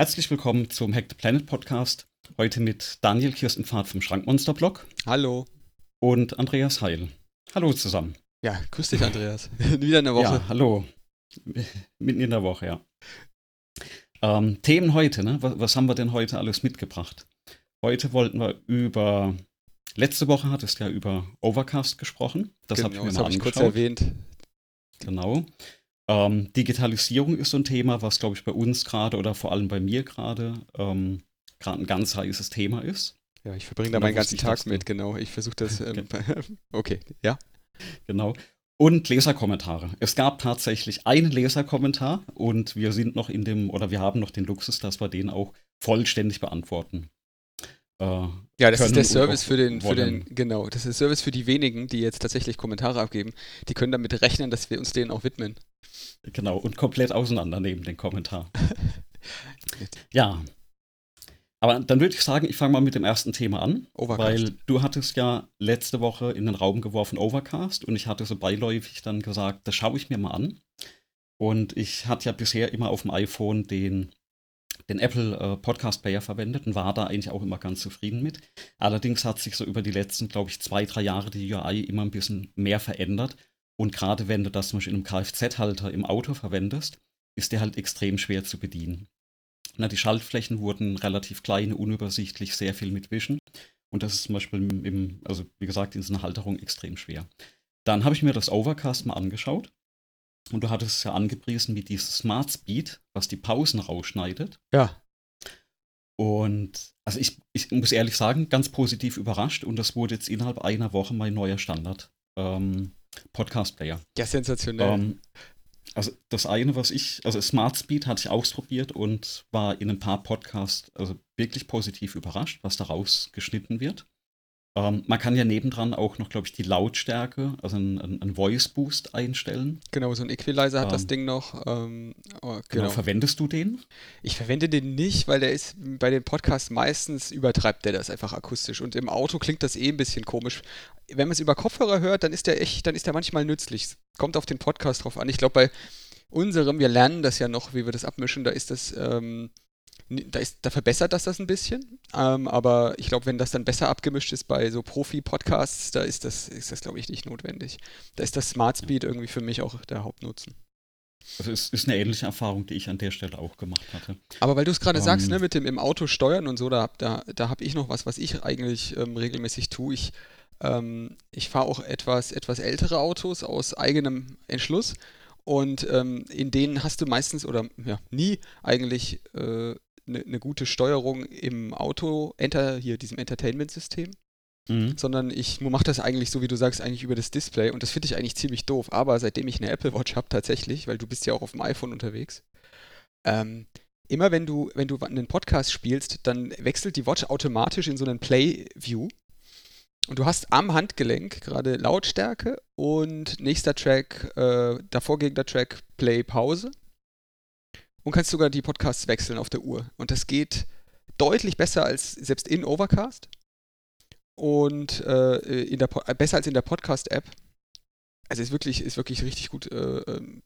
Herzlich willkommen zum Hack the Planet Podcast. Heute mit Daniel Kirstenpfad vom Schrankmonster-Blog. Hallo. Und Andreas Heil. Hallo zusammen. Ja, grüß dich, Andreas. Wieder in der Woche. Ja, hallo. Mitten in der Woche, ja. Ähm, Themen heute, ne? Was, was, haben wir denn heute alles mitgebracht? Heute wollten wir über. Letzte Woche hattest du ja über Overcast gesprochen. Das genau, habe ich mir das mal hab ich angeschaut. kurz erwähnt. Genau. Ähm, Digitalisierung ist so ein Thema, was, glaube ich, bei uns gerade oder vor allem bei mir gerade ähm, gerade ein ganz heißes Thema ist. Ja, ich verbringe da meinen ganzen ich, dass Tag mit, genau. Ich versuche das. Ähm, okay, ja. Genau. Und Leserkommentare. Es gab tatsächlich einen Leserkommentar und wir sind noch in dem, oder wir haben noch den Luxus, dass wir den auch vollständig beantworten. Äh, Ja, das ist der Service für den, für den, genau, das ist der Service für die wenigen, die jetzt tatsächlich Kommentare abgeben. Die können damit rechnen, dass wir uns denen auch widmen. Genau, und komplett auseinandernehmen, den Kommentar. Ja. Aber dann würde ich sagen, ich fange mal mit dem ersten Thema an. Overcast. Weil du hattest ja letzte Woche in den Raum geworfen Overcast und ich hatte so beiläufig dann gesagt, das schaue ich mir mal an. Und ich hatte ja bisher immer auf dem iPhone den, den Apple äh, Podcast Player verwendet und war da eigentlich auch immer ganz zufrieden mit. Allerdings hat sich so über die letzten, glaube ich, zwei, drei Jahre die UI immer ein bisschen mehr verändert. Und gerade wenn du das zum Beispiel in einem Kfz-Halter im Auto verwendest, ist der halt extrem schwer zu bedienen. Na, die Schaltflächen wurden relativ klein, unübersichtlich, sehr viel mit Wischen. Und das ist zum Beispiel im, also wie gesagt, in so einer Halterung extrem schwer. Dann habe ich mir das Overcast mal angeschaut. Und du hattest es ja angepriesen wie dieses Smart Speed, was die Pausen rausschneidet. ja, Und also ich, ich muss ehrlich sagen, ganz positiv überrascht. Und das wurde jetzt innerhalb einer Woche mein neuer Standard. Ähm, Podcast-Player. ja, sensationell. Ähm, also das eine, was ich, also Smart Speed hatte ich ausprobiert und war in ein paar Podcasts also wirklich positiv überrascht, was daraus geschnitten wird. Ähm, man kann ja nebendran auch noch, glaube ich, die Lautstärke, also einen, einen Voice Boost einstellen. genau, so ein Equalizer hat das ähm, Ding noch. Ähm, oh, Genau. genau. Verwendest du den? Ich verwende den nicht, weil der ist bei den Podcasts meistens übertreibt der das einfach akustisch. Und im Auto klingt das eh ein bisschen komisch. Wenn man es über Kopfhörer hört, dann ist der echt, dann ist der manchmal nützlich. Kommt auf den Podcast drauf an. Ich glaube, bei unserem, wir lernen das ja noch, wie wir das abmischen, da ist das, ähm, da, ist, da verbessert das das ein bisschen. Ähm, aber ich glaube, wenn das dann besser abgemischt ist bei so Profi-Podcasts, da ist das, ist das, glaube ich, nicht notwendig. Da ist das Smart Speed irgendwie für mich auch der Hauptnutzen. Also es ist eine ähnliche Erfahrung, die ich an der Stelle auch gemacht hatte. Aber weil du es gerade sagst, Ähm. ne, mit dem im Auto steuern und so, da, da, da habe ich noch was, was ich eigentlich ähm, regelmäßig tue. Ich, ähm, ich fahre auch etwas, etwas ältere Autos aus eigenem Entschluss und ähm, in denen hast du meistens oder ja, nie eigentlich eine ne gute Steuerung im Auto, enter, hier diesem Entertainment-System Mhm. sondern ich mache das eigentlich so, wie du sagst, eigentlich über das Display und das finde ich eigentlich ziemlich doof. Aber seitdem ich eine Apple Watch habe, tatsächlich, weil du bist ja auch auf dem iPhone unterwegs, ähm, immer wenn du, wenn du einen Podcast spielst, dann wechselt die Watch automatisch in so einen Play-View. Und du hast am Handgelenk gerade Lautstärke und nächster Track, äh, davorgehender Track Play Pause. Und kannst sogar die Podcasts wechseln auf der Uhr. Und das geht deutlich besser als selbst in Overcast und äh, in der besser als in der Podcast-App. Also ist wirklich, ist wirklich richtig gut. Äh, ähm,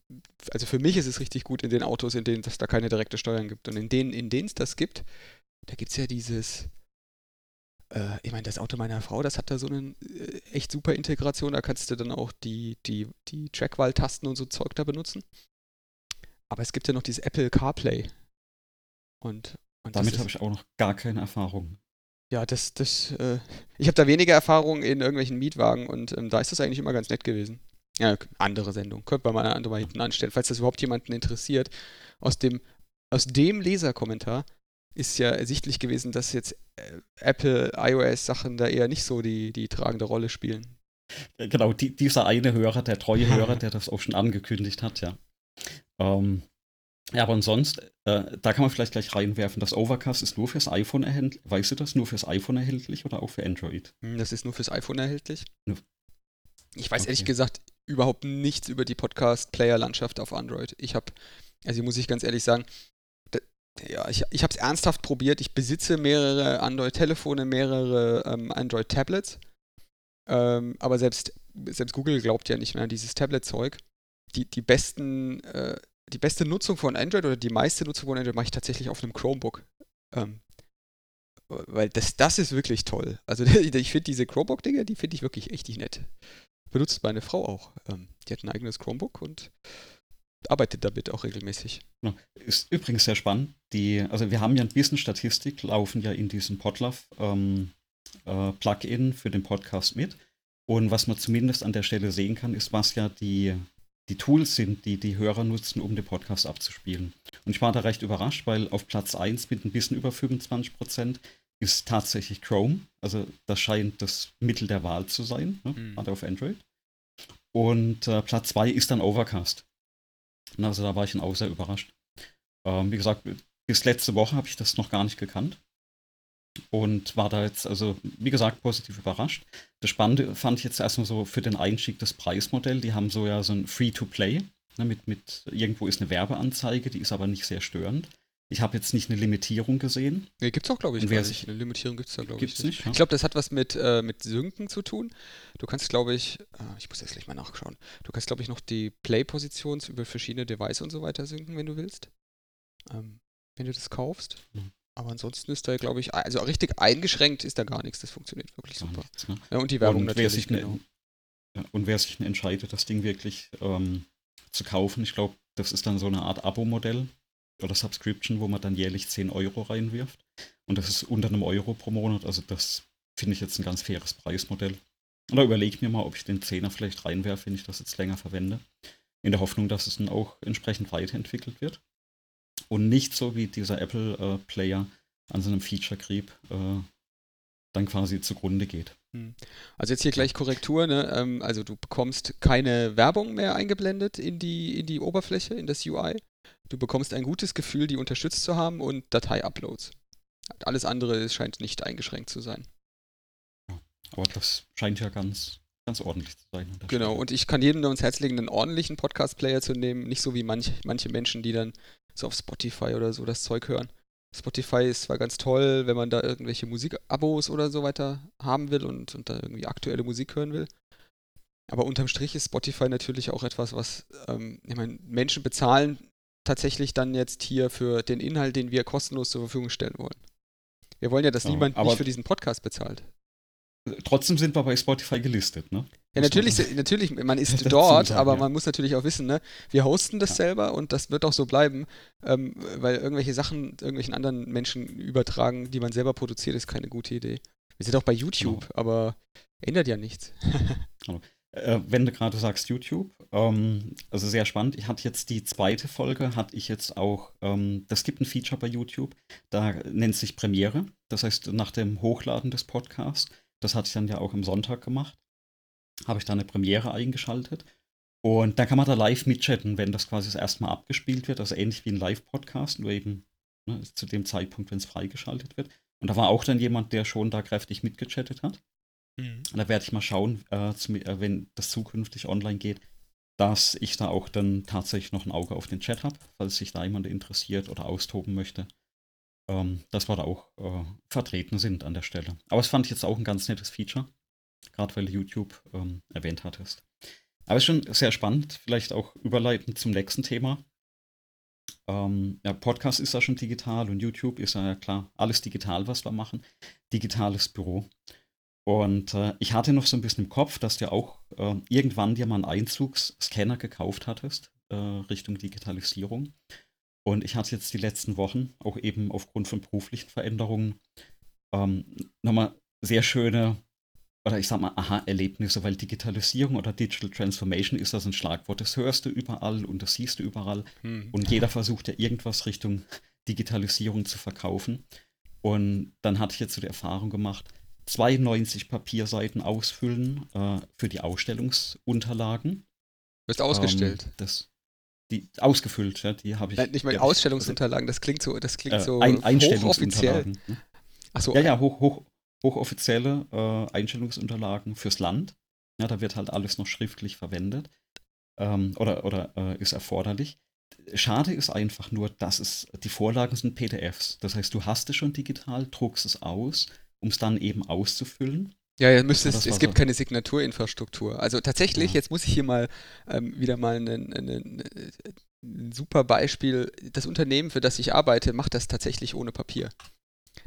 also für mich ist es richtig gut in den Autos, in denen es da keine direkte Steuern gibt. Und in denen, in denen es das gibt, da gibt es ja dieses. Äh, ich meine, das Auto meiner Frau, das hat da so eine äh, echt super Integration. Da kannst du dann auch die, die, die Trackwahl-Tasten und so Zeug da benutzen. Aber es gibt ja noch dieses Apple CarPlay. Und, und Damit habe ich auch noch gar keine Erfahrung. ja, das, das, äh, ich habe da weniger Erfahrung in irgendwelchen Mietwagen und ähm, da ist das eigentlich immer ganz nett gewesen. Ja, andere Sendung. Könnte man mal eine andere mal hinten anstellen, falls das überhaupt jemanden interessiert. Aus dem, aus dem Leserkommentar ist ja ersichtlich gewesen, dass jetzt äh, Apple iOS-Sachen da eher nicht so die, die tragende Rolle spielen. Äh, Genau, die, dieser eine Hörer, der treue Hörer, der das auch schon angekündigt hat, ja. Ähm, ja, aber sonst, äh, da kann man vielleicht gleich reinwerfen, das Overcast ist nur fürs iPhone erhältlich. Weißt du das? Nur fürs iPhone erhältlich oder auch für Android? Hm, Das ist nur fürs iPhone erhältlich. Nur- Ich weiß ehrlich Okay. gesagt überhaupt nichts über die Podcast-Player-Landschaft auf Android. Ich habe, also muss ich ganz ehrlich sagen, d- ja, ich, ich habe es ernsthaft probiert. Ich besitze mehrere Android-Telefone, mehrere ähm, Android-Tablets. Ähm, aber selbst, selbst Google glaubt ja nicht mehr an dieses Tablet-Zeug. Die, die besten äh, die beste Nutzung von Android oder die meiste Nutzung von Android mache ich tatsächlich auf einem Chromebook. Ähm, weil das, das ist wirklich toll. Also ich finde diese Chromebook-Dinge, die finde ich wirklich echt nett. Benutzt meine Frau auch. Ähm, die hat ein eigenes Chromebook und arbeitet damit auch regelmäßig. Ist übrigens sehr spannend. Die, also wir haben ja ein bisschen Statistik, laufen ja in diesem Podlove ähm, äh, Plugin für den Podcast mit. Und was man zumindest an der Stelle sehen kann, ist, was ja die, die Tools sind, die die Hörer nutzen, um den Podcast abzuspielen. Und ich war da recht überrascht, weil auf Platz 1 mit ein bisschen über 25 Prozent ist tatsächlich Chrome. Also das scheint das Mittel der Wahl zu sein, ne? mhm. gerade auf Android. Und äh, Platz 2 ist dann Overcast. Also da war ich dann auch sehr überrascht. Ähm, wie gesagt, bis letzte Woche habe ich das noch gar nicht gekannt. Und war da jetzt, also wie gesagt, positiv überrascht. Das Spannende fand ich jetzt erstmal so für den Einstieg das Preismodell. Die haben so ja so ein Free-to-Play. Ne, mit, mit, irgendwo ist eine Werbeanzeige, die ist aber nicht sehr störend. Ich habe jetzt nicht eine Limitierung gesehen. Nee, gibt es auch, glaube ich, wer sich, Eine Limitierung gibt es da, glaube ich. Nicht, ja? Ich glaube, das hat was mit, äh, mit Synken zu tun. Du kannst, glaube ich, äh, ich muss jetzt gleich mal nachschauen. Du kannst, glaube ich, noch die Play-Position über verschiedene Devices und so weiter synken, wenn du willst. Ähm, wenn du das kaufst. Mhm. Aber ansonsten ist da, glaube ich, also richtig eingeschränkt ist da gar nichts. Das funktioniert wirklich super. Nichts, ne? ja, und die Werbung und natürlich. Wer genau. Ne, und wer sich entscheidet, das Ding wirklich ähm, zu kaufen, ich glaube, das ist dann so eine Art Abo-Modell oder Subscription, wo man dann jährlich 10 Euro reinwirft. Und das ist unter einem Euro pro Monat. Also das finde ich jetzt ein ganz faires Preismodell. Und da überlege ich mir mal, ob ich den 10er vielleicht reinwerfe, wenn ich das jetzt länger verwende. In der Hoffnung, dass es dann auch entsprechend weiterentwickelt wird. Und nicht so wie dieser Apple-Player äh, an so einem Feature-Creep äh, dann quasi zugrunde geht. Hm. Also jetzt hier gleich Korrektur, ne? Ähm, also du bekommst keine Werbung mehr eingeblendet in die, in die Oberfläche, in das UI. Du bekommst ein gutes Gefühl, die unterstützt zu haben und Datei-Uploads. Alles andere scheint nicht eingeschränkt zu sein. aber das scheint ja ganz, ganz ordentlich zu sein. Genau, Stelle. und ich kann jedem nur ans Herz legen, einen ordentlichen Podcast-Player zu nehmen. Nicht so wie manch, manche Menschen, die dann so auf Spotify oder so das Zeug hören. Spotify ist zwar ganz toll, wenn man da irgendwelche Musikabos oder so weiter haben will und, und da irgendwie aktuelle Musik hören will. Aber unterm Strich ist Spotify natürlich auch etwas, was, ähm, ich meine, Menschen bezahlen tatsächlich dann jetzt hier für den Inhalt, den wir kostenlos zur Verfügung stellen wollen. Wir wollen ja, dass ja, niemand nicht für diesen Podcast bezahlt. Trotzdem sind wir bei Spotify gelistet, ne? Ja, natürlich, man, natürlich, man ist dort, sagen, aber ja. man muss natürlich auch wissen, ne? Wir hosten das ja. selber und das wird auch so bleiben, ähm, weil irgendwelche Sachen irgendwelchen anderen Menschen übertragen, die man selber produziert, ist keine gute Idee. Wir sind auch bei YouTube, genau. aber ändert ja nichts. Genau. Äh, wenn du gerade sagst YouTube, ähm, also sehr spannend. Ich hatte jetzt die zweite Folge, hatte ich jetzt auch, ähm, das gibt ein Feature bei YouTube, da nennt sich Premiere. Das heißt, nach dem Hochladen des Podcasts, das hatte ich dann ja auch am Sonntag gemacht, habe ich da eine Premiere eingeschaltet. Und dann kann man da live mitchatten, wenn das quasi das erste Mal abgespielt wird, also ähnlich wie ein Live-Podcast, nur eben ne, zu dem Zeitpunkt, wenn es freigeschaltet wird. Und da war auch dann jemand, der schon da kräftig mitgechattet hat. Mhm. Da werde ich mal schauen, äh, zum, äh, wenn das zukünftig online geht, dass ich da auch dann tatsächlich noch ein Auge auf den Chat habe, falls sich da jemand interessiert oder austoben möchte. Ähm, dass wir da auch äh, vertreten sind an der Stelle. Aber es fand ich jetzt auch ein ganz nettes Feature, gerade weil du YouTube ähm, erwähnt hattest. Aber es ist schon sehr spannend, vielleicht auch überleitend zum nächsten Thema. Ähm, ja, Podcast ist ja schon digital und YouTube ist ja klar alles digital, was wir machen. Digitales Büro. Und äh, ich hatte noch so ein bisschen im Kopf, dass du auch äh, irgendwann dir mal einen Einzugsscanner gekauft hattest, äh, Richtung Digitalisierung. Und ich hatte jetzt die letzten Wochen, auch eben aufgrund von beruflichen Veränderungen, ähm, nochmal sehr schöne, oder ich sag mal, Aha-Erlebnisse, weil Digitalisierung oder Digital Transformation ist das ein Schlagwort. Das hörst du überall und das siehst du überall. Hm. Und jeder versucht ja irgendwas Richtung Digitalisierung zu verkaufen. Und dann hatte ich jetzt so die Erfahrung gemacht, 92 Papierseiten ausfüllen äh, für die Ausstellungsunterlagen. Wirst ausgestellt. Ähm, das, die ausgefüllt, ja, die habe ich. Nein, nicht mal Ausstellungsunterlagen, das klingt so, das klingt äh, so ein, Einstellungsunterlagen. Ne? Achso. Ja, ja, hoch, hoch, hochoffizielle äh, Einstellungsunterlagen fürs Land. Ja, da wird halt alles noch schriftlich verwendet. Ähm, oder oder äh, ist erforderlich. Schade ist einfach nur, dass es, die Vorlagen sind PDFs. Das heißt, du hast es schon digital, druckst es aus um es dann eben auszufüllen. Ja, ja müsste es, gibt so. keine Signaturinfrastruktur. Also tatsächlich, ja. jetzt muss ich hier mal ähm, wieder mal ein super Beispiel. Das Unternehmen, für das ich arbeite, macht das tatsächlich ohne Papier.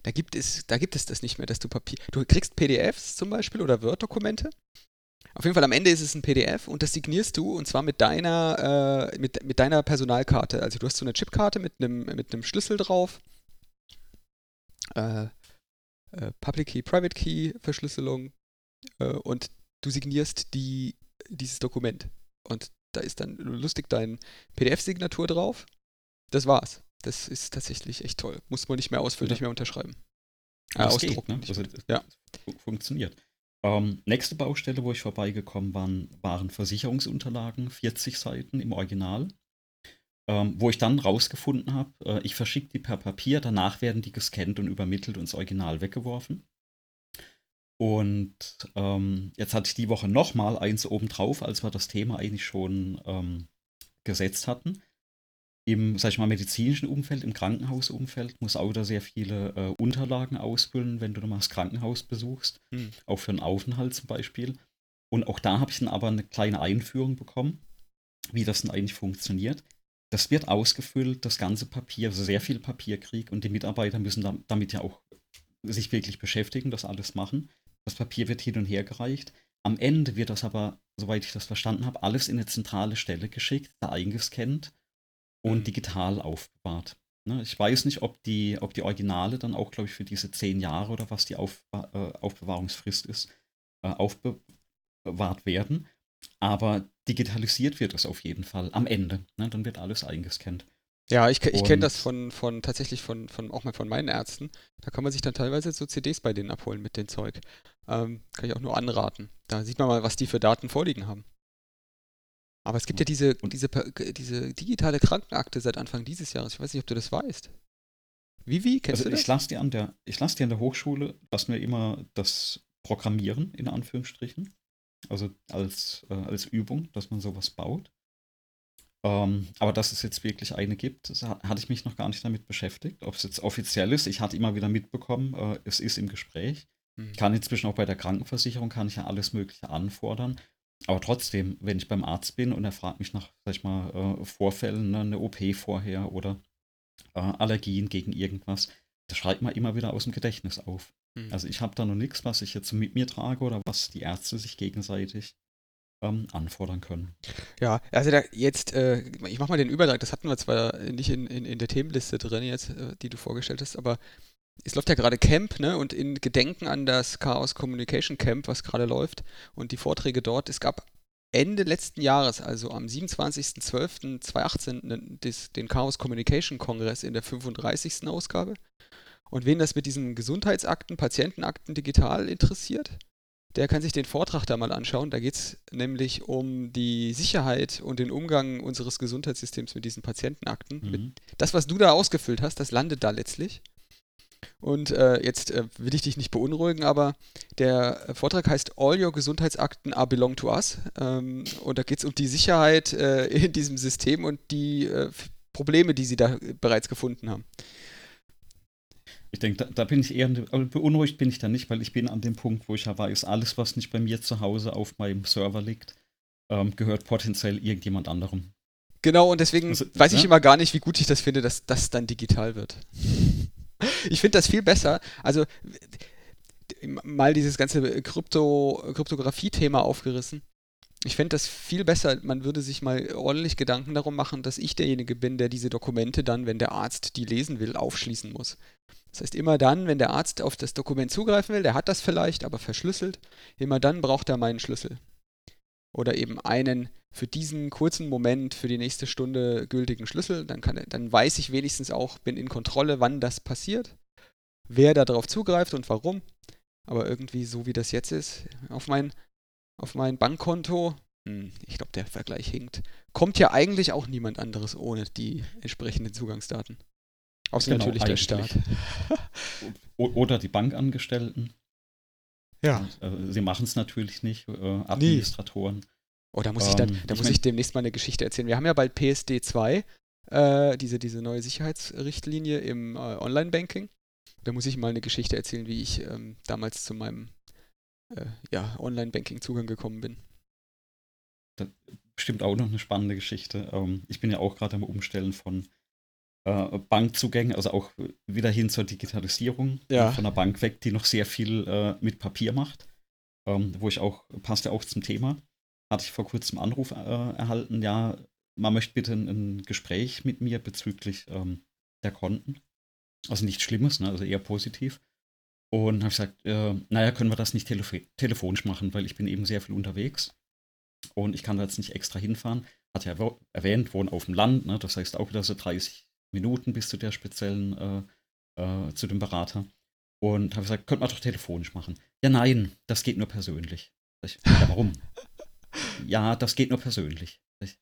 Da gibt es, da gibt es das nicht mehr, dass du Papier. Du kriegst PDFs zum Beispiel oder Word-Dokumente. Auf jeden Fall am Ende ist es ein PDF und das signierst du und zwar mit deiner, äh, mit, mit deiner Personalkarte. Also du hast so eine Chipkarte mit einem mit einem Schlüssel drauf. Äh, äh, Public Key, Private Key Verschlüsselung äh, und du signierst die, dieses Dokument. Und da ist dann lustig dein PDF-Signatur drauf. Das war's. Das ist tatsächlich echt toll. Muss man nicht mehr ausfüllen, ja. nicht mehr unterschreiben. Äh, das ausdrucken. Geht, ne? also, ja. Funktioniert. Ähm, nächste Baustelle, wo ich vorbeigekommen war, waren Versicherungsunterlagen, 40 Seiten im Original. Ähm, wo ich dann rausgefunden habe, äh, ich verschicke die per Papier, danach werden die gescannt und übermittelt und ins Original weggeworfen. Und ähm, jetzt hatte ich die Woche nochmal eins obendrauf, als wir das Thema eigentlich schon ähm, gesetzt hatten. Im, sag ich mal, medizinischen Umfeld, im Krankenhausumfeld muss auch da sehr viele äh, Unterlagen ausfüllen, wenn du nochmal das Krankenhaus besuchst, hm. auch für einen Aufenthalt zum Beispiel. Und auch da habe ich dann aber eine kleine Einführung bekommen, wie das denn eigentlich funktioniert. Das wird ausgefüllt, das ganze Papier, also sehr viel Papierkrieg und die Mitarbeiter müssen damit ja auch sich wirklich beschäftigen, das alles machen. Das Papier wird hin und her gereicht. Am Ende wird das aber, soweit ich das verstanden habe, alles in eine zentrale Stelle geschickt, da eingescannt und mhm. digital aufbewahrt. Ne, ich weiß nicht, ob die, ob die Originale dann auch, glaube ich, für diese zehn Jahre oder was die Auf, äh, Aufbewahrungsfrist ist, äh, aufbewahrt werden. Aber digitalisiert wird es auf jeden Fall am Ende. Ne, dann wird alles eingescannt. Ja, ich, ich kenne das von, von tatsächlich von, von auch mal von meinen Ärzten. Da kann man sich dann teilweise so CDs bei denen abholen mit dem Zeug. Ähm, kann ich auch nur anraten. Da sieht man mal, was die für Daten vorliegen haben. Aber es gibt ja diese, diese, diese digitale Krankenakte seit Anfang dieses Jahres. Ich weiß nicht, ob du das weißt. Vivi, kennst also du das? Ich lasse dir an der, ich lasse dir an der Hochschule, lassen wir immer das Programmieren in Anführungsstrichen. Also als, äh, als Übung, dass man sowas baut. Ähm, aber dass es jetzt wirklich eine gibt, hatte ich mich noch gar nicht damit beschäftigt. Ob es jetzt offiziell ist, ich hatte immer wieder mitbekommen, äh, es ist im Gespräch. Mhm. Kann inzwischen auch bei der Krankenversicherung, kann ich ja alles Mögliche anfordern. Aber trotzdem, wenn ich beim Arzt bin und er fragt mich nach, sag ich mal, äh, Vorfällen, ne, eine OP vorher oder äh, Allergien gegen irgendwas, das schreibt man immer wieder aus dem Gedächtnis auf. Mhm. Also ich habe da noch nichts, was ich jetzt mit mir trage oder was die Ärzte sich gegenseitig ähm, anfordern können. Ja, also da jetzt, äh, ich mache mal den Übertrag, das hatten wir zwar nicht in, in, in der Themenliste drin jetzt, äh, die du vorgestellt hast, aber es läuft ja gerade Camp, ne? Und in Gedenken an das Chaos Communication Camp, was gerade läuft, und die Vorträge dort, es gab Ende letzten Jahres, also am 27.12.2018, den Chaos Communication Kongress in der 35. Ausgabe. Und wen das mit diesen Gesundheitsakten, Patientenakten digital interessiert, der kann sich den Vortrag da mal anschauen. Da geht es nämlich um die Sicherheit und den Umgang unseres Gesundheitssystems mit diesen Patientenakten. Mhm. Das, was du da ausgefüllt hast, das landet da letztlich. Und äh, jetzt äh, will ich dich nicht beunruhigen, aber der Vortrag heißt All Your Gesundheitsakten are belong to us. Ähm, und da geht es um die Sicherheit äh, in diesem System und die äh, Probleme, die sie da bereits gefunden haben. Ich denke, da, da, bin ich eher, beunruhigt bin ich da nicht, weil ich bin an dem Punkt, wo ich ja weiß, alles, was nicht bei mir zu Hause auf meinem Server liegt, ähm, gehört potenziell irgendjemand anderem. Genau, und deswegen also, weiß ich ja? immer gar nicht, wie gut ich das finde, dass das dann digital wird. ich finde das viel besser. Also mal dieses ganze Krypto, Kryptographie-Thema aufgerissen. Ich fände das viel besser, man würde sich mal ordentlich Gedanken darum machen, dass ich derjenige bin, der diese Dokumente dann, wenn der Arzt die lesen will, aufschließen muss. Das heißt, immer dann, wenn der Arzt auf das Dokument zugreifen will, der hat das vielleicht, aber verschlüsselt, immer dann braucht er meinen Schlüssel. Oder eben einen für diesen kurzen Moment, für die nächste Stunde gültigen Schlüssel. Dann, kann, dann weiß ich wenigstens auch, bin in Kontrolle, wann das passiert, wer darauf zugreift und warum. Aber irgendwie so wie das jetzt ist, auf mein, auf mein Bankkonto, hm, ich glaube, der Vergleich hinkt, kommt ja eigentlich auch niemand anderes ohne die entsprechenden Zugangsdaten. Außer genau, natürlich der Staat. Oder die Bankangestellten. Ja. Und, äh, sie machen es natürlich nicht, äh, Administratoren. Nee. Oh, da muss ich dann, ähm, da ich muss ich demnächst mal eine Geschichte erzählen. Wir haben ja bald PSD 2, äh, diese, diese neue Sicherheitsrichtlinie im äh, Online-Banking. Da muss ich mal eine Geschichte erzählen, wie ich ähm, damals zu meinem äh, ja, Online-Banking-Zugang gekommen bin. Da bestimmt auch noch eine spannende Geschichte. Ähm, ich bin ja auch gerade am Umstellen von äh, Bankzugängen, also auch wieder hin zur Digitalisierung Ja. von einer Bank weg, die noch sehr viel äh, mit Papier macht. Ähm, wo ich auch, passt ja auch zum Thema. Hatte ich vor kurzem Anruf äh, erhalten, ja, man möchte bitte ein, ein Gespräch mit mir bezüglich ähm, der Konten. Also nichts Schlimmes, ne? also eher positiv. Und habe gesagt, äh, naja, können wir das nicht telef telefonisch machen, weil ich bin eben sehr viel unterwegs und ich kann da jetzt nicht extra hinfahren. Hat ja erwäh- erwähnt, wohnen auf dem Land, ne? das heißt auch wieder so 30 Minuten bis zu der speziellen, äh, äh, zu dem Berater. Und habe gesagt, könnte man doch telefonisch machen. Ja, nein, das geht nur persönlich. Ich, ja, warum? ja, das geht nur persönlich. Ich,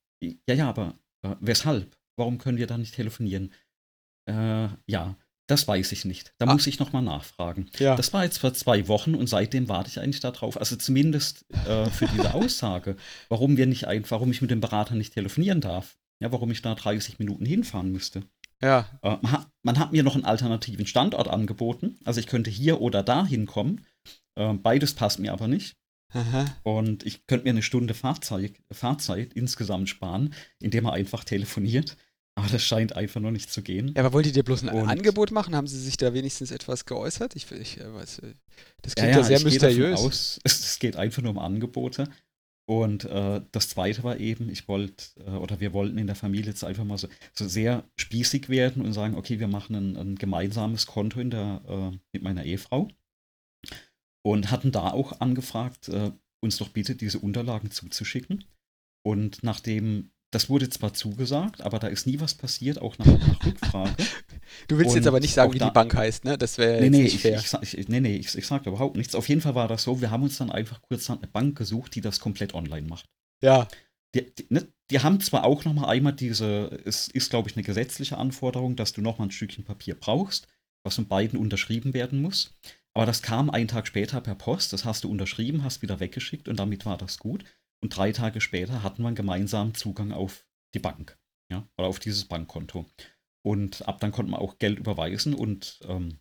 ja, ja, aber äh, weshalb? Warum können wir da nicht telefonieren? Äh, ja, das weiß ich nicht. Da Ah. muss ich nochmal nachfragen. Ja. Das war jetzt vor zwei Wochen und seitdem warte ich eigentlich darauf. Also zumindest äh, für diese Aussage, warum wir nicht einfach, warum ich mit dem Berater nicht telefonieren darf. Ja, warum ich da 30 Minuten hinfahren müsste. Ja. Äh, man, hat, man hat mir noch einen alternativen Standort angeboten. Also ich könnte hier oder da hinkommen. Äh, beides passt mir aber nicht. Aha. Und ich könnte mir eine Stunde Fahrzeit, Fahrzeit insgesamt sparen, indem man einfach telefoniert. Aber das scheint einfach noch nicht zu gehen. Ja, aber wollt ihr dir bloß ein Und- Angebot machen? Haben sie sich da wenigstens etwas geäußert? Ich, ich äh, weiß, das Ja, klingt ja, sehr ich gehe davon mysteriös. Aus, es, es geht einfach nur um Angebote. Und äh, das zweite war eben, ich wollte, äh, oder wir wollten in der Familie jetzt einfach mal so, so sehr spießig werden und sagen, okay, wir machen ein, ein gemeinsames Konto in der, äh, mit meiner Ehefrau. Und hatten da auch angefragt, äh, uns doch bitte diese Unterlagen zuzuschicken. Und nachdem, das wurde zwar zugesagt, aber da ist nie was passiert, auch nach, nach Rückfrage. Du willst jetzt und aber nicht sagen, wie die Bank heißt, ne? Das wäre Nee, jetzt nee, nicht ich, fair. ich, ich, nee, nee, ich, ich sag überhaupt nichts. Auf jeden Fall war das so, wir haben uns dann einfach kurzerhand eine Bank gesucht, die das komplett online macht. ja. Die, die, ne, die haben zwar auch noch mal einmal diese, es ist, glaube ich, eine gesetzliche Anforderung, dass du noch mal ein Stückchen Papier brauchst, was von beiden unterschrieben werden muss. Aber das kam einen Tag später per Post, das hast du unterschrieben, hast wieder weggeschickt und damit war das gut. Und drei Tage später hatten wir einen gemeinsamen Zugang auf die Bank, ja, oder auf dieses Bankkonto. Und ab dann konnte man auch Geld überweisen und ähm,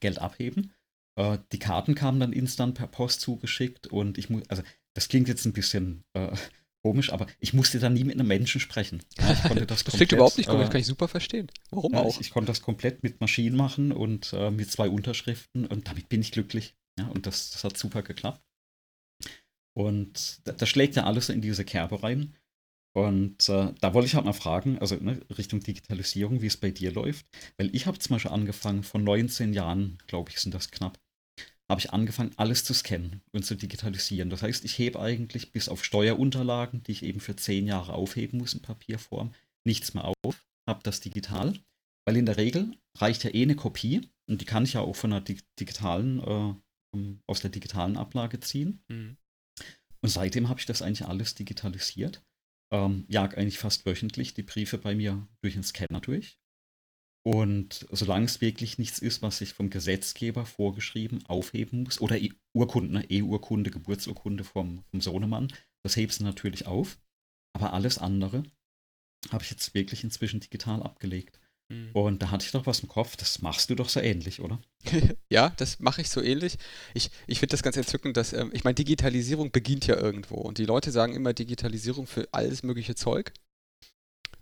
Geld abheben. Äh, die Karten kamen dann instant per Post zugeschickt und ich muss, also das klingt jetzt ein bisschen äh, komisch, aber ich musste dann nie mit einem Menschen sprechen. Ich konnte das, Das klingt überhaupt nicht komisch, äh, das kann ich super verstehen. Warum ja, auch? ich, ich konnte das komplett mit Maschinen machen und äh, mit zwei Unterschriften und damit bin ich glücklich. Ja, und das, das hat super geklappt. Und da, das schlägt ja alles in diese Kerbe rein. Und äh, da wollte ich halt mal fragen, also ne, Richtung Digitalisierung, wie es bei dir läuft. Weil ich habe zum Beispiel angefangen, von 19 Jahren, glaube ich, sind das knapp, habe ich angefangen, alles zu scannen und zu digitalisieren. Das heißt, ich hebe eigentlich bis auf Steuerunterlagen, die ich eben für 10 Jahre aufheben muss in Papierform, nichts mehr auf, habe das digital. Weil in der Regel reicht ja eh eine Kopie und die kann ich ja auch von der dig digitalen, äh, um- aus der digitalen Ablage ziehen. Mhm. Und seitdem habe ich das eigentlich alles digitalisiert. Ähm, jag eigentlich fast wöchentlich die Briefe bei mir durch den Scanner durch. Und solange es wirklich nichts ist, was ich vom Gesetzgeber vorgeschrieben aufheben muss, oder E- Urkunden, ne, E-Urkunde, Geburtsurkunde vom, vom Sohnemann, das hebst du natürlich auf. Aber alles andere habe ich jetzt wirklich inzwischen digital abgelegt. Mhm. Und da hatte ich doch was im Kopf, das machst du doch so ähnlich, oder? Ja, das mache ich so ähnlich. Ich, ich finde das ganz entzückend, dass, ähm, ich meine, Digitalisierung beginnt ja irgendwo und die Leute sagen immer Digitalisierung für alles mögliche Zeug,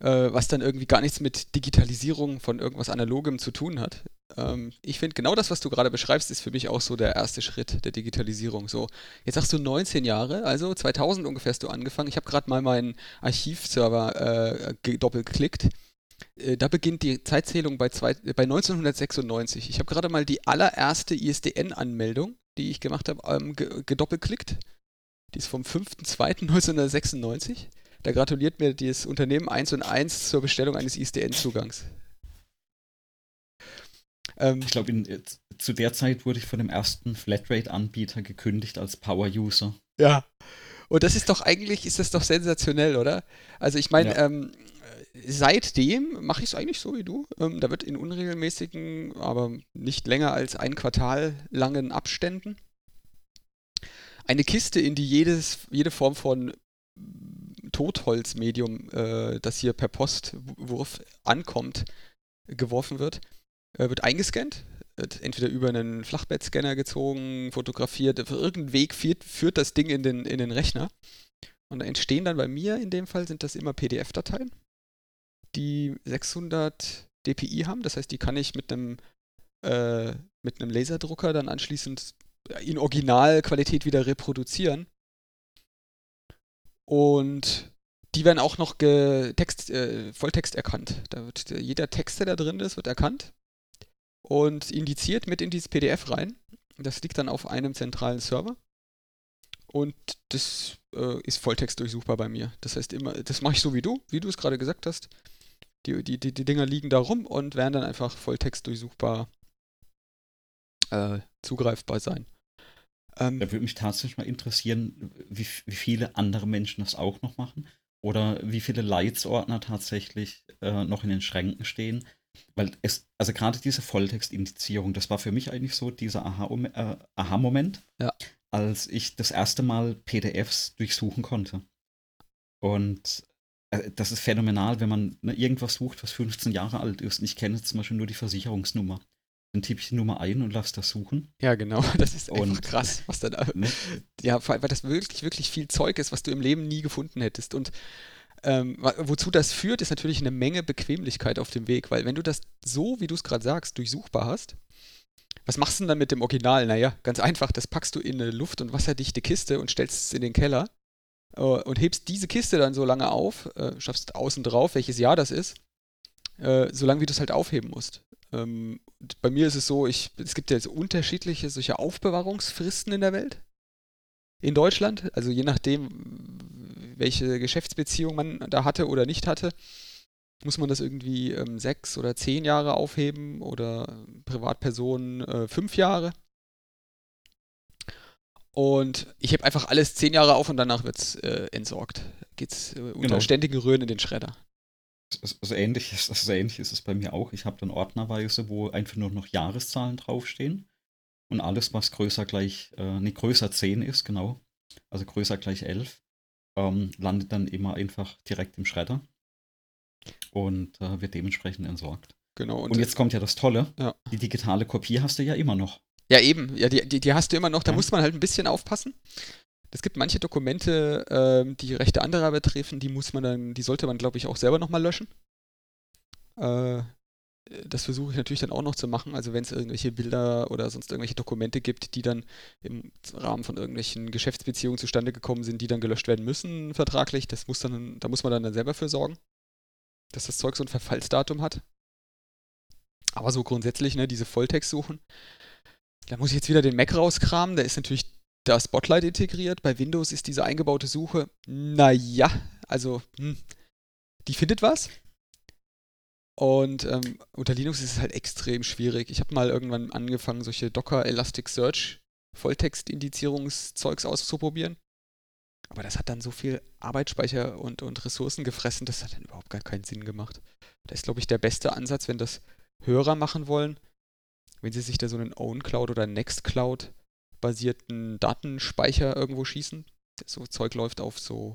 äh, was dann irgendwie gar nichts mit Digitalisierung von irgendwas Analogem zu tun hat. Ähm, ich finde, genau das, was du gerade beschreibst, ist für mich auch so der erste Schritt der Digitalisierung. So, jetzt sagst du 19 Jahre, also 2000 ungefähr hast du angefangen. Ich habe gerade mal meinen Archivserver äh, gedoppelklickt. Äh, Da beginnt die Zeitzählung bei, zwei, äh, bei 1996. Ich habe gerade mal die allererste ISDN-Anmeldung, die ich gemacht habe, ähm, ge gedoppelklickt. Die ist vom 5.2.1996. Da gratuliert mir das Unternehmen 1 und 1 zur Bestellung eines ISDN-Zugangs. Ähm, Ich glaube, in- zu der Zeit wurde ich von dem ersten Flatrate-Anbieter gekündigt als Power-User. Ja. Und das ist doch eigentlich, ist das doch sensationell, oder? Also ich meine, Ja. ähm, seitdem mache ich es eigentlich so wie du. Ähm, da wird in unregelmäßigen, aber nicht länger als ein Quartal langen Abständen eine Kiste, in die jedes, jede Form von Totholzmedium, äh, das hier per Postwurf ankommt, geworfen wird, äh, wird eingescannt, wird entweder über einen Flachbettscanner gezogen, fotografiert, auf irgendeinem Weg führt, führt das Ding in den, in den Rechner Und da entstehen dann bei mir in dem Fall sind das immer PDF-Dateien, die 600 dpi haben. Das heißt, die kann ich mit einem äh, mit einem Laserdrucker dann anschließend in Originalqualität wieder reproduzieren. Und die werden auch noch Text, äh, Volltext erkannt. Da wird jeder Text, der da drin ist, wird erkannt und indiziert mit in dieses PDF rein. Das liegt dann auf einem zentralen Server. Und das äh, ist Volltext durchsuchbar bei mir. Das heißt immer, das mache ich so wie du, wie du es gerade gesagt hast. Die, die, die, die Dinger liegen da rum und werden dann einfach Volltext durchsuchbar äh, zugreifbar sein. Ähm, da würde mich tatsächlich mal interessieren, wie, wie, viele andere Menschen das auch noch machen. Oder wie viele Leitsordner tatsächlich äh, noch in den Schränken stehen. Weil es, also gerade diese Volltextindizierung, das war für mich eigentlich so dieser äh, Aha-Moment, äh, Aha ja. als ich das erste Mal PDFs durchsuchen konnte. Und das ist phänomenal, wenn man ne, irgendwas sucht, was 15 Jahre alt ist. Und ich kenne zum Beispiel nur die Versicherungsnummer dann tippe ich die Nummer ein und lasse das suchen. Ja, genau. Das ist einfach und, krass, was dann. Ne? Ja, weil das wirklich, wirklich viel Zeug ist, was du im Leben nie gefunden hättest. Und ähm, wozu das führt, ist natürlich eine Menge Bequemlichkeit auf dem Weg, weil wenn du das so, wie du es gerade sagst, durchsuchbar hast, was machst du denn dann mit dem Original? Naja, ganz einfach, das packst du in eine luft- und wasserdichte Kiste und stellst es in den Keller äh, und hebst diese Kiste dann so lange auf, äh, schaffst außen drauf, welches Jahr das ist, äh, solange wie du es halt aufheben musst. Ähm, bei mir ist es so, ich, es gibt ja jetzt unterschiedliche solche Aufbewahrungsfristen in der Welt. In Deutschland, also je nachdem, welche Geschäftsbeziehung man da hatte oder nicht hatte, muss man das irgendwie ähm, sechs oder zehn Jahre aufheben oder Privatpersonen äh, fünf Jahre. Und ich heb einfach alles zehn Jahre auf und danach wird es äh, entsorgt. Geht's äh, unter genau. ständigen Rühren in den Schredder so ähnlich, so ähnlich ist es bei mir auch. Ich habe dann ordnerweise, wo einfach nur noch Jahreszahlen draufstehen. Und alles, was größer gleich, äh, nee, größer 10 ist, genau. Also größer gleich 11, ähm, landet dann immer einfach direkt im Schredder. Und äh, wird dementsprechend entsorgt. Genau. Und, und jetzt kommt ja das Tolle. Ja. Die digitale Kopie hast du ja immer noch. Ja, eben. Ja, die, die, die hast du immer noch. Da ja. muss man halt ein bisschen aufpassen. Es gibt manche Dokumente, ähm, die Rechte anderer betreffen, die muss man dann, die sollte man, glaube ich, auch selber nochmal löschen. Äh, das versuche ich natürlich dann auch noch zu machen. Also wenn es irgendwelche Bilder oder sonst irgendwelche Dokumente gibt, die dann im Rahmen von irgendwelchen Geschäftsbeziehungen zustande gekommen sind, die dann gelöscht werden müssen vertraglich, das muss dann, da muss man dann, dann selber für sorgen, dass das Zeug so ein Verfallsdatum hat. Aber so grundsätzlich, ne, diese Volltext suchen. Da muss ich jetzt wieder den Mac rauskramen. Der ist natürlich da Spotlight integriert. Bei Windows ist diese eingebaute Suche, naja, also, hm, die findet was. Und ähm, unter Linux ist es halt extrem schwierig. Ich habe mal irgendwann angefangen, solche Docker Elasticsearch Volltext-Indizierungszeugs auszuprobieren. Aber das hat dann so viel Arbeitsspeicher und, und Ressourcen gefressen, das hat dann überhaupt gar keinen Sinn gemacht. Da ist, glaube ich, der beste Ansatz, wenn das Hörer machen wollen, wenn sie sich da so einen OwnCloud oder Nextcloud basierten Datenspeicher irgendwo schießen. So Zeug läuft auf so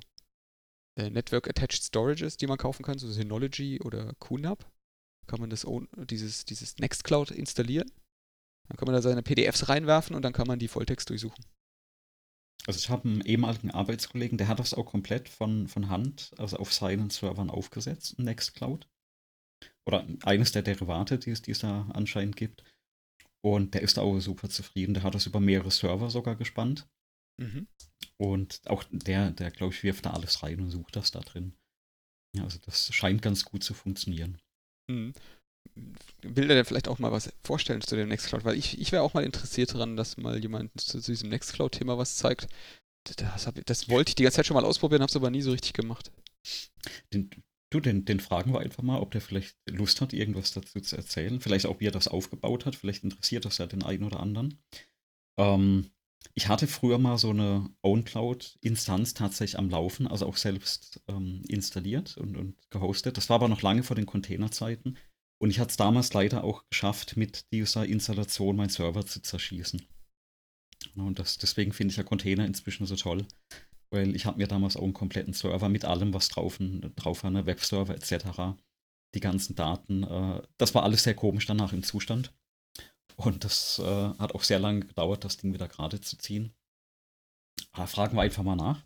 äh, Network Attached Storages, die man kaufen kann, so Synology oder QNAP. Kann man das dieses, dieses Nextcloud installieren. Dann kann man da seine PDFs reinwerfen und dann kann man die Volltext durchsuchen. Also ich habe einen ehemaligen Arbeitskollegen, der hat das auch komplett von, von Hand, also auf seinen Servern aufgesetzt, Nextcloud. Oder eines der Derivate, die es, die es da anscheinend gibt. Und der ist auch super zufrieden. Der hat das über mehrere Server sogar gespannt. Mhm. Und auch der, der glaube ich, wirft da alles rein und sucht das da drin. Ja, also das scheint ganz gut zu funktionieren. Mhm. Will der vielleicht auch mal was vorstellen zu dem Nextcloud? Weil ich, ich wäre auch mal interessiert daran, dass mal jemand zu, zu diesem Nextcloud-Thema was zeigt. Das, hab, das, wollte ich die ganze Zeit schon mal ausprobieren, habe es aber nie so richtig gemacht. Den, Du, den, den fragen wir einfach mal, ob der vielleicht Lust hat, irgendwas dazu zu erzählen. Vielleicht auch, wie er das aufgebaut hat. Vielleicht interessiert das ja den einen oder anderen. Ähm, ich hatte früher mal so eine OwnCloud-Instanz tatsächlich am Laufen, also auch selbst ähm, installiert und, und gehostet. Das war aber noch lange vor den Containerzeiten. Und ich hatte es damals leider auch geschafft, mit dieser Installation meinen Server zu zerschießen. Und das, deswegen finde ich ja Container inzwischen so toll. Weil ich habe mir damals auch einen kompletten Server mit allem, was drauf, drauf war, ne, Webserver etc. Die ganzen Daten. Äh, das war alles sehr komisch danach im Zustand. Und das äh, hat auch sehr lange gedauert, das Ding wieder gerade zu ziehen. Aber fragen wir einfach mal nach.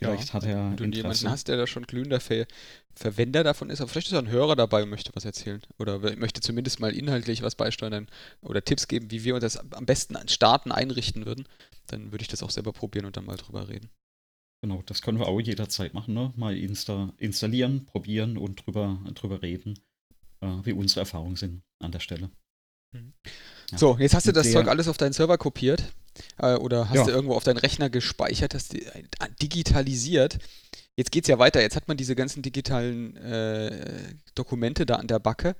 Vielleicht ja, hat er. Wenn du jemanden hast, der da schon glühender Ver Verwender davon ist, aber vielleicht ist da ein Hörer dabei und möchte was erzählen. Oder möchte zumindest mal inhaltlich was beisteuern oder Tipps geben, wie wir uns das am besten an Starten einrichten würden. Dann würde ich das auch selber probieren und dann mal drüber reden. Genau, das können wir auch jederzeit machen, ne? Mal insta installieren, probieren und drüber, drüber reden, äh, wie unsere Erfahrungen sind an der Stelle. Mhm. Ja. So, jetzt hast du das Zeug alles auf deinen Server kopiert äh, oder hast ja. du irgendwo auf deinen Rechner gespeichert, hast du digitalisiert. Jetzt geht es ja weiter. Jetzt hat man diese ganzen digitalen äh, Dokumente da an der Backe.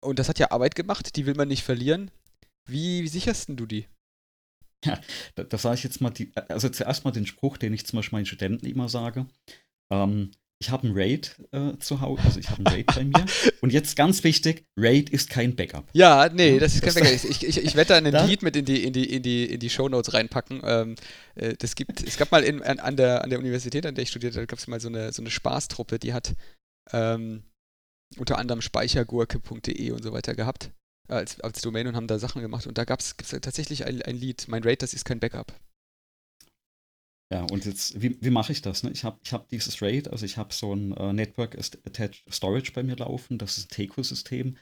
Und das hat ja Arbeit gemacht, die will man nicht verlieren. Wie, wie sicherst du die? Ja, da, da sage ich jetzt mal, die, also zuerst mal den Spruch, den ich zum Beispiel meinen Studenten immer sage. Ähm, ich habe ein RAID äh, zu Hause, also ich habe ein RAID bei mir. Und jetzt ganz wichtig, RAID ist kein Backup. Ja, nee, das ist kein Backup. Ich, ich, ich werde da einen Lied mit in die, in die, in die, in die Shownotes reinpacken. Ähm, äh, das gibt, es gab mal in, an, an, der, an der Universität, an der ich studiert habe, gab es mal so eine, so eine Spaßtruppe, die hat ähm, unter anderem speichergurke.de und so weiter gehabt als, als Domain und haben da Sachen gemacht. Und da gab es tatsächlich ein, ein Lied, mein RAID, das ist kein Backup. Ja, und jetzt, wie, wie mache ich das? Ne? Ich habe ich hab dieses RAID, also ich habe so ein äh, Network Attached Storage bei mir laufen, das ist ein TECO-System.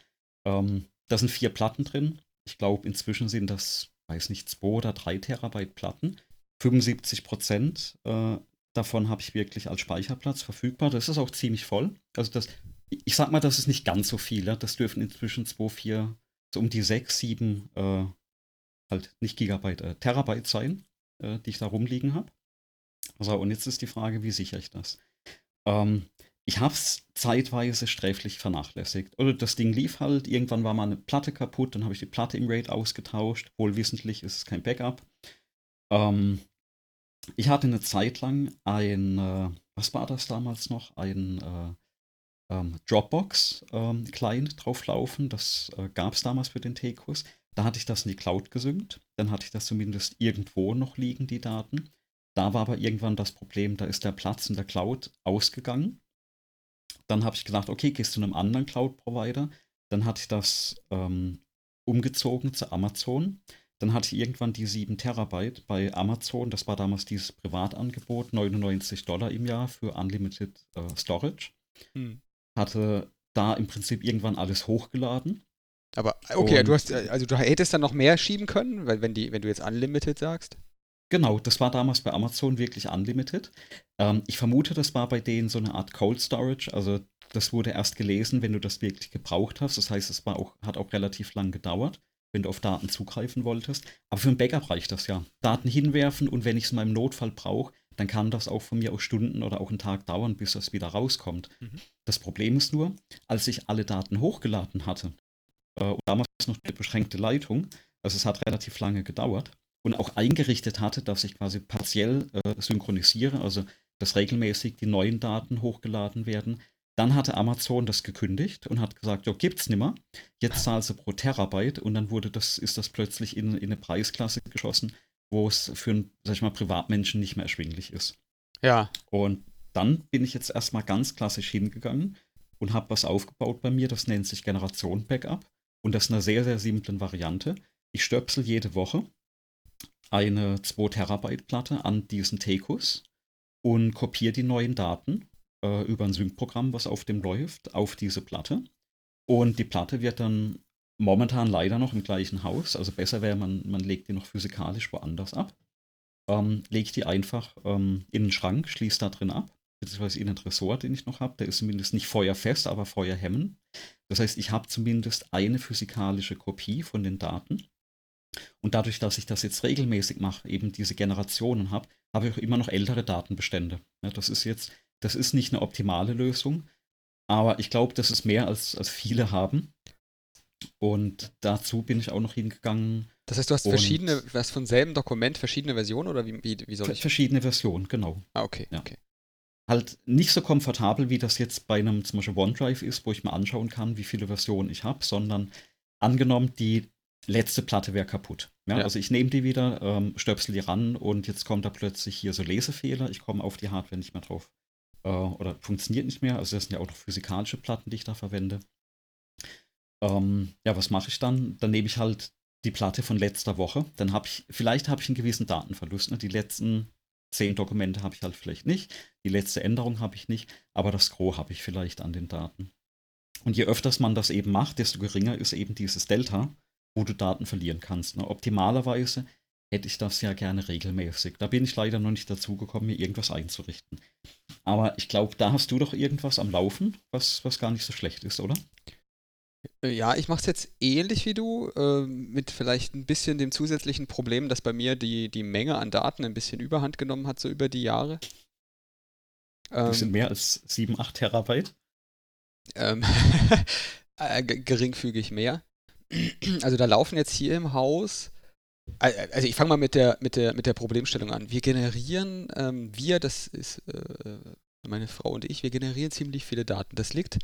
Ähm, da sind vier Platten drin. Ich glaube, inzwischen sind das, weiß nicht, zwei oder drei Terabyte Platten. 75 Prozent äh, davon habe ich wirklich als Speicherplatz verfügbar. Das ist auch ziemlich voll. Also das, ich sag mal, das ist nicht ganz so viel. Ja? Das dürfen inzwischen 2, 4, so um die 6, 7, äh, halt nicht Gigabyte, äh, Terabyte sein, äh, die ich da rumliegen habe. So, und jetzt ist die Frage, wie sichere ich das? Ähm, ich habe es zeitweise sträflich vernachlässigt. Oder das Ding lief halt, irgendwann war mal eine Platte kaputt, dann habe ich die Platte im RAID ausgetauscht. Wohlwissentlich ist es kein Backup. Ähm, ich hatte eine Zeit lang ein, äh, was war das damals noch? Ein äh, ähm, Dropbox-Client ähm, drauflaufen. Das äh, gab es damals für den T-Kurs. Da hatte ich das in die Cloud gesynkt. Dann hatte ich das zumindest irgendwo noch liegen, die Daten. Da war aber irgendwann das Problem, da ist der Platz in der Cloud ausgegangen. Dann habe ich gedacht, okay, gehst du zu einem anderen Cloud-Provider. Dann hatte ich das ähm, umgezogen zu Amazon. Dann hatte ich irgendwann die 7 Terabyte bei Amazon. Das war damals dieses Privatangebot, 99 Dollar im Jahr für Unlimited äh, Storage. Hm. Hatte da im Prinzip irgendwann alles hochgeladen. Aber okay, Und, du hast, also du hättest dann noch mehr schieben können, weil wenn die, wenn du jetzt Unlimited sagst. Genau, das war damals bei Amazon wirklich unlimited. Ähm, ich vermute, das war bei denen so eine Art Cold Storage. Also das wurde erst gelesen, wenn du das wirklich gebraucht hast. Das heißt, es war auch, hat auch relativ lang gedauert, wenn du auf Daten zugreifen wolltest. Aber für ein Backup reicht das ja. Daten hinwerfen und wenn ich es in meinem Notfall brauche, dann kann das auch von mir aus Stunden oder auch einen Tag dauern, bis das wieder rauskommt. Mhm. Das Problem ist nur, als ich alle Daten hochgeladen hatte, äh, und damals noch eine beschränkte Leitung, also es hat relativ lange gedauert, und auch eingerichtet hatte, dass ich quasi partiell äh, synchronisiere, also dass regelmäßig die neuen Daten hochgeladen werden. Dann hatte Amazon das gekündigt und hat gesagt, ja, gibt's nimmer. Jetzt zahlst du pro Terabyte und dann wurde das, ist das plötzlich in, in eine Preisklasse geschossen, wo es für einen, sag ich mal, Privatmenschen nicht mehr erschwinglich ist. Ja. Und dann bin ich jetzt erstmal ganz klassisch hingegangen und habe was aufgebaut bei mir, das nennt sich Generation Backup. Und das ist eine sehr, sehr simple Variante. Ich stöpsel jede Woche eine 2 Terabyte Platte an diesen Tekus und kopiere die neuen Daten äh, über ein Sync-Programm, was auf dem läuft, auf diese Platte. Und die Platte wird dann momentan leider noch im gleichen Haus, also besser wäre, man, man legt die noch physikalisch woanders ab. Ähm, ich die einfach ähm, in den Schrank, schließe da drin ab, beziehungsweise in den Tresor, den ich noch habe. Der ist zumindest nicht feuerfest, aber feuerhemmen. Das heißt, ich habe zumindest eine physikalische Kopie von den Daten und dadurch, dass ich das jetzt regelmäßig mache, eben diese Generationen habe, habe ich auch immer noch ältere Datenbestände. Ja, das ist jetzt, das ist nicht eine optimale Lösung, aber ich glaube, das ist mehr als, als viele haben. Und dazu bin ich auch noch hingegangen. Das heißt, du hast verschiedene, was von selben Dokument, verschiedene Versionen oder wie, wie, wie soll ich? Verschiedene Versionen, genau. Ah, okay, ja. okay. Halt nicht so komfortabel, wie das jetzt bei einem zum Beispiel OneDrive ist, wo ich mir anschauen kann, wie viele Versionen ich habe, sondern angenommen, die letzte Platte wäre kaputt. Ja, ja. Also ich nehme die wieder, ähm, stöpsel die ran und jetzt kommt da plötzlich hier so Lesefehler. Ich komme auf die Hardware nicht mehr drauf. Äh, oder funktioniert nicht mehr. Also das sind ja auch noch physikalische Platten, die ich da verwende. Ähm, ja, was mache ich dann? Dann nehme ich halt die Platte von letzter Woche. Dann habe ich, vielleicht habe ich einen gewissen Datenverlust. Ne? Die letzten zehn Dokumente habe ich halt vielleicht nicht, die letzte Änderung habe ich nicht, aber das Gros habe ich vielleicht an den Daten. Und je öfters man das eben macht, desto geringer ist eben dieses Delta, wo du Daten verlieren kannst. Ne? Optimalerweise hätte ich das ja gerne regelmäßig. Da bin ich leider noch nicht dazu gekommen, mir irgendwas einzurichten. Aber ich glaube, da hast du doch irgendwas am Laufen, was, was gar nicht so schlecht ist, oder? Äh, ja, ich mache es jetzt ähnlich wie du, äh, mit vielleicht ein bisschen dem zusätzlichen Problem, dass bei mir die, die Menge an Daten ein bisschen überhand genommen hat, so über die Jahre. Ähm, das sind mehr als 7, 8 Terabyte? Ähm, äh, geringfügig mehr. Also da laufen jetzt hier im Haus, also ich fange mal mit der, mit, der, mit der Problemstellung an. Wir generieren, ähm, wir, das ist äh, meine Frau und ich, wir generieren ziemlich viele Daten. Das liegt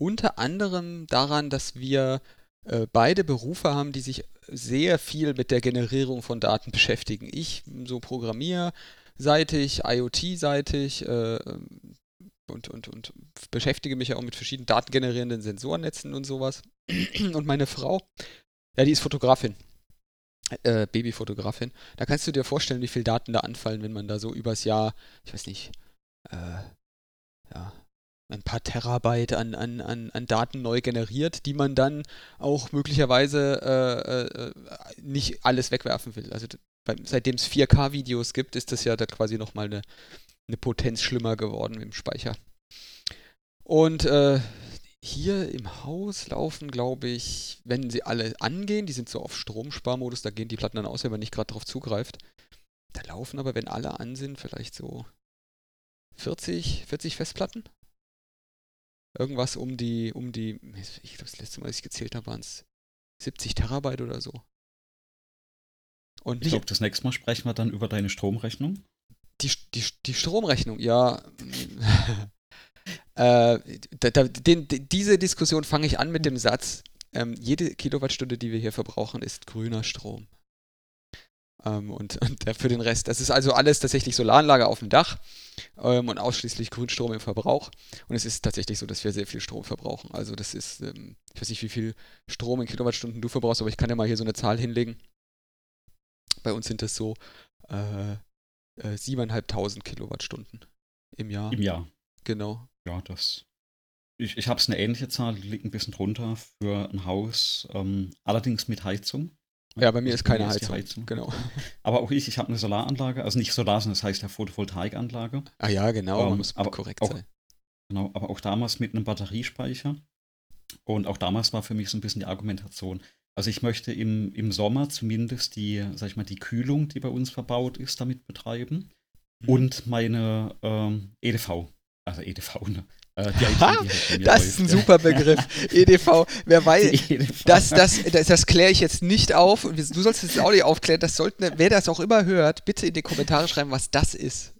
unter anderem daran, dass wir äh, beide Berufe haben, die sich sehr viel mit der Generierung von Daten beschäftigen. Ich so programmierseitig, IoT-seitig äh, und, und, und beschäftige mich ja auch mit verschiedenen datengenerierenden Sensornetzen und sowas. Und meine Frau, ja, die ist Fotografin. Äh, Babyfotografin. Da kannst du dir vorstellen, wie viele Daten da anfallen, wenn man da so übers Jahr, ich weiß nicht, äh, ja, ein paar Terabyte an, an, an, an Daten neu generiert, die man dann auch möglicherweise äh, äh, nicht alles wegwerfen will. Also seitdem es 4K-Videos gibt, ist das ja dann quasi nochmal eine, eine Potenz schlimmer geworden im Speicher. Und äh, hier im Haus laufen, glaube ich, wenn sie alle angehen, die sind so auf Stromsparmodus, da gehen die Platten dann aus, wenn man nicht gerade darauf zugreift. Da laufen aber, wenn alle an sind, vielleicht so 40, 40 Festplatten irgendwas um die, um die, ich glaube, das letzte Mal, als ich gezählt habe, waren es 70 Terabyte oder so. Und ich glaube, das nächste Mal sprechen wir dann über deine Stromrechnung. Die, die, die Stromrechnung, ja. äh, da, da, den, diese Diskussion fange ich an mit dem Satz, ähm, jede Kilowattstunde, die wir hier verbrauchen, ist grüner Strom. Ähm, und, und für den Rest, das ist also alles tatsächlich Solaranlage auf dem Dach ähm, und ausschließlich Grünstrom im Verbrauch. Und es ist tatsächlich so, dass wir sehr viel Strom verbrauchen. Also das ist, ähm, ich weiß nicht, wie viel Strom in Kilowattstunden du verbrauchst, aber ich kann ja mal hier so eine Zahl hinlegen. Bei uns sind das so äh, äh, 7.500 Kilowattstunden im Jahr. Im Jahr. Genau. Ja, das. Ich, ich habe es eine ähnliche Zahl, die liegt ein bisschen drunter für ein Haus, ähm, allerdings mit Heizung. Ja, bei mir ist keine Heizung. Heizung. Genau. Aber auch ich, ich habe eine Solaranlage, also nicht Solar, sondern das heißt ja Photovoltaikanlage. Ah ja, genau, ähm, muss aber korrekt auch, sein. Genau, aber auch damals mit einem Batteriespeicher. Und auch damals war für mich so ein bisschen die Argumentation. Also ich möchte im, im Sommer zumindest die, sag ich mal, die Kühlung, die bei uns verbaut ist, damit betreiben. Mhm. Und meine ähm, EDV, also EDV, ne? Äh, halt das ist ein super Begriff. EDV, wer weiß, EDV. das, das, das, das kläre ich jetzt nicht auf. Du sollst das Audio aufklären. Das sollten, wer das auch immer hört, bitte in die Kommentare schreiben, was das ist.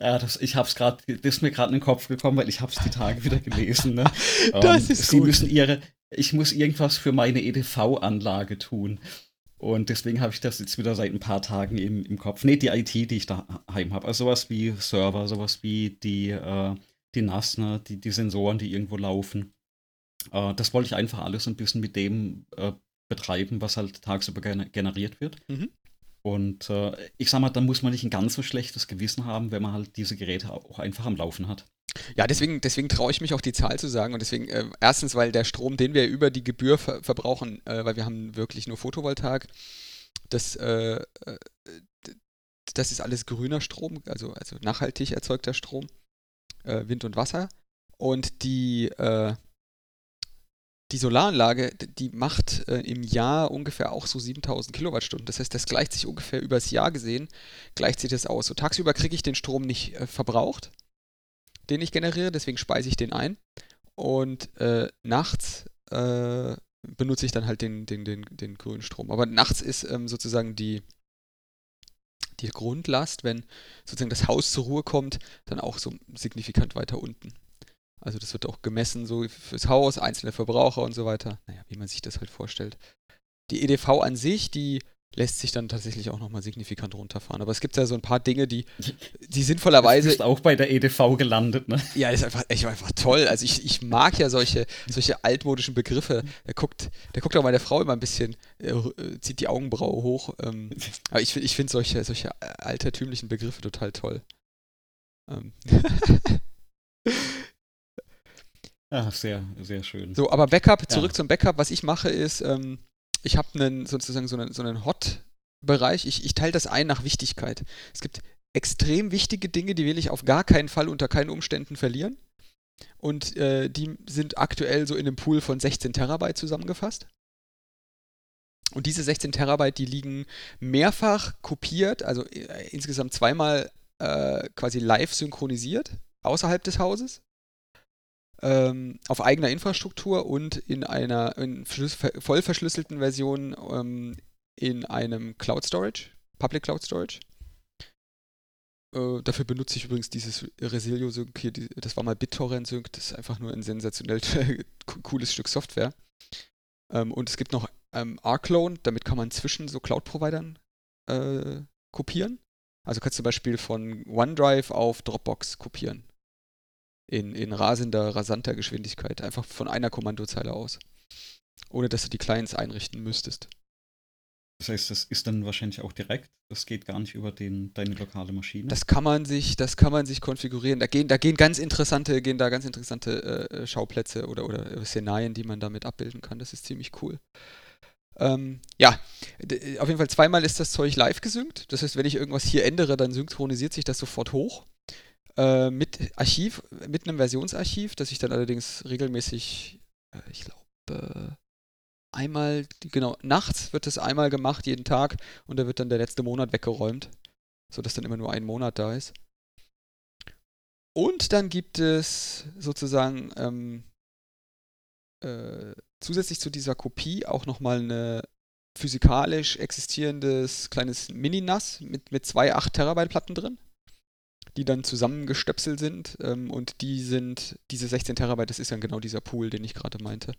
Ja, das, ich hab's gerade, das ist mir gerade in den Kopf gekommen, weil ich hab's die Tage wieder gelesen. Ne? das um, ist Sie gut. müssen ihre, ich muss irgendwas für meine EDV-Anlage tun. Und deswegen habe ich das jetzt wieder seit ein paar Tagen im, im Kopf. Ne, die IT, die ich daheim habe. Also sowas wie Server, sowas wie die äh, die NAS, ne, die, die Sensoren, die irgendwo laufen. Äh, das wollte ich einfach alles ein bisschen mit dem äh, betreiben, was halt tagsüber generiert wird. Mhm. Und äh, ich sag mal, dann muss man nicht ein ganz so schlechtes Gewissen haben, wenn man halt diese Geräte auch einfach am Laufen hat. Ja, deswegen, deswegen traue ich mich auch die Zahl zu sagen. Und deswegen, äh, erstens, weil der Strom, den wir über die Gebühr ver verbrauchen, äh, weil wir haben wirklich nur Photovoltaik, das, äh, äh das ist alles grüner Strom, also, also nachhaltig erzeugter Strom äh, Wind und Wasser. Und die, äh, die Solaranlage, die macht äh, im Jahr ungefähr auch so 7000 Kilowattstunden. Das heißt, das gleicht sich ungefähr übers Jahr gesehen, gleicht sich das aus. So tagsüber kriege ich den Strom nicht äh, verbraucht, den ich generiere, deswegen speise ich den ein. Und äh, nachts äh, benutze ich dann halt den, den, den, den grünen Strom. Aber nachts ist ähm, sozusagen die, die Grundlast, wenn sozusagen das Haus zur Ruhe kommt, dann auch so signifikant weiter unten. Also das wird auch gemessen so fürs Haus, einzelne Verbraucher und so weiter. Naja, wie man sich das halt vorstellt. Die EDV an sich, die lässt sich dann tatsächlich auch nochmal signifikant runterfahren. Aber es gibt ja so ein paar Dinge, die, die sinnvollerweise. Du bist auch bei der EDV gelandet, ne? Ja, ist einfach, echt einfach toll. Also ich, ich mag ja solche, solche altmodischen Begriffe. Der guckt, der guckt auch meine Frau immer ein bisschen, äh, zieht die Augenbraue hoch. Ähm, aber ich, ich finde solche, solche altertümlichen Begriffe total toll. Ähm. Ja, sehr, sehr schön. So, aber Backup, zurück ja. zum Backup. Was ich mache ist, ähm, ich habe einen, sozusagen so einen, so einen Hot-Bereich. Ich, ich teile das ein nach Wichtigkeit. Es gibt extrem wichtige Dinge, die will ich auf gar keinen Fall unter keinen Umständen verlieren. Und äh, die sind aktuell so in einem Pool von 16 Terabyte zusammengefasst. Und diese 16 Terabyte, die liegen mehrfach kopiert, also äh, insgesamt zweimal äh, quasi live synchronisiert außerhalb des Hauses ähm, auf eigener Infrastruktur und in einer in voll verschlüsselten Version ähm, in einem Cloud Storage, Public Cloud Storage. Äh, dafür benutze ich übrigens dieses Resilio Sync hier, die, das war mal BitTorrent Sync, das ist einfach nur ein sensationell cooles Stück Software. Ähm, und es gibt noch ähm, R-Clone, damit kann man zwischen so Cloud-Providern äh, kopieren. Also kannst du zum Beispiel von OneDrive auf Dropbox kopieren in, in rasender, rasanter Geschwindigkeit, einfach von einer Kommandozeile aus. Ohne dass du die Clients einrichten müsstest. Das heißt, das ist dann wahrscheinlich auch direkt. Das geht gar nicht über den, deine lokale Maschine. Das kann man sich, das kann man sich konfigurieren. Da gehen, da gehen ganz interessante, gehen da ganz interessante äh, Schauplätze oder, oder Szenarien, die man damit abbilden kann. Das ist ziemlich cool. Ähm, ja, auf jeden Fall zweimal ist das Zeug live gesynkt. Das heißt, wenn ich irgendwas hier ändere, dann synchronisiert sich das sofort hoch. Äh, mit Archiv, mit einem Versionsarchiv, das ich dann allerdings regelmäßig, äh, ich glaube, äh, einmal, genau, nachts wird das einmal gemacht, jeden Tag, und da wird dann der letzte Monat weggeräumt, sodass dann immer nur ein Monat da ist. Und dann gibt es sozusagen ähm, äh, zusätzlich zu dieser Kopie auch nochmal eine physikalisch existierendes kleines Mini-NAS mit, mit zwei 8 Terabyte Platten drin die dann zusammengestöpselt sind. Ähm, und die sind, diese 16 Terabyte, das ist dann genau dieser Pool, den ich gerade meinte.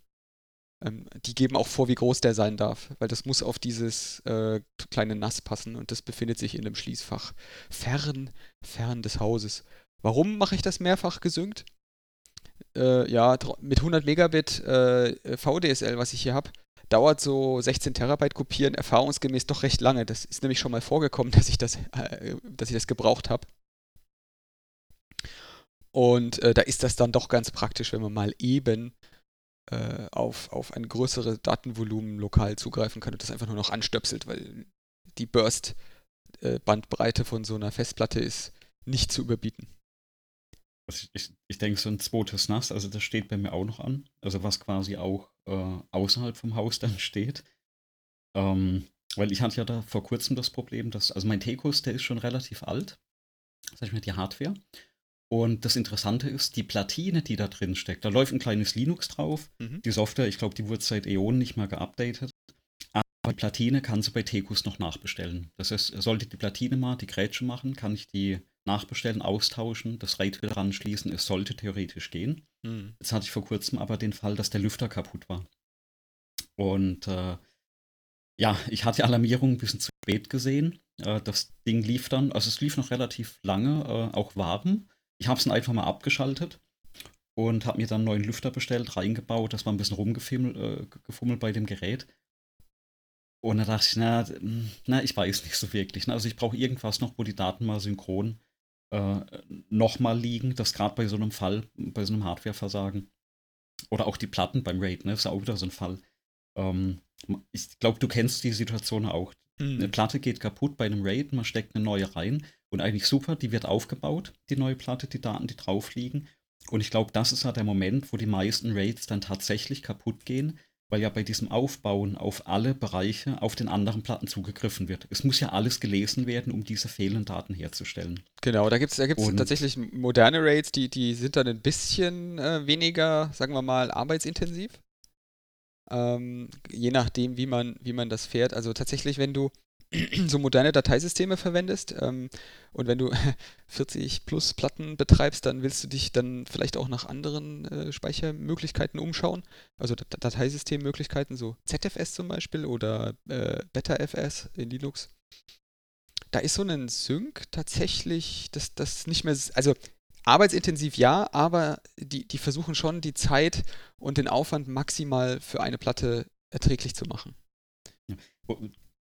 Ähm, die geben auch vor, wie groß der sein darf, weil das muss auf dieses äh, kleine NAS passen und das befindet sich in einem Schließfach fern, fern des Hauses. Warum mache ich das mehrfach gesynkt? Äh, ja, mit 100 Megabit äh, VDSL, was ich hier habe, dauert so 16 Terabyte kopieren erfahrungsgemäß doch recht lange. Das ist nämlich schon mal vorgekommen, dass ich das, äh, dass ich das gebraucht habe. Und äh, da ist das dann doch ganz praktisch, wenn man mal eben äh, auf, auf ein größeres Datenvolumen lokal zugreifen kann und das einfach nur noch anstöpselt, weil die Burst-Bandbreite von so einer Festplatte ist nicht zu überbieten. Also ich, ich denke, so ein zweites NAS, also das steht bei mir auch noch an. Also was quasi auch äh, außerhalb vom Haus dann steht. Ähm, weil ich hatte ja da vor kurzem das Problem, dass, also mein Tekos, der ist schon relativ alt. Sag ich mal, die Hardware. Und das Interessante ist, die Platine, die da drin steckt, da läuft ein kleines Linux drauf. Mhm. Die Software, ich glaube, die wurde seit Äonen nicht mehr geupdatet. Aber die Platine kannst du bei Tekus noch nachbestellen. Das heißt, sollte die Platine mal die Grätsche machen, kann ich die nachbestellen, austauschen, das RAID wieder ranschließen. Es sollte theoretisch gehen. Mhm. Jetzt hatte ich vor kurzem aber den Fall, dass der Lüfter kaputt war. Und äh, ja, ich hatte die Alarmierung ein bisschen zu spät gesehen. Äh, das Ding lief dann, also es lief noch relativ lange, äh, auch warm. Ich habe es dann einfach mal abgeschaltet und habe mir dann einen neuen Lüfter bestellt, reingebaut, das war ein bisschen rumgefummelt äh, bei dem Gerät. Und da dachte ich, na, na, ich weiß nicht so wirklich. Ne? Also ich brauche irgendwas noch, wo die Daten mal synchron äh, nochmal liegen. Das gerade bei so einem Fall, bei so einem Hardwareversagen. Oder auch die Platten beim RAID, ne? Das ist auch wieder so ein Fall. Ähm, ich glaube, du kennst die Situation auch. Mhm. Eine Platte geht kaputt bei einem RAID, man steckt eine neue rein und eigentlich super, die wird aufgebaut, die neue Platte, die Daten, die drauf liegen. Und ich glaube, das ist halt der Moment, wo die meisten RAIDs dann tatsächlich kaputt gehen, weil ja bei diesem Aufbauen auf alle Bereiche auf den anderen Platten zugegriffen wird. Es muss ja alles gelesen werden, um diese fehlenden Daten herzustellen. Genau, da gibt es da gibt's tatsächlich moderne RAIDs, die, die sind dann ein bisschen äh, weniger, sagen wir mal, arbeitsintensiv. Ähm, je nachdem, wie man, wie man das fährt. Also tatsächlich, wenn du, so moderne Dateisysteme verwendest ähm, und wenn du 40 plus Platten betreibst, dann willst du dich dann vielleicht auch nach anderen äh, Speichermöglichkeiten umschauen, also D Dateisystemmöglichkeiten, so ZFS zum Beispiel oder äh, BetaFS in Linux. Da ist so ein Sync tatsächlich, dass das nicht mehr, also arbeitsintensiv ja, aber die, die versuchen schon die Zeit und den Aufwand maximal für eine Platte erträglich zu machen.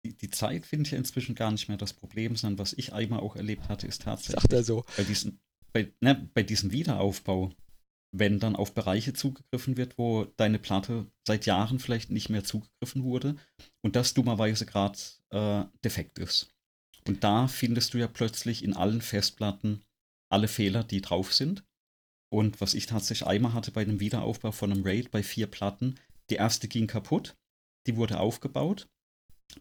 Die, die Zeit finde ich ja inzwischen gar nicht mehr das Problem, sondern was ich einmal auch erlebt hatte, ist tatsächlich Sagt er so. bei, diesen, bei, ne, bei diesem Wiederaufbau, wenn dann auf Bereiche zugegriffen wird, wo deine Platte seit Jahren vielleicht nicht mehr zugegriffen wurde und das dummerweise gerade äh, defekt ist. Und da findest du ja plötzlich in allen Festplatten alle Fehler, die drauf sind. Und was ich tatsächlich einmal hatte bei einem Wiederaufbau von einem RAID bei vier Platten, die erste ging kaputt, die wurde aufgebaut.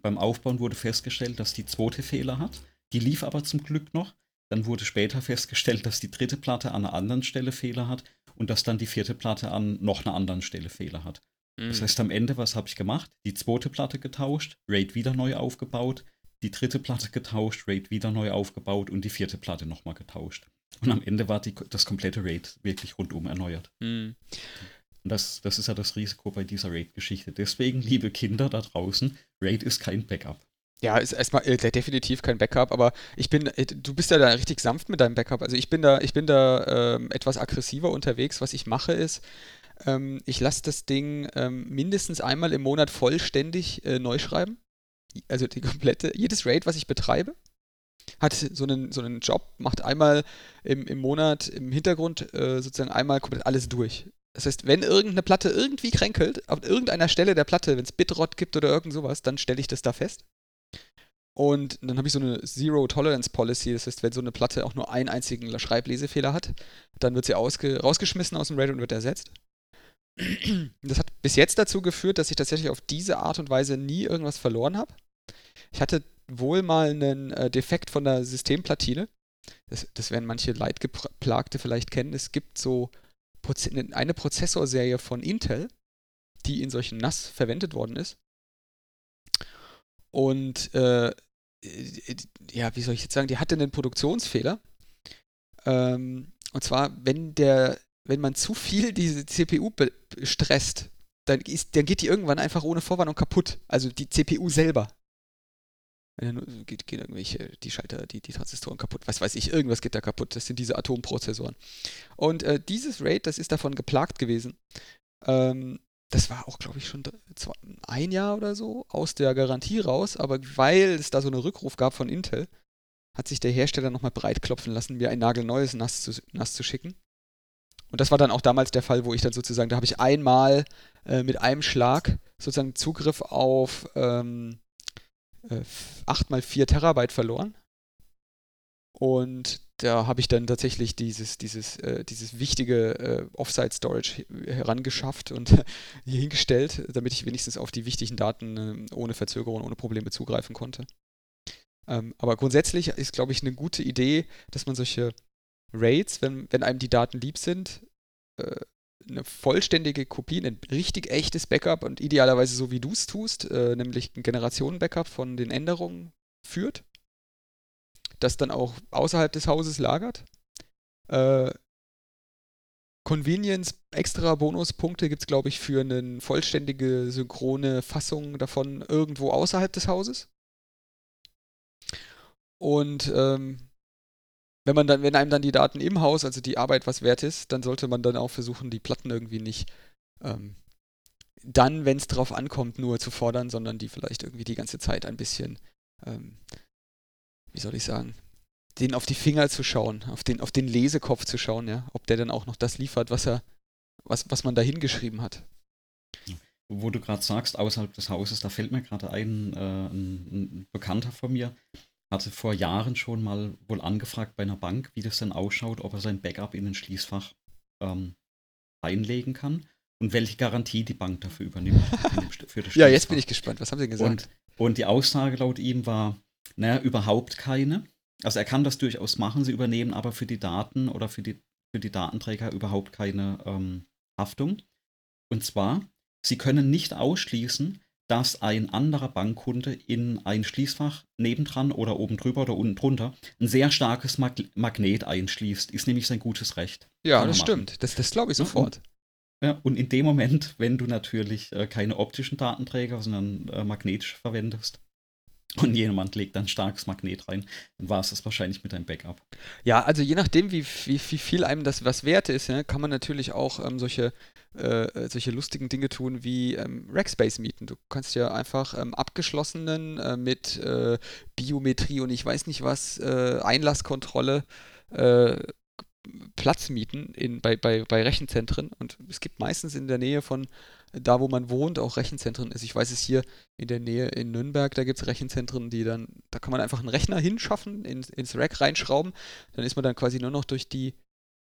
Beim Aufbauen wurde festgestellt, dass die zweite Fehler hat. Die lief aber zum Glück noch. Dann wurde später festgestellt, dass die dritte Platte an einer anderen Stelle Fehler hat und dass dann die vierte Platte an noch einer anderen Stelle Fehler hat. Mhm. Das heißt, am Ende, was habe ich gemacht? Die zweite Platte getauscht, RAID wieder neu aufgebaut, die dritte Platte getauscht, RAID wieder neu aufgebaut und die vierte Platte nochmal getauscht. Und am Ende war die, das komplette RAID wirklich rundum erneuert. Mhm. Und das, das ist ja das Risiko bei dieser RAID-Geschichte. Deswegen, liebe Kinder da draußen, RAID ist kein Backup. Ja, ist erstmal äh, definitiv kein Backup, aber ich bin, äh, du bist ja da richtig sanft mit deinem Backup. Also ich bin da, ich bin da ähm, etwas aggressiver unterwegs. Was ich mache ist, ähm, ich lasse das Ding ähm, mindestens einmal im Monat vollständig äh, neu schreiben. Also die komplette, jedes RAID, was ich betreibe, hat so einen, so einen Job, macht einmal im, im Monat im Hintergrund äh, sozusagen einmal komplett alles durch. Das heißt, wenn irgendeine Platte irgendwie kränkelt, auf irgendeiner Stelle der Platte, wenn es Bitrot gibt oder irgend sowas, dann stelle ich das da fest. Und dann habe ich so eine Zero Tolerance Policy. Das heißt, wenn so eine Platte auch nur einen einzigen Schreiblesefehler hat, dann wird sie rausgeschmissen aus dem RAID und wird ersetzt. Das hat bis jetzt dazu geführt, dass ich tatsächlich auf diese Art und Weise nie irgendwas verloren habe. Ich hatte wohl mal einen äh, Defekt von der Systemplatine. Das, das werden manche Leidgeplagte vielleicht kennen. Es gibt so Proze eine Prozessorserie von Intel, die in solchen NAS verwendet worden ist. Und äh, ja, wie soll ich jetzt sagen, die hatte einen Produktionsfehler. Ähm, und zwar, wenn der, wenn man zu viel diese CPU stresst, dann, ist, dann geht die irgendwann einfach ohne Vorwarnung kaputt. Also die CPU selber. Dann geht, gehen irgendwelche, die Schalter, die, die Transistoren kaputt, was weiß ich, irgendwas geht da kaputt. Das sind diese Atomprozessoren. Und äh, dieses RAID, das ist davon geplagt gewesen. Ähm, das war auch, glaube ich, schon ein Jahr oder so aus der Garantie raus, aber weil es da so einen Rückruf gab von Intel, hat sich der Hersteller nochmal breitklopfen lassen, mir ein nagelneues NAS zu, NAS zu schicken. Und das war dann auch damals der Fall, wo ich dann sozusagen, da habe ich einmal äh, mit einem Schlag sozusagen Zugriff auf ähm, äh, 8 mal 4 Terabyte verloren. Und da habe ich dann tatsächlich dieses, dieses, äh, dieses wichtige äh, Offsite-Storage herangeschafft und hier hingestellt, damit ich wenigstens auf die wichtigen Daten äh, ohne Verzögerung, ohne Probleme zugreifen konnte. Ähm, aber grundsätzlich ist, glaube ich, eine gute Idee, dass man solche RAIDs, wenn, wenn einem die Daten lieb sind, äh, eine vollständige Kopie, ein richtig echtes Backup und idealerweise so wie du es tust, äh, nämlich ein Generationen-Backup von den Änderungen führt, das dann auch außerhalb des Hauses lagert. Äh, Convenience, extra Bonuspunkte gibt es, glaube ich, für eine vollständige synchrone Fassung davon irgendwo außerhalb des Hauses. Und ähm, wenn man dann, wenn einem dann die Daten im Haus, also die Arbeit was wert ist, dann sollte man dann auch versuchen, die Platten irgendwie nicht ähm, dann, wenn es drauf ankommt, nur zu fordern, sondern die vielleicht irgendwie die ganze Zeit ein bisschen, ähm, wie soll ich sagen, den auf die Finger zu schauen, auf den, auf den Lesekopf zu schauen, ja, ob der dann auch noch das liefert, was er, was, was man da hingeschrieben hat. Wo du gerade sagst, außerhalb des Hauses, da fällt mir gerade ein, äh, ein, ein Bekannter von mir, hatte vor Jahren schon mal wohl angefragt bei einer Bank, wie das denn ausschaut, ob er sein Backup in ein Schließfach ähm, einlegen kann und welche Garantie die Bank dafür übernimmt. für das ja, jetzt bin ich gespannt. Was haben Sie gesagt? Und, und die Aussage laut ihm war, naja, überhaupt keine. Also er kann das durchaus machen, sie übernehmen aber für die Daten oder für die, für die Datenträger überhaupt keine ähm, Haftung. Und zwar, sie können nicht ausschließen, dass ein anderer Bankkunde in ein Schließfach nebendran oder oben drüber oder unten drunter ein sehr starkes Mag Magnet einschließt. Ist nämlich sein gutes Recht. Ja, das stimmt. Das, das glaube ich sofort. Ja, und in dem Moment, wenn du natürlich äh, keine optischen Datenträger, sondern äh, magnetisch verwendest, und jemand legt dann starkes Magnet rein, dann war es das wahrscheinlich mit deinem Backup. Ja, also je nachdem, wie, wie, wie viel einem das was wert ist, ja, kann man natürlich auch ähm, solche, äh, solche lustigen Dinge tun wie ähm, Rackspace mieten. Du kannst ja einfach ähm, abgeschlossenen äh, mit äh, Biometrie und ich weiß nicht was, äh, Einlasskontrolle äh, Platz mieten in, bei, bei, bei Rechenzentren. Und es gibt meistens in der Nähe von da, wo man wohnt, auch Rechenzentren ist. Ich weiß es hier in der Nähe in Nürnberg, da gibt es Rechenzentren, die dann, da kann man einfach einen Rechner hinschaffen, in, ins Rack reinschrauben. Dann ist man dann quasi nur noch durch die,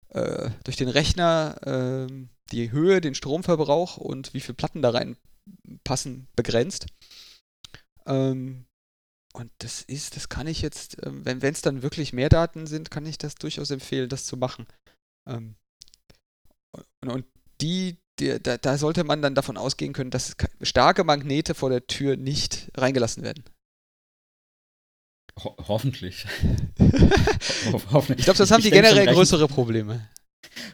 äh, durch den Rechner, äh, die Höhe, den Stromverbrauch und wie viele Platten da reinpassen, begrenzt. Ähm, und das ist, das kann ich jetzt, ähm, wenn es dann wirklich mehr Daten sind, kann ich das durchaus empfehlen, das zu machen. Ähm, und, und die, die da, da, sollte man dann davon ausgehen können, dass starke Magnete vor der Tür nicht reingelassen werden. Ho hoffentlich. Ho hoffentlich. Ich glaube, das haben ich die generell größere Probleme.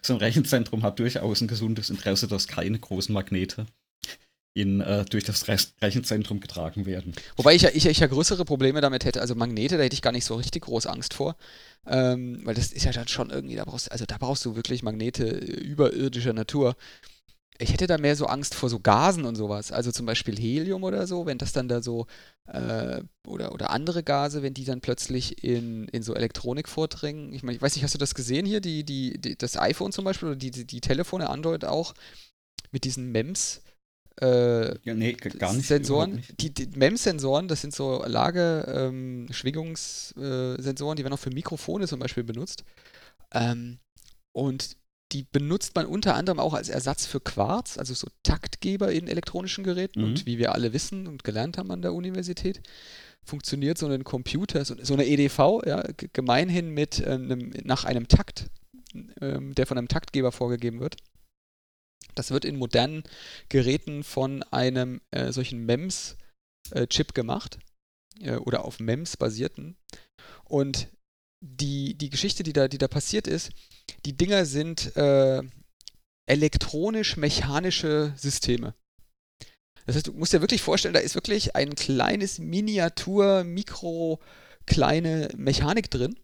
So ein Rechenzentrum hat durchaus ein gesundes Interesse, dass keine großen Magnete in, äh, durch das Rechenzentrum getragen werden. Wobei ich ja, ich, ich ja größere Probleme damit hätte. Also Magnete, da hätte ich gar nicht so richtig groß Angst vor. Ähm, weil das ist ja dann schon irgendwie, da brauchst, also da brauchst du wirklich Magnete überirdischer Natur. Ich hätte da mehr so Angst vor so Gasen und sowas. Also zum Beispiel Helium oder so, wenn das dann da so, äh, oder, oder andere Gase, wenn die dann plötzlich in, in so Elektronik vordringen. Ich meine, ich weiß nicht, hast du das gesehen hier? Die, die, die, das iPhone zum Beispiel oder die, die, die Telefone, Android auch, mit diesen MEMS äh, ja, nee, gar nicht. Sensoren, die, die MEMS-Sensoren, das sind so Lage-Schwingungssensoren, ähm, die werden auch für Mikrofone zum Beispiel benutzt. Ähm, und die benutzt man unter anderem auch als Ersatz für Quarz, also so Taktgeber in elektronischen Geräten. Mhm. Und wie wir alle wissen und gelernt haben an der Universität, funktioniert so ein Computer, so, so eine EDV, ja, gemeinhin mit ähm, nach einem Takt, ähm, der von einem Taktgeber vorgegeben wird. Das wird in modernen Geräten von einem äh, solchen MEMS-Chip äh, gemacht äh, oder auf MEMS basierten. Und die, die Geschichte, die da, die da passiert ist, die Dinger sind äh, elektronisch-mechanische Systeme. Das heißt, du musst dir wirklich vorstellen, da ist wirklich ein kleines Miniatur, Mikro, kleine Mechanik drin.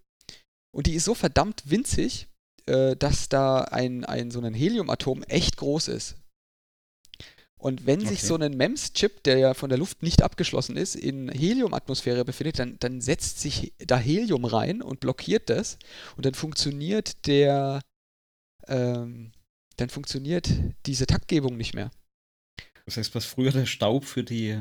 Und die ist so verdammt winzig, äh, dass da ein, ein so ein Heliumatom echt groß ist. Und wenn sich okay. so ein MEMS-Chip, der ja von der Luft nicht abgeschlossen ist, in Heliumatmosphäre befindet, dann, dann setzt sich da Helium rein und blockiert das. Und dann funktioniert der, ähm, dann funktioniert diese Taktgebung nicht mehr. Das heißt, was früher der Staub für die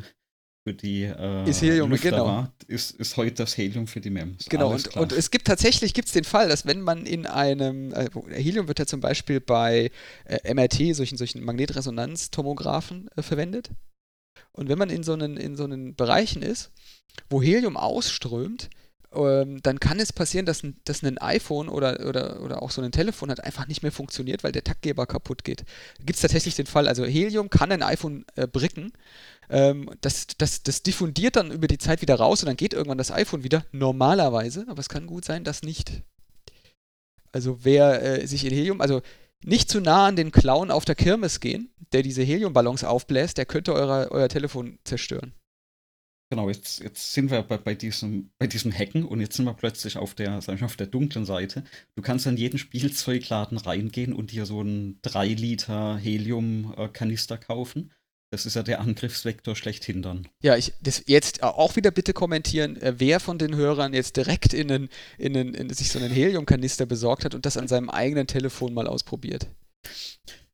für die äh, ist Helium, Lüfter genau. war, ist, ist heute das Helium für die MEMS. Genau, und, und, es gibt tatsächlich gibt's den Fall, dass wenn man in einem, äh, Helium wird ja zum Beispiel bei äh, MRT, solchen, solchen Magnetresonanztomographen äh, verwendet. Und wenn man in so, einen, in so einen Bereichen ist, wo Helium ausströmt, ähm, dann kann es passieren, dass, dass ein iPhone oder, oder, oder auch so ein Telefon halt einfach nicht mehr funktioniert, weil der Taktgeber kaputt geht. Gibt es tatsächlich den Fall, also Helium kann ein iPhone äh, bricken, ähm, das, das, das diffundiert dann über die Zeit wieder raus und dann geht irgendwann das iPhone wieder, normalerweise, aber es kann gut sein, dass nicht. Also wer äh, sich in Helium, also nicht zu nah an den Clown auf der Kirmes gehen, der diese Heliumballons aufbläst, der könnte eure, euer Telefon zerstören. Genau, jetzt, jetzt sind wir bei, bei, diesem, bei diesem Hacken und jetzt sind wir plötzlich auf der, sag ich mal, auf der dunklen Seite. Du kannst an jeden Spielzeugladen reingehen und dir so einen 3 Liter Helium-Kanister kaufen. Das ist ja der Angriffsvektor schlechthin dann. Ja, ich das jetzt auch wieder bitte kommentieren, äh, wer von den Hörern jetzt direkt in, einen, in, einen, in sich so einen Heliumkanister besorgt hat und das an seinem eigenen Telefon mal ausprobiert.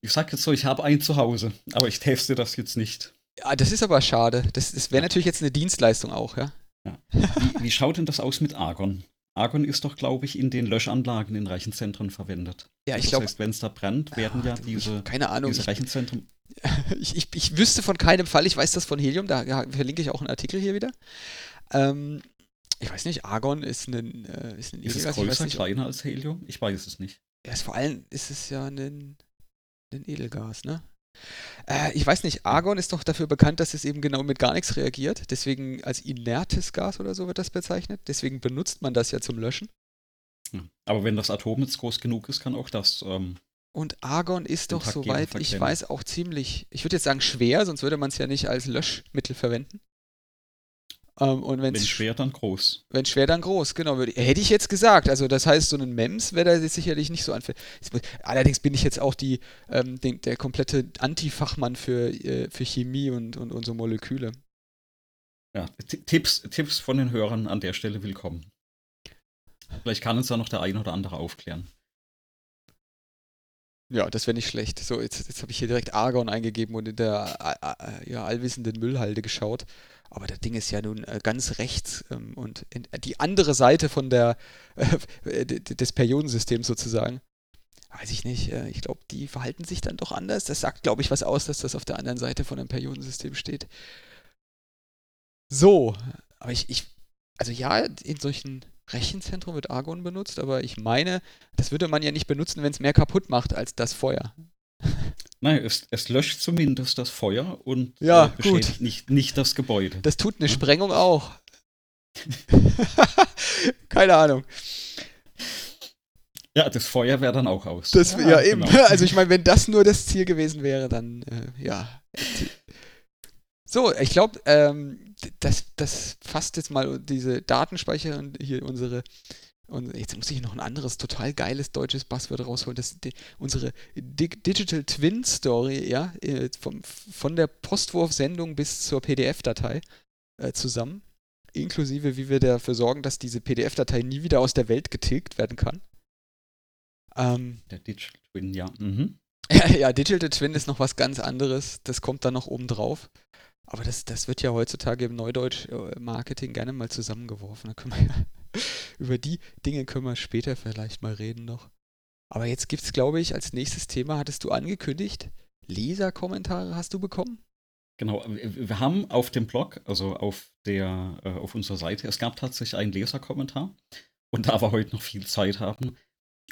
Ich sag jetzt so, ich habe einen zu Hause, aber ich teste das jetzt nicht. Ja, das ist aber schade. Das, das wäre ja. natürlich jetzt eine Dienstleistung auch, ja. ja. Wie, wie schaut denn das aus mit Argon? Argon ist doch, glaube ich, in den Löschanlagen in Rechenzentren verwendet. Ja, ich glaube. Das heißt, wenn es da brennt, werden ja, diese, keine Ahnung, diese Rechenzentren. Ich, ich, ich, wüsste von keinem Fall, ich weiß das von Helium, da verlinke ich auch einen Artikel hier wieder. Ähm, ich weiß nicht, Argon ist ein, äh, ist ein Ist es größer, kleiner als Helium? Ich weiß es nicht. Ja, vor allem ist es ja ein, ein Edelgas, ne? Äh, ich weiß nicht, Argon ist doch dafür bekannt, dass es eben genau mit gar nichts reagiert. Deswegen als inertes Gas oder so wird das bezeichnet. Deswegen benutzt man das ja zum Löschen. Aber wenn das Atom jetzt groß genug ist, kann auch das. Ähm, und Argon ist doch, soweit ich weiß, auch ziemlich, ich würde jetzt sagen schwer, sonst würde man es ja nicht als Löschmittel verwenden. Ähm, und wenn schwer, dann groß. Wenn schwer, dann groß, genau. Hätte ich jetzt gesagt. Also das heißt, so ein MEMS wäre da sicherlich nicht so anfällig. Allerdings bin ich jetzt auch die, ähm, den, der komplette Antifachmann für, äh, für Chemie und, und, und so Moleküle. Ja, Tipps, Tipps von den Hörern an der Stelle willkommen. Vielleicht kann uns da noch der eine oder andere aufklären. Ja, das wäre nicht schlecht. So, jetzt, jetzt habe ich hier direkt Argon eingegeben und in der äh, äh, ja, allwissenden Müllhalde geschaut. Aber das Ding ist ja nun äh, ganz rechts ähm, und in, die andere Seite von der äh, des Periodensystems sozusagen. Weiß ich nicht. Äh, ich glaube, die verhalten sich dann doch anders. Das sagt, glaube ich, was aus, dass das auf der anderen Seite von dem Periodensystem steht. So, aber ich, ich also ja, in solchen Rechenzentrum wird Argon benutzt, aber ich meine, das würde man ja nicht benutzen, wenn es mehr kaputt macht als das Feuer. Nein, es, es löscht zumindest das Feuer und ja, äh, beschädigt gut. Nicht, nicht das Gebäude. Das tut eine ja? Sprengung auch. Keine Ahnung. Ja, das Feuer wäre dann auch aus. Das, ja, ja eben. Genau. Also ich meine, wenn das nur das Ziel gewesen wäre, dann äh, ja. So, ich glaube, ähm, das, das fasst jetzt mal diese Datenspeicher und hier unsere. Und jetzt muss ich noch ein anderes total geiles deutsches Buzzword rausholen. Das die, unsere Digital Twin Story, ja, äh, vom, von der Postwurfsendung bis zur PDF-Datei äh, zusammen. Inklusive, wie wir dafür sorgen, dass diese PDF-Datei nie wieder aus der Welt getilgt werden kann. Ähm, der Digital Twin, ja. Mhm. ja. Ja, Digital Twin ist noch was ganz anderes. Das kommt dann noch oben drauf. Aber das, das wird ja heutzutage im Neudeutsch-Marketing äh, gerne mal zusammengeworfen. Da können wir ja, über die Dinge können wir später vielleicht mal reden noch. Aber jetzt gibt es, glaube ich, als nächstes Thema, hattest du angekündigt, Leserkommentare hast du bekommen? Genau, wir haben auf dem Blog, also auf der, äh, auf unserer Seite, es gab tatsächlich einen Leserkommentar. Und da wir heute noch viel Zeit haben.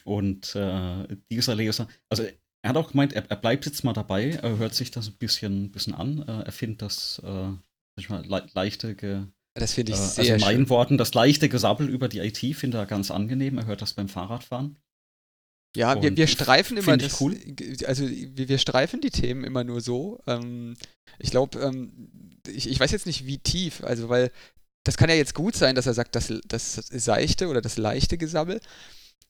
Und äh, dieser Leser, also er hat auch gemeint, er, er, bleibt jetzt mal dabei, er hört sich das ein bisschen, bisschen an. Äh, er findet das äh, le leichte Ge Das finde ich äh, sehr Also in meinen Worten, das leichte Gesabbel über die IT findet er ganz angenehm. Er hört das beim Fahrradfahren. Ja, wir, wir streifen immer das. Cool. Also wir, wir streifen die Themen immer nur so. Ähm, ich glaube, ähm, ich, ich weiß jetzt nicht, wie tief, also weil das kann ja jetzt gut sein, dass er sagt, das, das seichte oder das leichte Gesabbel.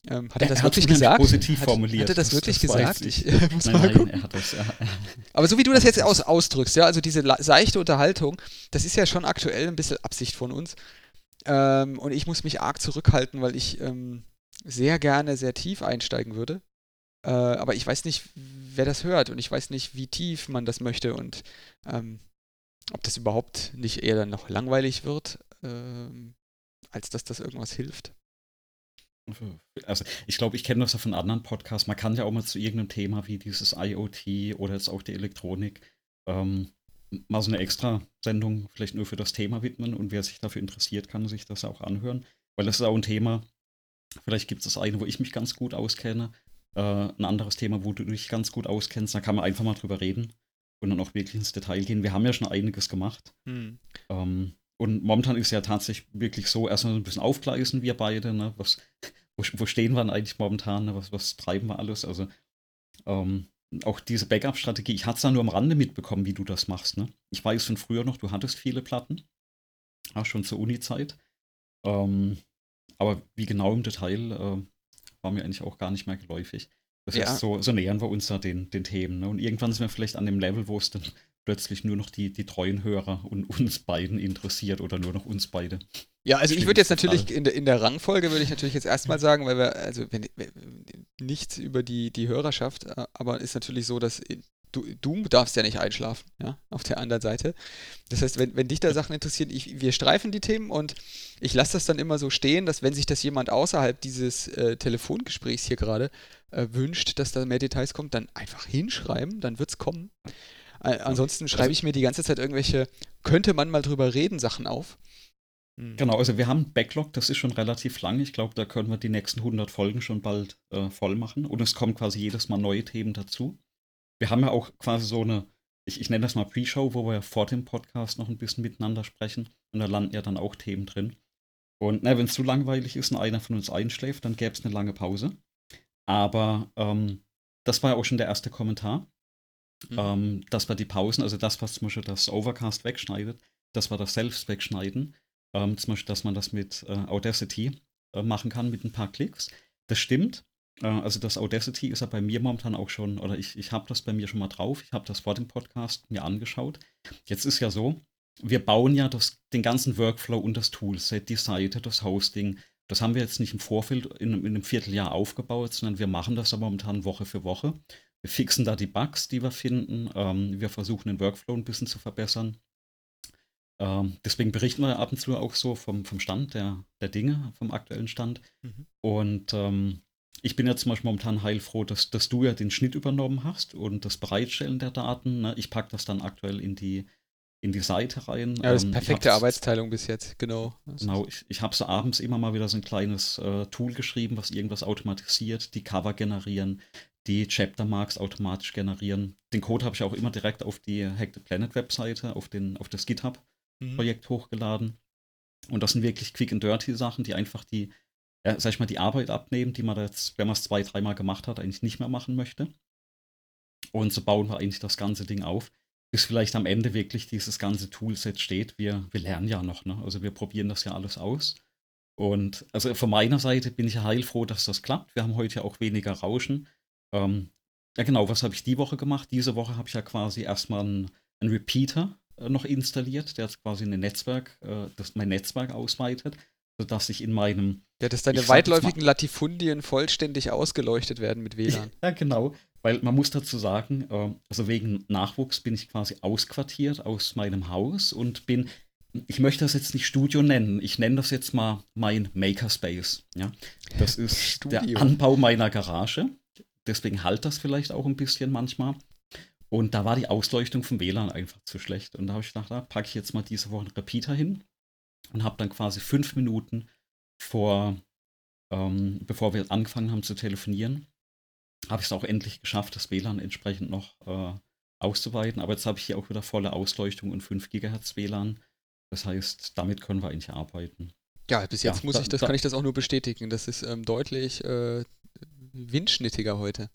Ähm, hat er, das er wirklich gesagt? positiv hat, formuliert. Hat er das, das wirklich das gesagt? Ich, ich muss nein, mal gucken. er hat das, ja. Aber so wie du das jetzt aus, ausdrückst, ja, also diese seichte Unterhaltung, das ist ja schon aktuell ein bisschen Absicht von uns. Ähm, und ich muss mich arg zurückhalten, weil ich ähm, sehr gerne sehr tief einsteigen würde. Äh, aber ich weiß nicht, wer das hört und ich weiß nicht, wie tief man das möchte und ähm, ob das überhaupt nicht eher dann noch langweilig wird, ähm, als dass das irgendwas hilft. Also ich glaube, ich kenne das ja von anderen Podcasts. Man kann ja auch mal zu irgendeinem Thema wie dieses IoT oder jetzt auch die Elektronik ähm, mal so eine extra Sendung vielleicht nur für das Thema widmen und wer sich dafür interessiert, kann sich das auch anhören, weil das ist auch ein Thema. Vielleicht gibt es das eine, wo ich mich ganz gut auskenne, äh, ein anderes Thema, wo du dich ganz gut auskennst. Da kann man einfach mal drüber reden und dann auch wirklich ins Detail gehen. Wir haben ja schon einiges gemacht. Hm. Ähm, und momentan ist ja tatsächlich wirklich so, erstmal so ein bisschen aufgleisen wir beide, ne? Was, wo, wo stehen wir eigentlich momentan, was, was treiben wir alles? Also ähm, auch diese Backup-Strategie, ich hatte es da nur am Rande mitbekommen, wie du das machst. Ne? Ich weiß von früher noch, du hattest viele Platten, auch schon zur Uni-Zeit. Ähm, aber wie genau im Detail äh, war mir eigentlich auch gar nicht mehr geläufig. Das ja. heißt, so, so nähern wir uns da den, den Themen. Ne? Und irgendwann sind wir vielleicht an dem Level, wo es dann plötzlich nur noch die, die treuen Hörer und uns beiden interessiert oder nur noch uns beide. Ja, also ich würde jetzt natürlich in der, in der Rangfolge würde ich natürlich jetzt erstmal sagen, weil wir, also wenn, nichts über die, die Hörerschaft, äh, aber ist natürlich so, dass du, du darfst ja nicht einschlafen, ja, auf der anderen Seite. Das heißt, wenn, wenn dich da Sachen interessieren, ich, wir streifen die Themen und ich lasse das dann immer so stehen, dass wenn sich das jemand außerhalb dieses äh, Telefongesprächs hier gerade äh, wünscht, dass da mehr Details kommt, dann einfach hinschreiben, dann wird es kommen. Äh, ansonsten schreibe also ich mir die ganze Zeit irgendwelche, könnte man mal drüber reden, Sachen auf. Hm. Genau, also wir haben Backlog, das ist schon relativ lang. Ich glaube, da können wir die nächsten 100 Folgen schon bald äh, voll machen. Und es kommen quasi jedes Mal neue Themen dazu. wir haben ja auch quasi so eine, ich, ich nenne das mal Pre-Show, wo wir vor dem Podcast noch ein bisschen miteinander sprechen. Und da landen ja dann auch Themen drin. Und wenn es zu langweilig ist und einer von uns einschläft, dann gäbe es eine lange Pause. Aber ähm, das war ja auch schon der erste Kommentar. Mhm. Ähm, dass wir die Pausen, also das, was zum Beispiel das Overcast wegschneidet, dass wir das selbst wegschneiden. Ähm, zum Beispiel, dass man das mit äh, Audacity äh, machen kann mit ein paar Klicks. Das stimmt. Äh, also das Audacity ist ja bei mir momentan auch schon, oder ich, ich habe das bei mir schon mal drauf. Ich habe das vor dem Podcast mir angeschaut. Jetzt ist ja so, wir bauen ja das, den ganzen Workflow und das Toolset, die Seite, das Hosting. Das haben wir jetzt nicht im Vorfeld in, in einem Vierteljahr aufgebaut, sondern wir machen das aber momentan Woche für Woche. Wir fixen da die Bugs, die wir finden. Ähm, wir versuchen den Workflow ein bisschen zu verbessern. Ähm, deswegen berichten wir ab und zu auch so vom, vom Stand der, der Dinge, vom aktuellen Stand. Mhm. Und ähm, ich bin jetzt zum Beispiel momentan heilfroh, dass, dass du ja den Schnitt übernommen hast und das Bereitstellen der Daten. Ne? Ich packe das dann aktuell in die, in die Seite rein. Ja, das ist ähm, perfekte Arbeitsteilung bis jetzt, genau. Genau, ich, ich habe so abends immer mal wieder so ein kleines äh, Tool geschrieben, was irgendwas automatisiert, die Cover generieren, die Chapter Marks automatisch generieren. Den Code habe ich auch immer direkt auf die Hack the Planet Webseite, auf, den, auf das GitHub-Projekt mhm. hochgeladen. Und das sind wirklich quick and dirty Sachen, die einfach die, ja, sag ich mal, die Arbeit abnehmen, die man jetzt, wenn man es zwei, dreimal gemacht hat, eigentlich nicht mehr machen möchte. Und so bauen wir eigentlich das ganze Ding auf bis vielleicht am Ende wirklich dieses ganze Toolset steht. Wir, wir lernen ja noch, ne? Also wir probieren das ja alles aus. Und also von meiner Seite bin ich heilfroh, dass das klappt. Wir haben heute ja auch weniger Rauschen. Ähm, ja genau, was habe ich die Woche gemacht? Diese Woche habe ich ja quasi erstmal einen, einen Repeater äh, noch installiert, der jetzt quasi ein Netzwerk, äh, das mein Netzwerk ausweitet, sodass ich in meinem. Ja, dass deine weitläufigen Latifundien vollständig ausgeleuchtet werden mit WLAN. ja, genau. Weil man muss dazu sagen, äh, also wegen Nachwuchs bin ich quasi ausquartiert aus meinem Haus und bin, ich möchte das jetzt nicht Studio nennen, ich nenne das jetzt mal mein Makerspace. Ja? Das ist Studio. der Anbau meiner Garage. Deswegen halt das vielleicht auch ein bisschen manchmal. Und da war die Ausleuchtung vom WLAN einfach zu schlecht. Und da habe ich gedacht, da packe ich jetzt mal diese Woche einen Repeater hin und habe dann quasi fünf Minuten vor, ähm, bevor wir angefangen haben zu telefonieren, habe ich es auch endlich geschafft, das WLAN entsprechend noch äh, auszuweiten. Aber jetzt habe ich hier auch wieder volle Ausleuchtung und 5 GHz WLAN. Das heißt, damit können wir eigentlich arbeiten. Ja, bis jetzt ja, muss da, ich das, da, kann ich das auch nur bestätigen. Das ist ähm, deutlich äh, windschnittiger heute.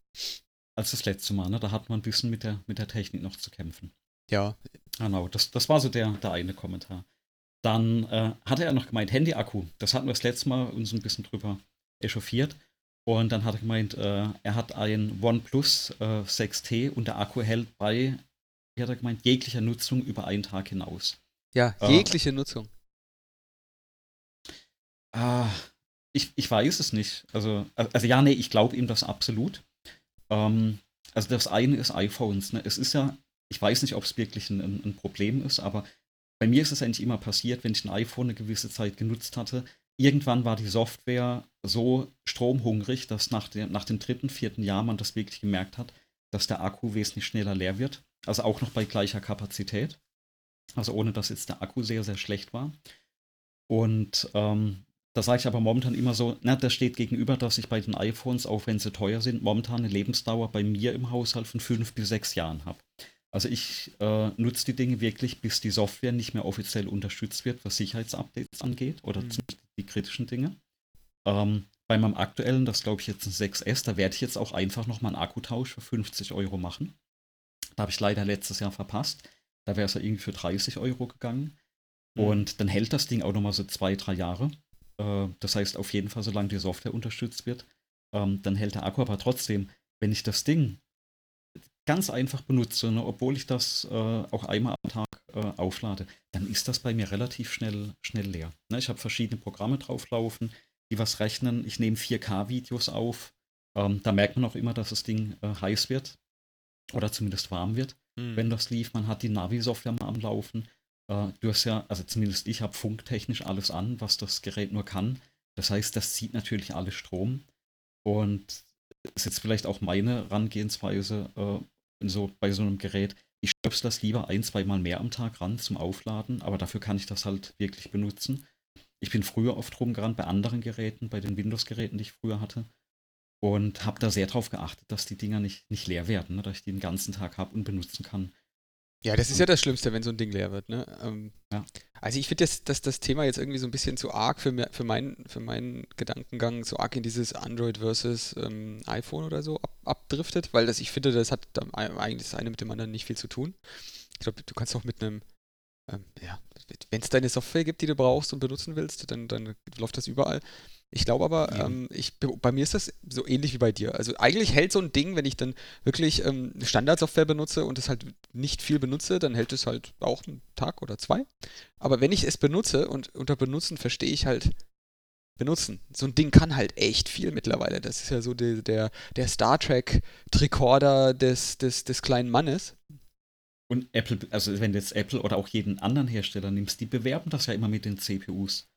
Als das letzte Mal, ne? Da hat man ein bisschen mit der, mit der Technik noch zu kämpfen. Ja. Genau, das, das war so der, der eine Kommentar. Dann äh, hatte er noch gemeint, Handy-Akku. Das hatten wir das letzte Mal uns ein bisschen drüber echauffiert. Und dann hat er gemeint, äh, er hat ein OnePlus äh, 6T und der Akku hält bei, wie hat er gemeint, jeglicher Nutzung über einen Tag hinaus. Ja, äh, jegliche Nutzung. Ich, ich weiß es nicht. Also, also ja, nee, ich glaube ihm das absolut. Ähm, also das eine ist iPhones. Ne? Es ist ja, ich weiß nicht, ob es wirklich ein, ein Problem ist, aber bei mir ist es eigentlich immer passiert, wenn ich ein iPhone eine gewisse Zeit genutzt hatte, irgendwann war die Software so stromhungrig, dass nach, der, nach dem dritten, vierten Jahr man das wirklich gemerkt hat, dass der Akku wesentlich schneller leer wird. Also auch noch bei gleicher Kapazität. Also ohne dass jetzt der Akku sehr, sehr schlecht war. Und ähm, da sage ich aber momentan immer so, na, das steht gegenüber, dass ich bei den iPhones, auch wenn sie teuer sind, momentan eine Lebensdauer bei mir im Haushalt von fünf bis sechs Jahren habe. Also ich äh, nutze die Dinge wirklich, bis die Software nicht mehr offiziell unterstützt wird, was Sicherheitsupdates angeht oder mhm. die kritischen Dinge. Ähm, bei meinem aktuellen, das glaube ich jetzt ein 6S, da werde ich jetzt auch einfach nochmal einen Akkutausch für 50 Euro machen. Da habe ich leider letztes Jahr verpasst. Da wäre es ja irgendwie für 30 Euro gegangen. Mhm. Und dann hält das Ding auch nochmal so zwei, drei Jahre. Äh, das heißt auf jeden Fall, solange die Software unterstützt wird, ähm, dann hält der Akku. Aber trotzdem, wenn ich das Ding ganz einfach benutze, ne, obwohl ich das äh, auch einmal am Tag äh, auflade, dann ist das bei mir relativ schnell, schnell leer. Ne, ich habe verschiedene Programme drauflaufen, die was rechnen. Ich nehme 4K-Videos auf. Ähm, da merkt man auch immer, dass das Ding äh, heiß wird oder zumindest warm wird, mhm. wenn das lief. Man hat die Navi-Software mal am Laufen. Äh, du hast ja, also zumindest ich habe funktechnisch alles an, was das Gerät nur kann. Das heißt, das zieht natürlich alles Strom. Und ist jetzt vielleicht auch meine Herangehensweise, äh, so bei so einem Gerät, ich stöpsel das lieber ein, zweimal mehr am Tag ran zum Aufladen, aber dafür kann ich das halt wirklich benutzen. Ich bin früher oft rumgerannt bei anderen Geräten, bei den Windows-Geräten, die ich früher hatte. Und habe da sehr darauf geachtet, dass die Dinger nicht, nicht leer werden, ne? dass ich die den ganzen Tag habe und benutzen kann. Ja, das ist ja das Schlimmste, wenn so ein Ding leer wird. Ne? Ähm, ja. Also ich finde, dass, dass das Thema jetzt irgendwie so ein bisschen zu arg für, für, mein, für meinen Gedankengang, so arg in dieses Android versus ähm, iPhone oder so ab, abdriftet, weil das, ich finde, das hat eigentlich das eine mit dem anderen nicht viel zu tun. Ich glaube, du kannst auch mit einem, ähm, ja, wenn es deine Software gibt, die du brauchst und benutzen willst, dann, dann läuft das überall. Ich glaube aber, ja. ähm, ich, bei mir ist das so ähnlich wie bei dir. Also eigentlich hält so ein Ding, wenn ich dann wirklich ähm, Standardsoftware benutze und es halt nicht viel benutze, dann hält es halt auch einen Tag oder zwei. Aber wenn ich es benutze und unter Benutzen verstehe ich halt benutzen. So ein Ding kann halt echt viel mittlerweile. Das ist ja so die, der, der Star Trek Tricorder des, des, des kleinen Mannes. Und Apple, also wenn du jetzt Apple oder auch jeden anderen Hersteller nimmst, die bewerben das ja immer mit den CPUs.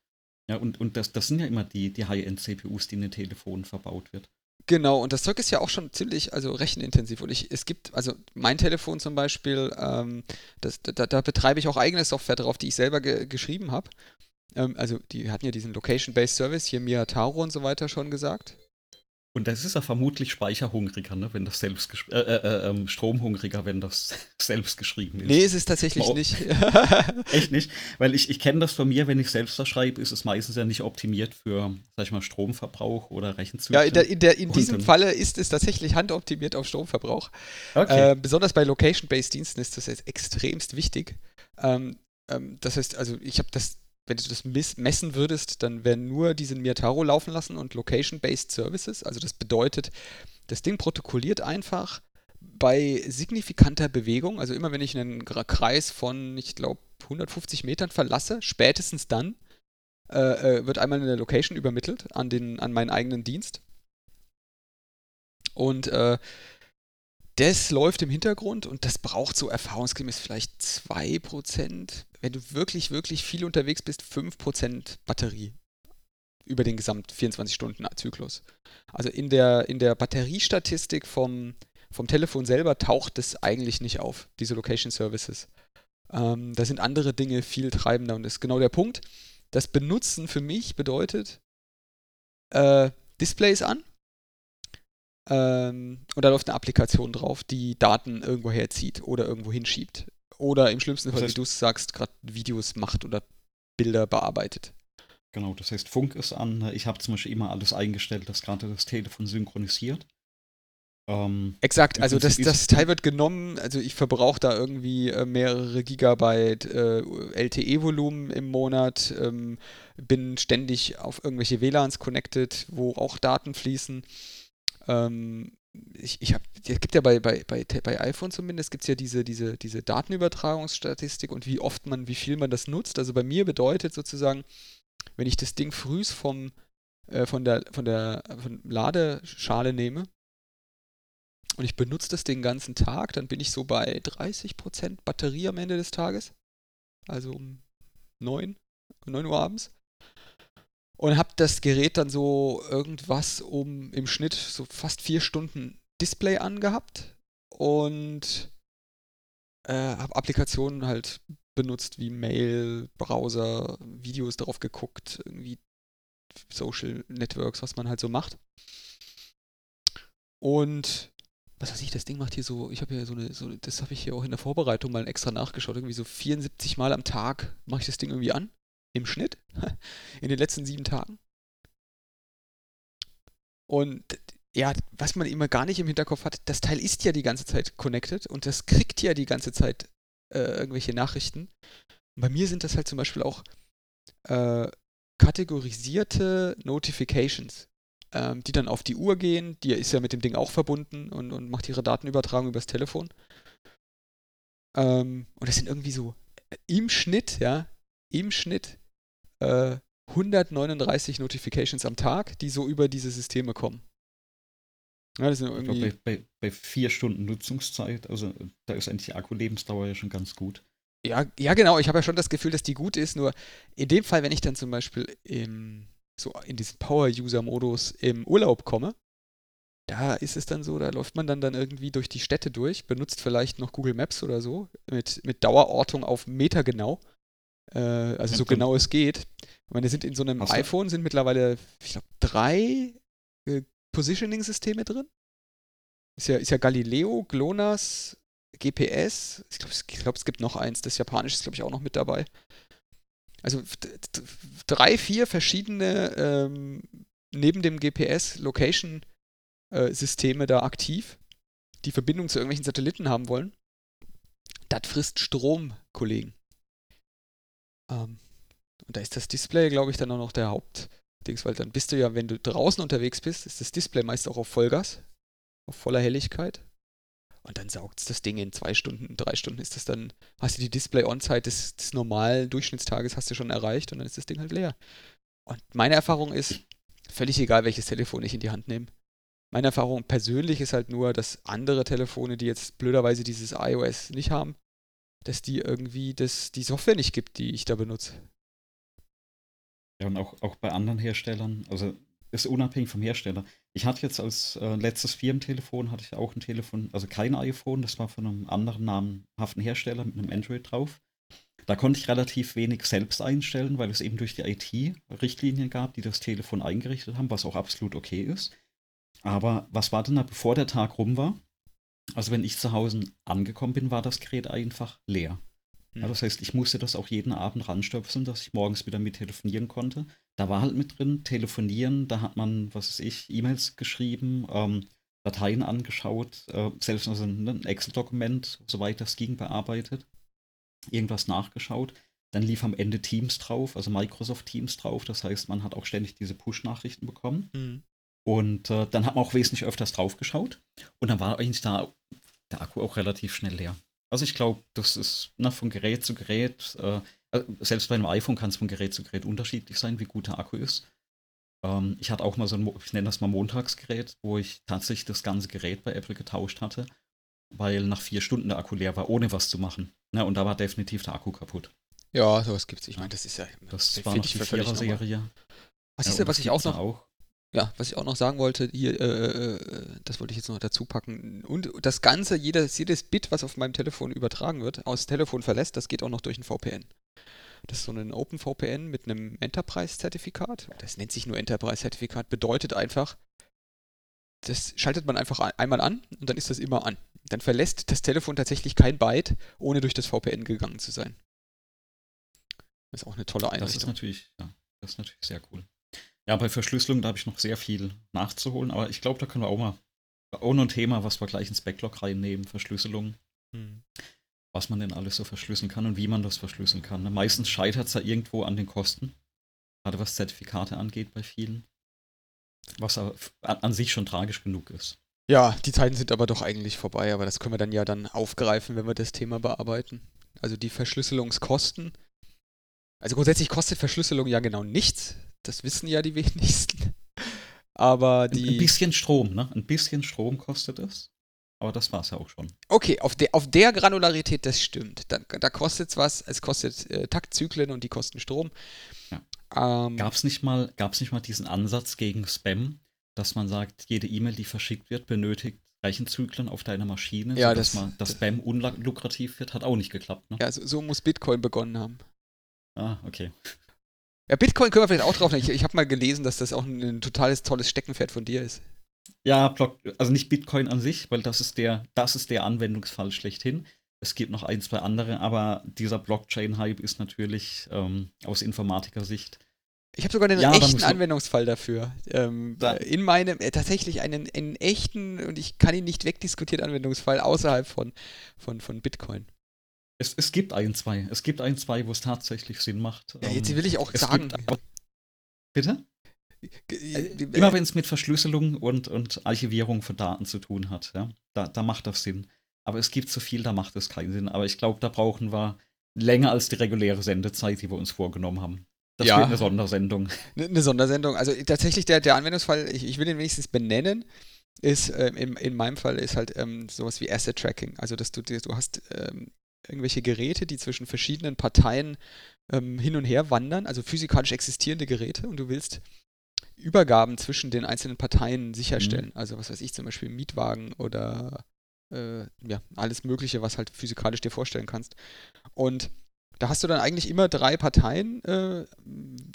Ja, und, und das, das sind ja immer die, die High-End-CPUs, die in den Telefonen verbaut wird. Genau, und das Zeug ist ja auch schon ziemlich, also rechenintensiv. Und ich, es gibt, also mein Telefon zum Beispiel, ähm, das, da, da, betreibe ich auch eigene Software drauf, die ich selber ge geschrieben habe. Ähm, also die hatten ja diesen Location-Based Service, hier Mia Taro und so weiter schon gesagt. Und das ist ja vermutlich speicherhungriger, ne, wenn das selbst äh, äh, äh, ähm, stromhungriger, wenn das selbst geschrieben ist. Nee, es ist tatsächlich Mal nicht. Echt nicht? Weil ich, ich kenne das von mir, wenn ich selbst das schreibe, ist es meistens ja nicht optimiert für, sag ich mal, Stromverbrauch oder Rechenzyklen. Ja, in, der, in, der, in diesem Falle ist es tatsächlich handoptimiert auf Stromverbrauch. Okay. Äh, besonders bei Location-Based Diensten ist das jetzt extremst wichtig. Ähm, ähm, das heißt, also ich habe das wenn du das messen würdest, dann wären nur diesen Miataro laufen lassen und Location-Based Services. Also das bedeutet, das Ding protokolliert einfach bei signifikanter Bewegung, also immer wenn ich einen Kreis von, ich glaube, 150 Metern verlasse, spätestens dann äh, äh, wird einmal eine Location übermittelt an, den, an meinen eigenen Dienst. Und äh, das läuft im Hintergrund und das braucht so erfahrungsgemäß vielleicht 2%, wenn du wirklich, wirklich viel unterwegs bist, 5% Batterie über den gesamt 24-Stunden-Zyklus. Also in der, in der Batteriestatistik vom, vom Telefon selber taucht das eigentlich nicht auf, diese Location Services. Ähm, da sind andere Dinge viel treibender und das ist genau der Punkt. Das Benutzen für mich bedeutet äh, Displays an, ähm, und da läuft eine Applikation drauf, die Daten irgendwo herzieht oder irgendwo hinschiebt. Oder im schlimmsten Fall, das heißt, wie du es sagst, gerade Videos macht oder Bilder bearbeitet. Genau, das heißt, Funk ist an. Ich habe zum Beispiel immer alles eingestellt, dass gerade das Telefon synchronisiert. Ähm, Exakt, also das, das Teil wird genommen, also ich verbrauche da irgendwie äh, mehrere Gigabyte äh, LTE-Volumen im Monat, ähm, bin ständig auf irgendwelche WLANs connected, wo auch Daten fließen. Ähm, ich, ich habe, es gibt ja bei, bei, bei, bei iPhone zumindest, gibt es ja diese, diese, diese Datenübertragungsstatistik und wie oft man, wie viel man das nutzt. Also bei mir bedeutet sozusagen, wenn ich das Ding frühs vom, äh, von der, von der von Ladeschale nehme und ich benutze das den ganzen Tag, dann bin ich so bei 30% Batterie am Ende des Tages. Also um 9, 9 Uhr abends und habe das Gerät dann so irgendwas um im Schnitt so fast vier Stunden Display angehabt und äh, habe Applikationen halt benutzt wie Mail, Browser, Videos darauf geguckt, irgendwie Social Networks, was man halt so macht. Und was weiß ich, das Ding macht hier so, ich habe ja so eine, so, das habe ich hier auch in der Vorbereitung mal extra nachgeschaut, irgendwie so 74 Mal am Tag mache ich das Ding irgendwie an im Schnitt in den letzten sieben Tagen. Und ja, was man immer gar nicht im Hinterkopf hat, das Teil ist ja die ganze Zeit connected und das kriegt ja die ganze Zeit äh, irgendwelche Nachrichten. Und bei mir sind das halt zum Beispiel auch äh, kategorisierte Notifications, ähm, die dann auf die Uhr gehen. Die ist ja mit dem Ding auch verbunden und, und macht ihre Datenübertragung übers Telefon. Ähm, und das sind irgendwie so äh, im Schnitt, ja, im Schnitt äh, 139 Notifications am Tag, die so über diese Systeme kommen. Ja, das sind irgendwie bei, bei, bei, vier Stunden Nutzungszeit, also da ist eigentlich die Akkulebensdauer ja schon ganz gut. Ja, ja genau. Ich habe ja schon das Gefühl, dass die gut ist. Nur in dem Fall, wenn ich dann zum Beispiel im, so in diesen Power-User-Modus im Urlaub komme, da ist es dann so, da läuft man dann, dann irgendwie durch die Städte durch, benutzt vielleicht noch Google Maps oder so, mit, mit Dauerortung auf Meter genau äh, also so genau es geht. Ich meine, sind in so einem Hast iPhone sind mittlerweile, ich glaube, drei äh, Positioning-Systeme drin. Ist ja, ist ja Galileo, GLONASS, GPS. Ich glaube, es, glaub, es gibt noch eins. Das japanische ist, glaube ich, auch noch mit dabei. Also drei, vier verschiedene ähm, neben dem GPS Location-Systeme äh, da aktiv, die Verbindung zu irgendwelchen Satelliten haben wollen. Das frisst Strom, Kollegen. Ähm, und da ist das Display, glaube ich, dann auch noch der Hauptdings, weil dann bist du ja, wenn du draußen unterwegs bist, ist das Display meist auch auf Vollgas, auf voller Helligkeit. Und dann saugt es das Ding in zwei Stunden, drei Stunden ist das dann, hast du die Display-On-Zeit des, des normalen Durchschnittstages hast du schon erreicht und dann ist das Ding halt leer. Und meine Erfahrung ist, völlig egal, welches Telefon ich in die Hand nehme. Meine Erfahrung persönlich ist halt nur, dass andere Telefone, die jetzt blöderweise dieses iOS nicht haben, dass die irgendwie das, die Software nicht gibt, die ich da benutze. Ja, und auch, auch bei anderen Herstellern, also ist unabhängig vom Hersteller. Ich hatte jetzt als äh, letztes Firmentelefon, hatte ich auch ein Telefon, also kein iPhone, das war von einem anderen namhaften Hersteller mit einem Android drauf. Da konnte ich relativ wenig selbst einstellen, weil es eben durch die IT Richtlinien gab, die das Telefon eingerichtet haben, was auch absolut okay ist. Aber was war denn da, bevor der Tag rum war? Also wenn ich zu Hause angekommen bin, war das Gerät einfach leer. Ja, das heißt, ich musste das auch jeden Abend ranstöpseln, dass ich morgens wieder mit telefonieren konnte. Da war halt mit drin, telefonieren, da hat man, was weiß ich, E-Mails geschrieben, ähm, Dateien angeschaut, äh, selbst also ein Excel-Dokument, soweit das ging, bearbeitet, irgendwas nachgeschaut. Dann lief am Ende Teams drauf, also Microsoft Teams drauf. Das heißt, man hat auch ständig diese Push-Nachrichten bekommen. Mhm. Und äh, dann hat man auch wesentlich öfters drauf geschaut. Und dann war eigentlich da der Akku auch relativ schnell leer. Also ich glaube, das ist na, von Gerät zu Gerät, äh, äh, selbst bei einem iPhone kann es von Gerät zu Gerät unterschiedlich sein, wie gut der Akku ist. Ähm, ich hatte auch mal so ein, ich nenne das mal Montagsgerät, wo ich tatsächlich das ganze Gerät bei Apple getauscht hatte, weil nach vier Stunden der Akku leer war, ohne was zu machen. Na, und da war definitiv der Akku kaputt. Ja, sowas gibt's. Ich meine, das ist ja. Das war noch die Vierer-Serie. Was ist ja, was ich auch noch. Auch. Ja, was ich auch noch sagen wollte, hier, äh, äh, das wollte ich jetzt noch dazu packen. Und das Ganze, jedes, jedes Bit, was auf meinem Telefon übertragen wird, aus Telefon verlässt, das geht auch noch durch ein VPN. Das ist so ein Open VPN mit einem Enterprise-Zertifikat. Das nennt sich nur Enterprise-Zertifikat, bedeutet einfach, das schaltet man einfach einmal an und dann ist das immer an. Dann verlässt das Telefon tatsächlich kein Byte, ohne durch das VPN gegangen zu sein. Das ist auch eine tolle Einrichtung. Das ist natürlich, ja, das ist natürlich sehr cool. Ja, bei Verschlüsselung, da habe ich noch sehr viel nachzuholen, aber ich glaube, da können wir auch mal auch noch ein Thema, was wir gleich ins Backlog reinnehmen, Verschlüsselung. Hm. Was man denn alles so verschlüsseln kann und wie man das verschlüsseln kann. Ne? Meistens scheitert es ja irgendwo an den Kosten. Gerade was Zertifikate angeht bei vielen. Was aber an sich schon tragisch genug ist. Ja, die Zeiten sind aber doch eigentlich vorbei, aber das können wir dann ja dann aufgreifen, wenn wir das Thema bearbeiten. Also die Verschlüsselungskosten. Also grundsätzlich kostet Verschlüsselung ja genau nichts. Das wissen ja die wenigsten. Aber die. Ein bisschen Strom, ne? Ein bisschen Strom kostet es. Aber das war es ja auch schon. Okay, auf, de, auf der Granularität, das stimmt. Da, da kostet es was. Es kostet äh, Taktzyklen und die kosten Strom. Ja. Ähm, Gab es nicht, mal, nicht mal diesen Ansatz gegen Spam, dass man sagt, jede E-Mail, die verschickt wird, benötigt Rechenzyklen auf deiner Maschine, ja, dass das, man, das Spam unlukrativ wird? Hat auch nicht geklappt, ne? Ja, so, so muss Bitcoin begonnen haben. Ah, okay. Ja, Bitcoin können wir vielleicht auch drauf. Ich, ich habe mal gelesen, dass das auch ein, ein, totales tolles Steckenpferd von dir ist. Ja, also nicht Bitcoin an sich, weil das ist der, das ist der Anwendungsfall schlechthin. Es gibt noch ein, zwei andere, aber dieser Blockchain-Hype ist natürlich ähm, aus Informatiker-Sicht. Ich habe sogar einen ja, echten Anwendungsfall dafür. Ähm, in meinem, äh, tatsächlich einen, einen echten, und ich kann ihn nicht wegdiskutieren, Anwendungsfall außerhalb von, von, von Bitcoin. Es, es gibt ein, zwei. Es gibt ein, zwei, wo es tatsächlich Sinn macht. Ja, jetzt will ich auch sagen. Gibt, bitte? Äh, Immer wenn es mit Verschlüsselung und, und Archivierung von Daten zu tun hat, ja, da, da macht das Sinn. Aber es gibt so viel, da macht es keinen Sinn. Aber ich glaube, da brauchen wir länger als die reguläre Sendezeit, die wir uns vorgenommen haben. Das ja. wird eine Sondersendung. Eine Sondersendung. Also tatsächlich der, der Anwendungsfall, ich, ich will den wenigstens benennen, ist ähm, in, in meinem Fall ist halt ähm, sowas wie Asset Tracking. Also dass du, du hast ähm, irgendwelche Geräte, die zwischen verschiedenen Parteien ähm, hin und her wandern, also physikalisch existierende Geräte und du willst Übergaben zwischen den einzelnen Parteien sicherstellen. Mhm. Also was weiß ich, zum Beispiel Mietwagen oder äh, ja, alles Mögliche, was halt physikalisch dir vorstellen kannst. Und da hast du dann eigentlich immer drei Parteien, äh,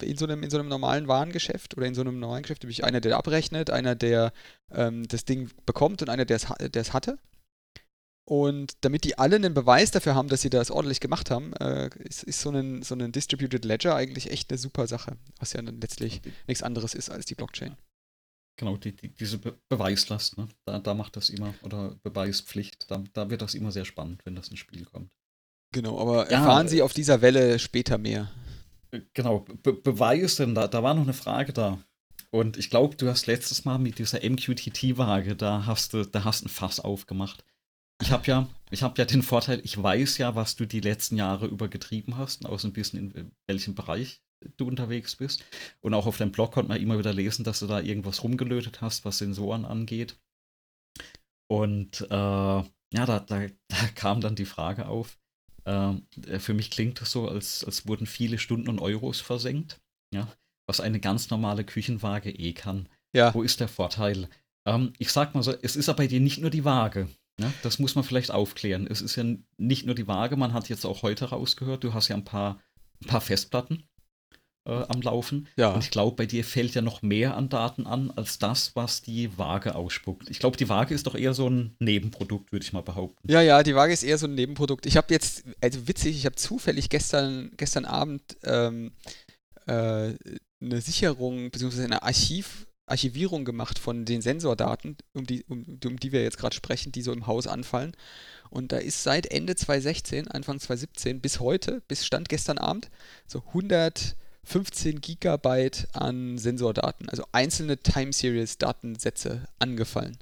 in so einem, in so einem normalen Warengeschäft oder in so einem normalen Geschäft, nämlich einer, der abrechnet, einer, der ähm, das Ding bekommt und einer, der es hatte. Und damit die alle einen Beweis dafür haben, dass sie das ordentlich gemacht haben, äh, ist, ist so, ein, so ein Distributed Ledger eigentlich echt eine super Sache, was ja dann letztlich nichts anderes ist als die Blockchain. Genau, die, die, diese Be Beweislast, ne? da, da macht das immer, oder Beweispflicht, da, da wird das immer sehr spannend, wenn das ins Spiel kommt. Genau, aber ja, erfahren Sie auf dieser Welle später mehr. Äh, genau, Be Beweis, denn da, da war noch eine Frage da. Und ich glaube, du hast letztes Mal mit dieser MQTT-Waage, da hast du, da hast ein Fass aufgemacht. Ich habe ja, ich habe ja den Vorteil, ich weiß ja, was du die letzten Jahre über getrieben hast, auch so ein bisschen in welchem Bereich du unterwegs bist. Und auch auf deinem Blog konnte man immer wieder lesen, dass du da irgendwas rumgelötet hast, was Sensoren angeht. Und äh, ja, da, da, da, kam dann die Frage auf. Äh, für mich klingt es so, als, als wurden viele Stunden und Euros versenkt. Ja, was eine ganz normale Küchenwaage eh kann. Ja. Wo ist der Vorteil? Ähm, ich sag mal so, es ist aber bei dir nicht nur die Waage. Ja, das muss man vielleicht aufklären. Es ist ja nicht nur die Waage, man hat jetzt auch heute rausgehört, du hast ja ein paar, ein paar Festplatten äh, am Laufen. Ja. Und ich glaube, bei dir fällt ja noch mehr an Daten an, als das, was die Waage ausspuckt. Ich glaube, die Waage ist doch eher so ein Nebenprodukt, würde ich mal behaupten. Ja, ja, die Waage ist eher so ein Nebenprodukt. Ich habe jetzt, also witzig, ich habe zufällig gestern, gestern Abend ähm, äh, eine Sicherung bzw. eine Archiv, Archivierung gemacht von den Sensordaten, um die, um, um die wir jetzt gerade sprechen, die so im Haus anfallen. Und da ist seit Ende 2016, Anfang 2017 bis heute, bis Stand gestern Abend, so 100 15 Gigabyte an Sensordaten, also einzelne Time Series Datensätze angefallen.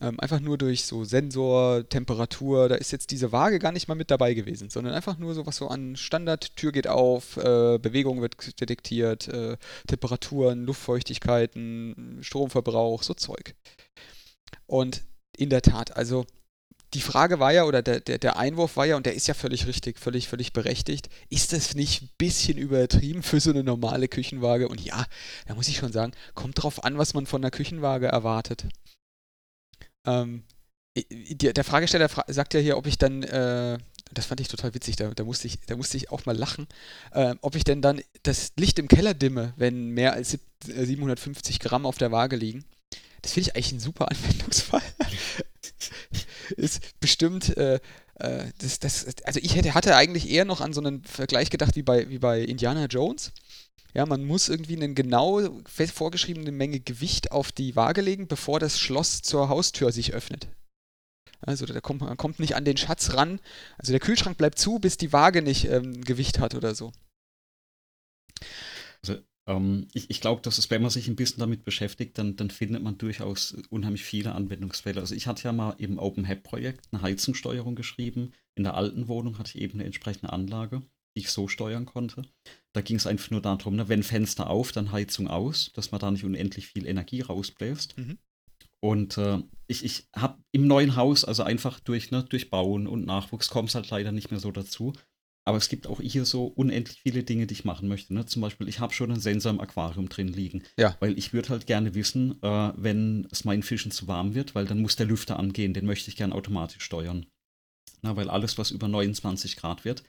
Ähm, einfach nur durch so Sensor, Temperatur, da ist jetzt diese Waage gar nicht mal mit dabei gewesen, sondern einfach nur so was so an Standard, Tür geht auf, äh, Bewegung wird detektiert, äh, Temperaturen, Luftfeuchtigkeiten, Stromverbrauch, so Zeug. Und in der Tat, also die Frage war ja, oder der, der, der Einwurf war ja, und der ist ja völlig richtig, völlig, völlig berechtigt, ist das nicht ein bisschen übertrieben für so eine normale Küchenwaage? Und ja, da muss ich schon sagen, kommt drauf an, was man von einer Küchenwaage erwartet. Ähm, der, Fragesteller fra sagt ja hier, ob ich dann, äh, das fand ich total witzig, da, da, musste, ich, da musste ich auch mal lachen, äh, ob ich denn dann das Licht im Keller dimme, wenn mehr als 750 Gramm auf der Waage liegen. Das finde ich eigentlich ein super Anwendungsfall. ist bestimmt, äh, äh, das, das, also ich hätte, hatte eigentlich eher noch an so einen Vergleich gedacht wie bei, wie bei Indiana Jones. Ja, man muss irgendwie eine genau vorgeschriebene Menge Gewicht auf die Waage legen, bevor das Schloss zur Haustür sich öffnet. Also da kommt, man kommt nicht an den Schatz ran. Also der Kühlschrank bleibt zu, bis die Waage nicht ähm, Gewicht hat oder so. Also ähm, ich ich glaube, dass es, wenn man sich ein bisschen damit beschäftigt, dann, dann findet man durchaus unheimlich viele Anwendungsfälle. Also ich hatte ja mal im Open Hab Projekt eine Heizungssteuerung geschrieben. In der alten Wohnung hatte ich eben eine entsprechende Anlage, die ich so steuern konnte. Da ging es einfach nur darum, ne, wenn Fenster auf, dann Heizung aus, dass man da nicht unendlich viel Energie rausbläst. Mhm. Und äh, ich, ich habe im neuen Haus, also einfach durch, ne, durch Bauen und Nachwuchs, kommt es halt leider nicht mehr so dazu. Aber es gibt auch hier so unendlich viele Dinge, die ich machen möchte. Ne? Zum Beispiel, ich habe schon einen Sensor im Aquarium drin liegen. Ja. Weil ich würde halt gerne wissen, äh, wenn es meinen Fischen zu warm wird, weil dann muss der Lüfter angehen, den möchte ich gerne automatisch steuern. Na, weil alles, was über 29 Grad wird,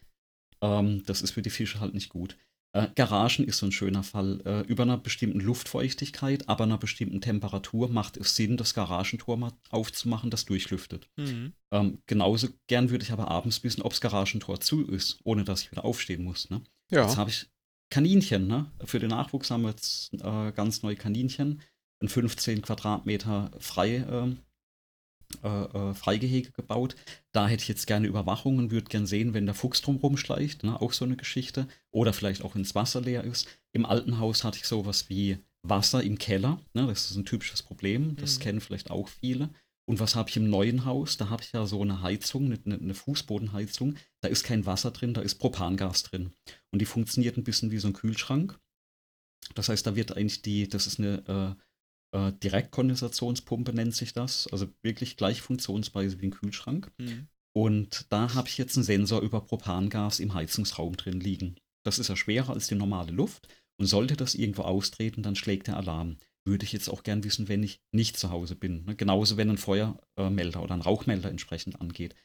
ähm, das ist für die Fische halt nicht gut. Äh, Garagen ist so ein schöner Fall. Äh, über einer bestimmten Luftfeuchtigkeit, aber einer bestimmten Temperatur macht es Sinn, das Garagentor mal aufzumachen, das durchlüftet. Mhm. Ähm, genauso gern würde ich aber abends wissen, ob das Garagentor zu ist, ohne dass ich wieder aufstehen muss. Ne? Ja. Jetzt habe ich Kaninchen. Ne? Für den Nachwuchs haben wir jetzt äh, ganz neue Kaninchen. Ein 15 Quadratmeter frei ähm, äh, äh, Freigehege gebaut. Da hätte ich jetzt gerne Überwachung und würde gerne sehen, wenn der Fuchs drum rumschleicht, ne, auch so eine Geschichte. Oder vielleicht auch ins Wasser leer ist. Im alten Haus hatte ich sowas wie Wasser im Keller. Ne, das ist ein typisches Problem. Das mhm. kennen vielleicht auch viele. Und was habe ich im neuen Haus? Da habe ich ja so eine Heizung, eine, eine, Fußbodenheizung. Da ist kein Wasser drin, da ist Propangas drin. Und die funktioniert ein bisschen wie so ein Kühlschrank. Das heißt, da wird eigentlich die, das ist eine äh, äh, Direktkondensationspumpe nennt sich das, also wirklich gleich Funktionsweise wie ein Kühlschrank. Mhm. Und da habe ich jetzt einen Sensor über Propangas im Heizungsraum drin liegen. Das ist ja schwerer als die normale Luft. Und sollte das irgendwo austreten, dann schlägt der Alarm. Würde ich jetzt auch gern wissen, wenn ich nicht zu Hause bin. Ne? Genauso, wenn ein Feuermelder oder ein Rauchmelder entsprechend angeht.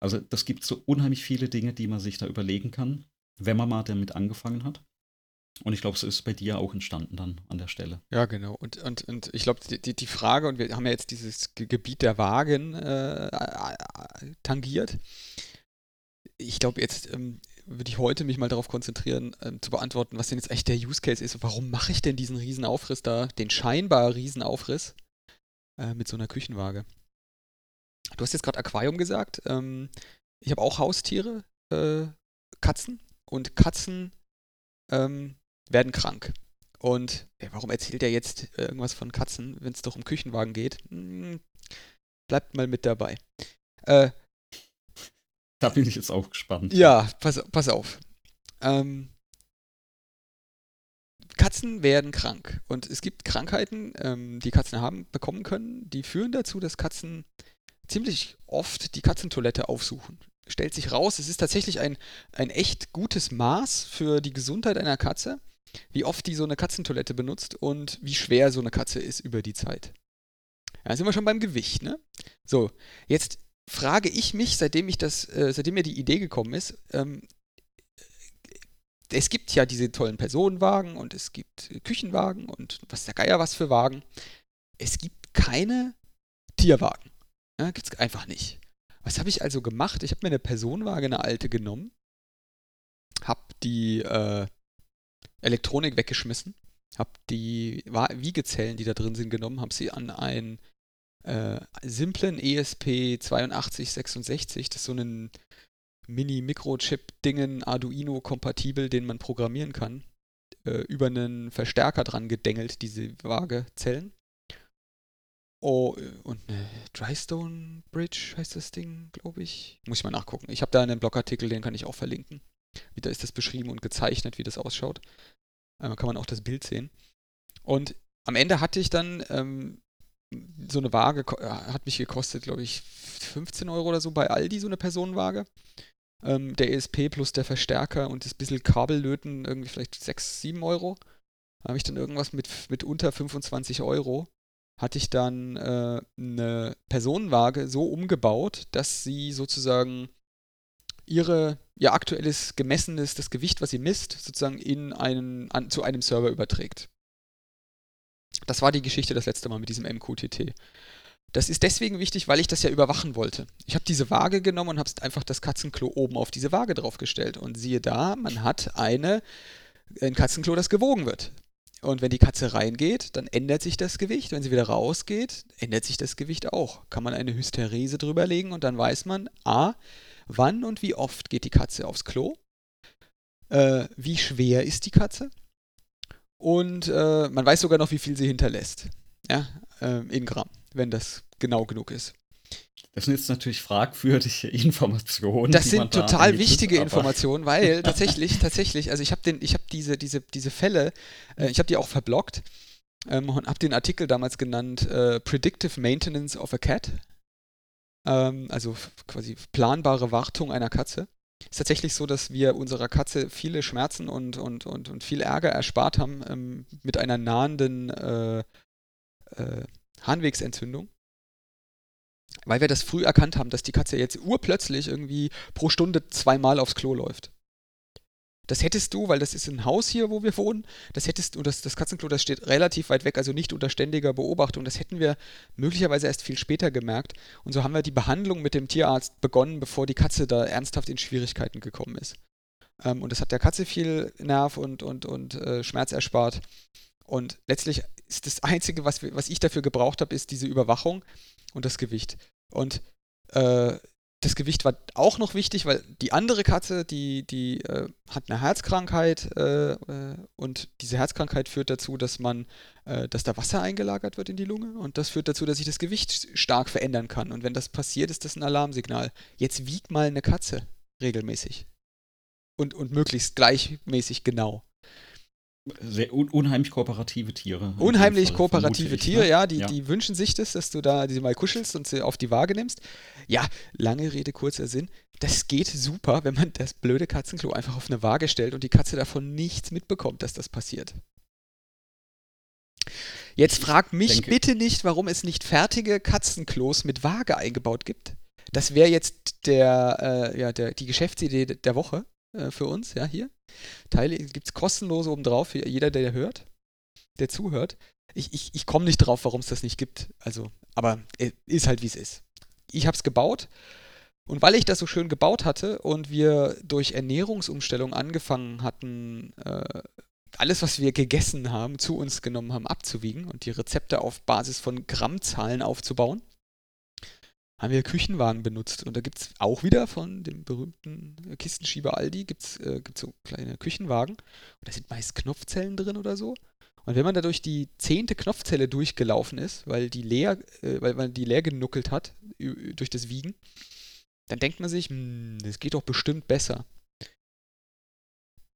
Also das gibt so unheimlich viele Dinge, die man sich da überlegen kann, wenn man mal damit angefangen hat. Und ich glaube, es ist bei dir auch entstanden dann an der Stelle. Ja, genau. Und, und, und ich glaube, die, die Frage, und wir haben ja jetzt dieses Gebiet der Wagen äh, tangiert. Ich glaube, jetzt ähm, würde ich heute mich mal darauf konzentrieren, ähm, zu beantworten, was denn jetzt echt der Use Case ist. Warum mache ich denn diesen Riesenaufriss da, den scheinbar Riesenaufriss äh, mit so einer Küchenwaage? Du hast jetzt gerade Aquarium gesagt. Ähm, ich habe auch Haustiere, äh, Katzen. Und Katzen ähm, werden krank. Und ey, warum erzählt er jetzt irgendwas von Katzen, wenn es doch um Küchenwagen geht? Hm, bleibt mal mit dabei. Äh, da bin ich jetzt auch gespannt. Ja, pass, pass auf. Ähm, Katzen werden krank. Und es gibt Krankheiten, ähm, die Katzen haben, bekommen können, die führen dazu, dass Katzen ziemlich oft die Katzentoilette aufsuchen. Stellt sich raus, es ist tatsächlich ein, ein echt gutes Maß für die Gesundheit einer Katze, wie oft die so eine Katzentoilette benutzt und wie schwer so eine Katze ist über die Zeit. Ja, sind wir schon beim Gewicht, ne? So, jetzt frage ich mich, seitdem ich das, äh, seitdem mir die Idee gekommen ist, ähm, es gibt ja diese tollen Personenwagen und es gibt Küchenwagen und was der Geier was für Wagen. Es gibt keine Tierwagen. Ja, Gibt es einfach nicht. Was habe ich also gemacht? Ich habe mir eine Personenwaage, eine alte genommen, habe die äh, Elektronik weggeschmissen, habe die Wiegezellen, die da drin sind, genommen, habe sie an einen äh, simplen ESP 8266, das ist so ein Mini-Mikrochip-Dingen, Arduino-kompatibel, den man programmieren kann, äh, über einen Verstärker dran gedengelt, diese Waagezellen. Oh, und eine Drystone Bridge heißt das Ding, glaube ich. Muss ich mal nachgucken. Ich habe da einen Blogartikel, den kann ich auch verlinken. Wieder ist das beschrieben und gezeichnet, wie das ausschaut. Äh, kann man auch das Bild sehen. Und am Ende hatte ich dann ähm, so eine Waage, äh, hat mich gekostet, glaube ich, 15 Euro oder so bei Aldi, so eine Personenwaage. Ähm, der ESP plus der Verstärker und das bisschen Kabellöten irgendwie vielleicht 6, 7 Euro. Da habe ich dann irgendwas mit, mit unter 25 Euro hatte ich dann äh, eine Personenwaage so umgebaut, dass sie sozusagen ihre, ihr aktuelles gemessenes, das Gewicht, was sie misst, sozusagen in einen, an, zu einem Server überträgt. Das war die Geschichte das letzte Mal mit diesem MQTT. Das ist deswegen wichtig, weil ich das ja überwachen wollte. Ich habe diese Waage genommen und habe einfach das Katzenklo oben auf diese Waage draufgestellt. Und siehe da, man hat eine, ein Katzenklo, das gewogen wird. Und wenn die Katze reingeht, dann ändert sich das Gewicht. Wenn sie wieder rausgeht, ändert sich das Gewicht auch. Kann man eine Hysterese drüberlegen und dann weiß man, a, wann und wie oft geht die Katze aufs Klo, äh, wie schwer ist die Katze und äh, man weiß sogar noch, wie viel sie hinterlässt. Ja, äh, in Gramm, wenn das genau genug ist. Das sind jetzt natürlich fragwürdige Informationen. Das sind total da wichtige Informationen, weil tatsächlich, tatsächlich, also ich habe den, ich habe diese, diese, diese Fälle, äh, ich habe die auch verblockt ähm, und habe den Artikel damals genannt äh, Predictive Maintenance of a Cat. Ähm, also quasi planbare Wartung einer Katze. Ist tatsächlich so, dass wir unserer Katze viele Schmerzen und, und, und, und viel Ärger erspart haben ähm, mit einer nahenden äh, äh Harnwegsentzündung weil wir das früh erkannt haben, dass die Katze jetzt urplötzlich irgendwie pro Stunde zweimal aufs Klo läuft. Das hättest du, weil das ist ein Haus hier, wo wir wohnen, das hättest du, das, das Katzenklo, das steht relativ weit weg, also nicht unter ständiger Beobachtung. Das hätten wir möglicherweise erst viel später gemerkt. Und so haben wir die Behandlung mit dem Tierarzt begonnen, bevor die Katze da ernsthaft in Schwierigkeiten gekommen ist. Ähm, und das hat der Katze viel Nerv und, und, und äh, Schmerz erspart. Und letztlich ist das Einzige, was, was ich dafür gebraucht habe, ist diese Überwachung und das Gewicht. Und äh, das Gewicht war auch noch wichtig, weil die andere Katze, die, die äh, hat eine Herzkrankheit äh, äh, und diese Herzkrankheit führt dazu, dass man, äh, dass da Wasser eingelagert wird in die Lunge und das führt dazu, dass sich das Gewicht stark verändern kann. Und wenn das passiert, ist das ein Alarmsignal. Jetzt wiegt mal eine Katze regelmäßig und, und möglichst gleichmäßig genau. Sehr un unheimlich kooperative Tiere. Unheimlich kooperative Tiere, ne? ja, die, ja. die wünschen sich das, dass du da die mal kuschelst und sie auf die Waage nimmst. Ja, lange Rede, kurzer Sinn. Das geht super, wenn man das blöde Katzenklo einfach auf eine Waage stellt und die Katze davon nichts mitbekommt, dass das passiert. Jetzt frag mich denke, bitte nicht, warum es nicht fertige Katzenklos mit Waage eingebaut gibt. Das wäre jetzt der, äh, ja, der, die Geschäftsidee der Woche. Äh, für uns, ja, hier. Teile gibt es kostenlos obendrauf für jeder, der hört, der zuhört. Ich, ich, ich komme nicht drauf, warum es das nicht gibt. Also, aber äh, ist halt wie es ist. Ich habe es gebaut und weil ich das so schön gebaut hatte und wir durch Ernährungsumstellung angefangen hatten, äh, alles, was wir gegessen haben, zu uns genommen haben, abzuwiegen und die Rezepte auf Basis von Grammzahlen aufzubauen, haben wir Küchenwagen benutzt. Und da gibt es auch wieder von dem berühmten Kistenschieber Aldi, gibt es äh, so kleine Küchenwagen. Und da sind meist Knopfzellen drin oder so. Und wenn man da durch die zehnte Knopfzelle durchgelaufen ist, weil die leer, äh, weil man die leer genuckelt hat durch das Wiegen, dann denkt man sich, hm, das geht doch bestimmt besser.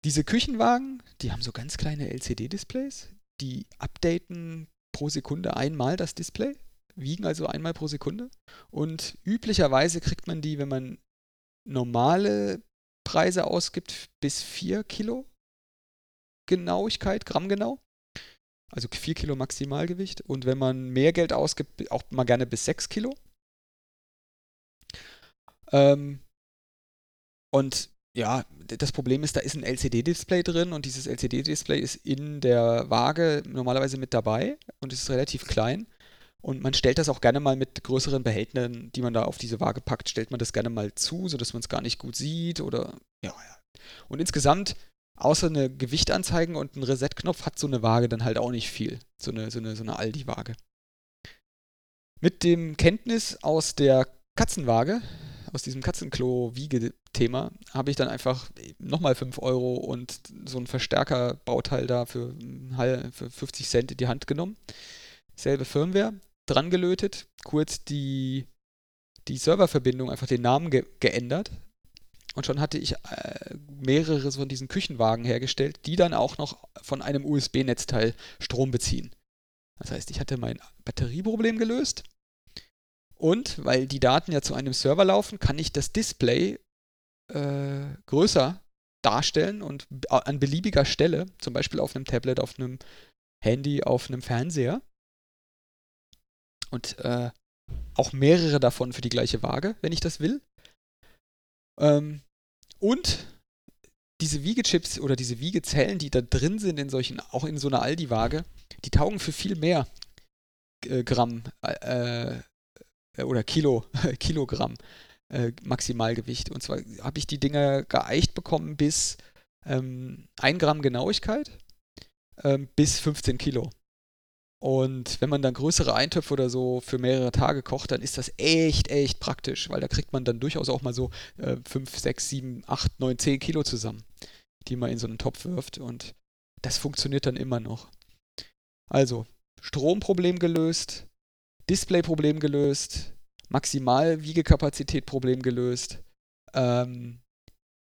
Diese Küchenwagen, die haben so ganz kleine LCD-Displays, die updaten pro Sekunde einmal das Display, wiegen also einmal pro Sekunde. Und üblicherweise kriegt man die, wenn man normale Preise ausgibt, bis 4 Kilo Genauigkeit, Gramm genau. Also 4 Kilo Maximalgewicht. Und wenn man mehr Geld ausgibt, auch mal gerne bis 6 Kilo. Ähm, und ja, das Problem ist, da ist ein LCD-Display drin und dieses LCD-Display ist in der Waage normalerweise mit dabei und es ist relativ klein. Und man stellt das auch gerne mal mit größeren Behältnissen, die man da auf diese Waage packt, stellt man das gerne mal zu, sodass man es gar nicht gut sieht oder ja, ja. Und insgesamt, außer eine Gewichtanzeigen und ein Reset-Knopf, hat so eine Waage dann halt auch nicht viel. So eine, so eine, so eine Aldi-Waage. Mit dem Kenntnis aus der Katzenwaage aus diesem Katzenklo-Wiege-Thema habe ich dann einfach nochmal 5 Euro und so ein Verstärker-Bauteil da für, für 50 Cent in die Hand genommen. Selbe Firmware, dran gelötet, kurz die, die Serververbindung, einfach den Namen ge geändert. Und schon hatte ich äh, mehrere von diesen Küchenwagen hergestellt, die dann auch noch von einem USB-Netzteil Strom beziehen. Das heißt, ich hatte mein Batterieproblem gelöst und weil die Daten ja zu einem Server laufen, kann ich das Display äh, größer darstellen und an beliebiger Stelle, zum Beispiel auf einem Tablet, auf einem Handy, auf einem Fernseher. Und äh, auch mehrere davon für die gleiche Waage, wenn ich das will. Ähm, und diese Wiegechips oder diese Wiegezellen, die da drin sind in solchen, auch in so einer Aldi-Waage, die taugen für viel mehr äh, Gramm äh, äh, oder Kilo, Kilogramm äh, Maximalgewicht. Und zwar habe ich die Dinger geeicht bekommen bis ähm, 1 Gramm Genauigkeit ähm, bis 15 Kilo. Und wenn man dann größere Eintöpfe oder so für mehrere Tage kocht, dann ist das echt, echt praktisch, weil da kriegt man dann durchaus auch mal so äh, 5, 6, 7, 8, 9, 10 Kilo zusammen, die man in so einen Topf wirft. Und das funktioniert dann immer noch. Also, Stromproblem gelöst, Display-Problem gelöst, Maximal-Wiegekapazität-Problem gelöst, ähm,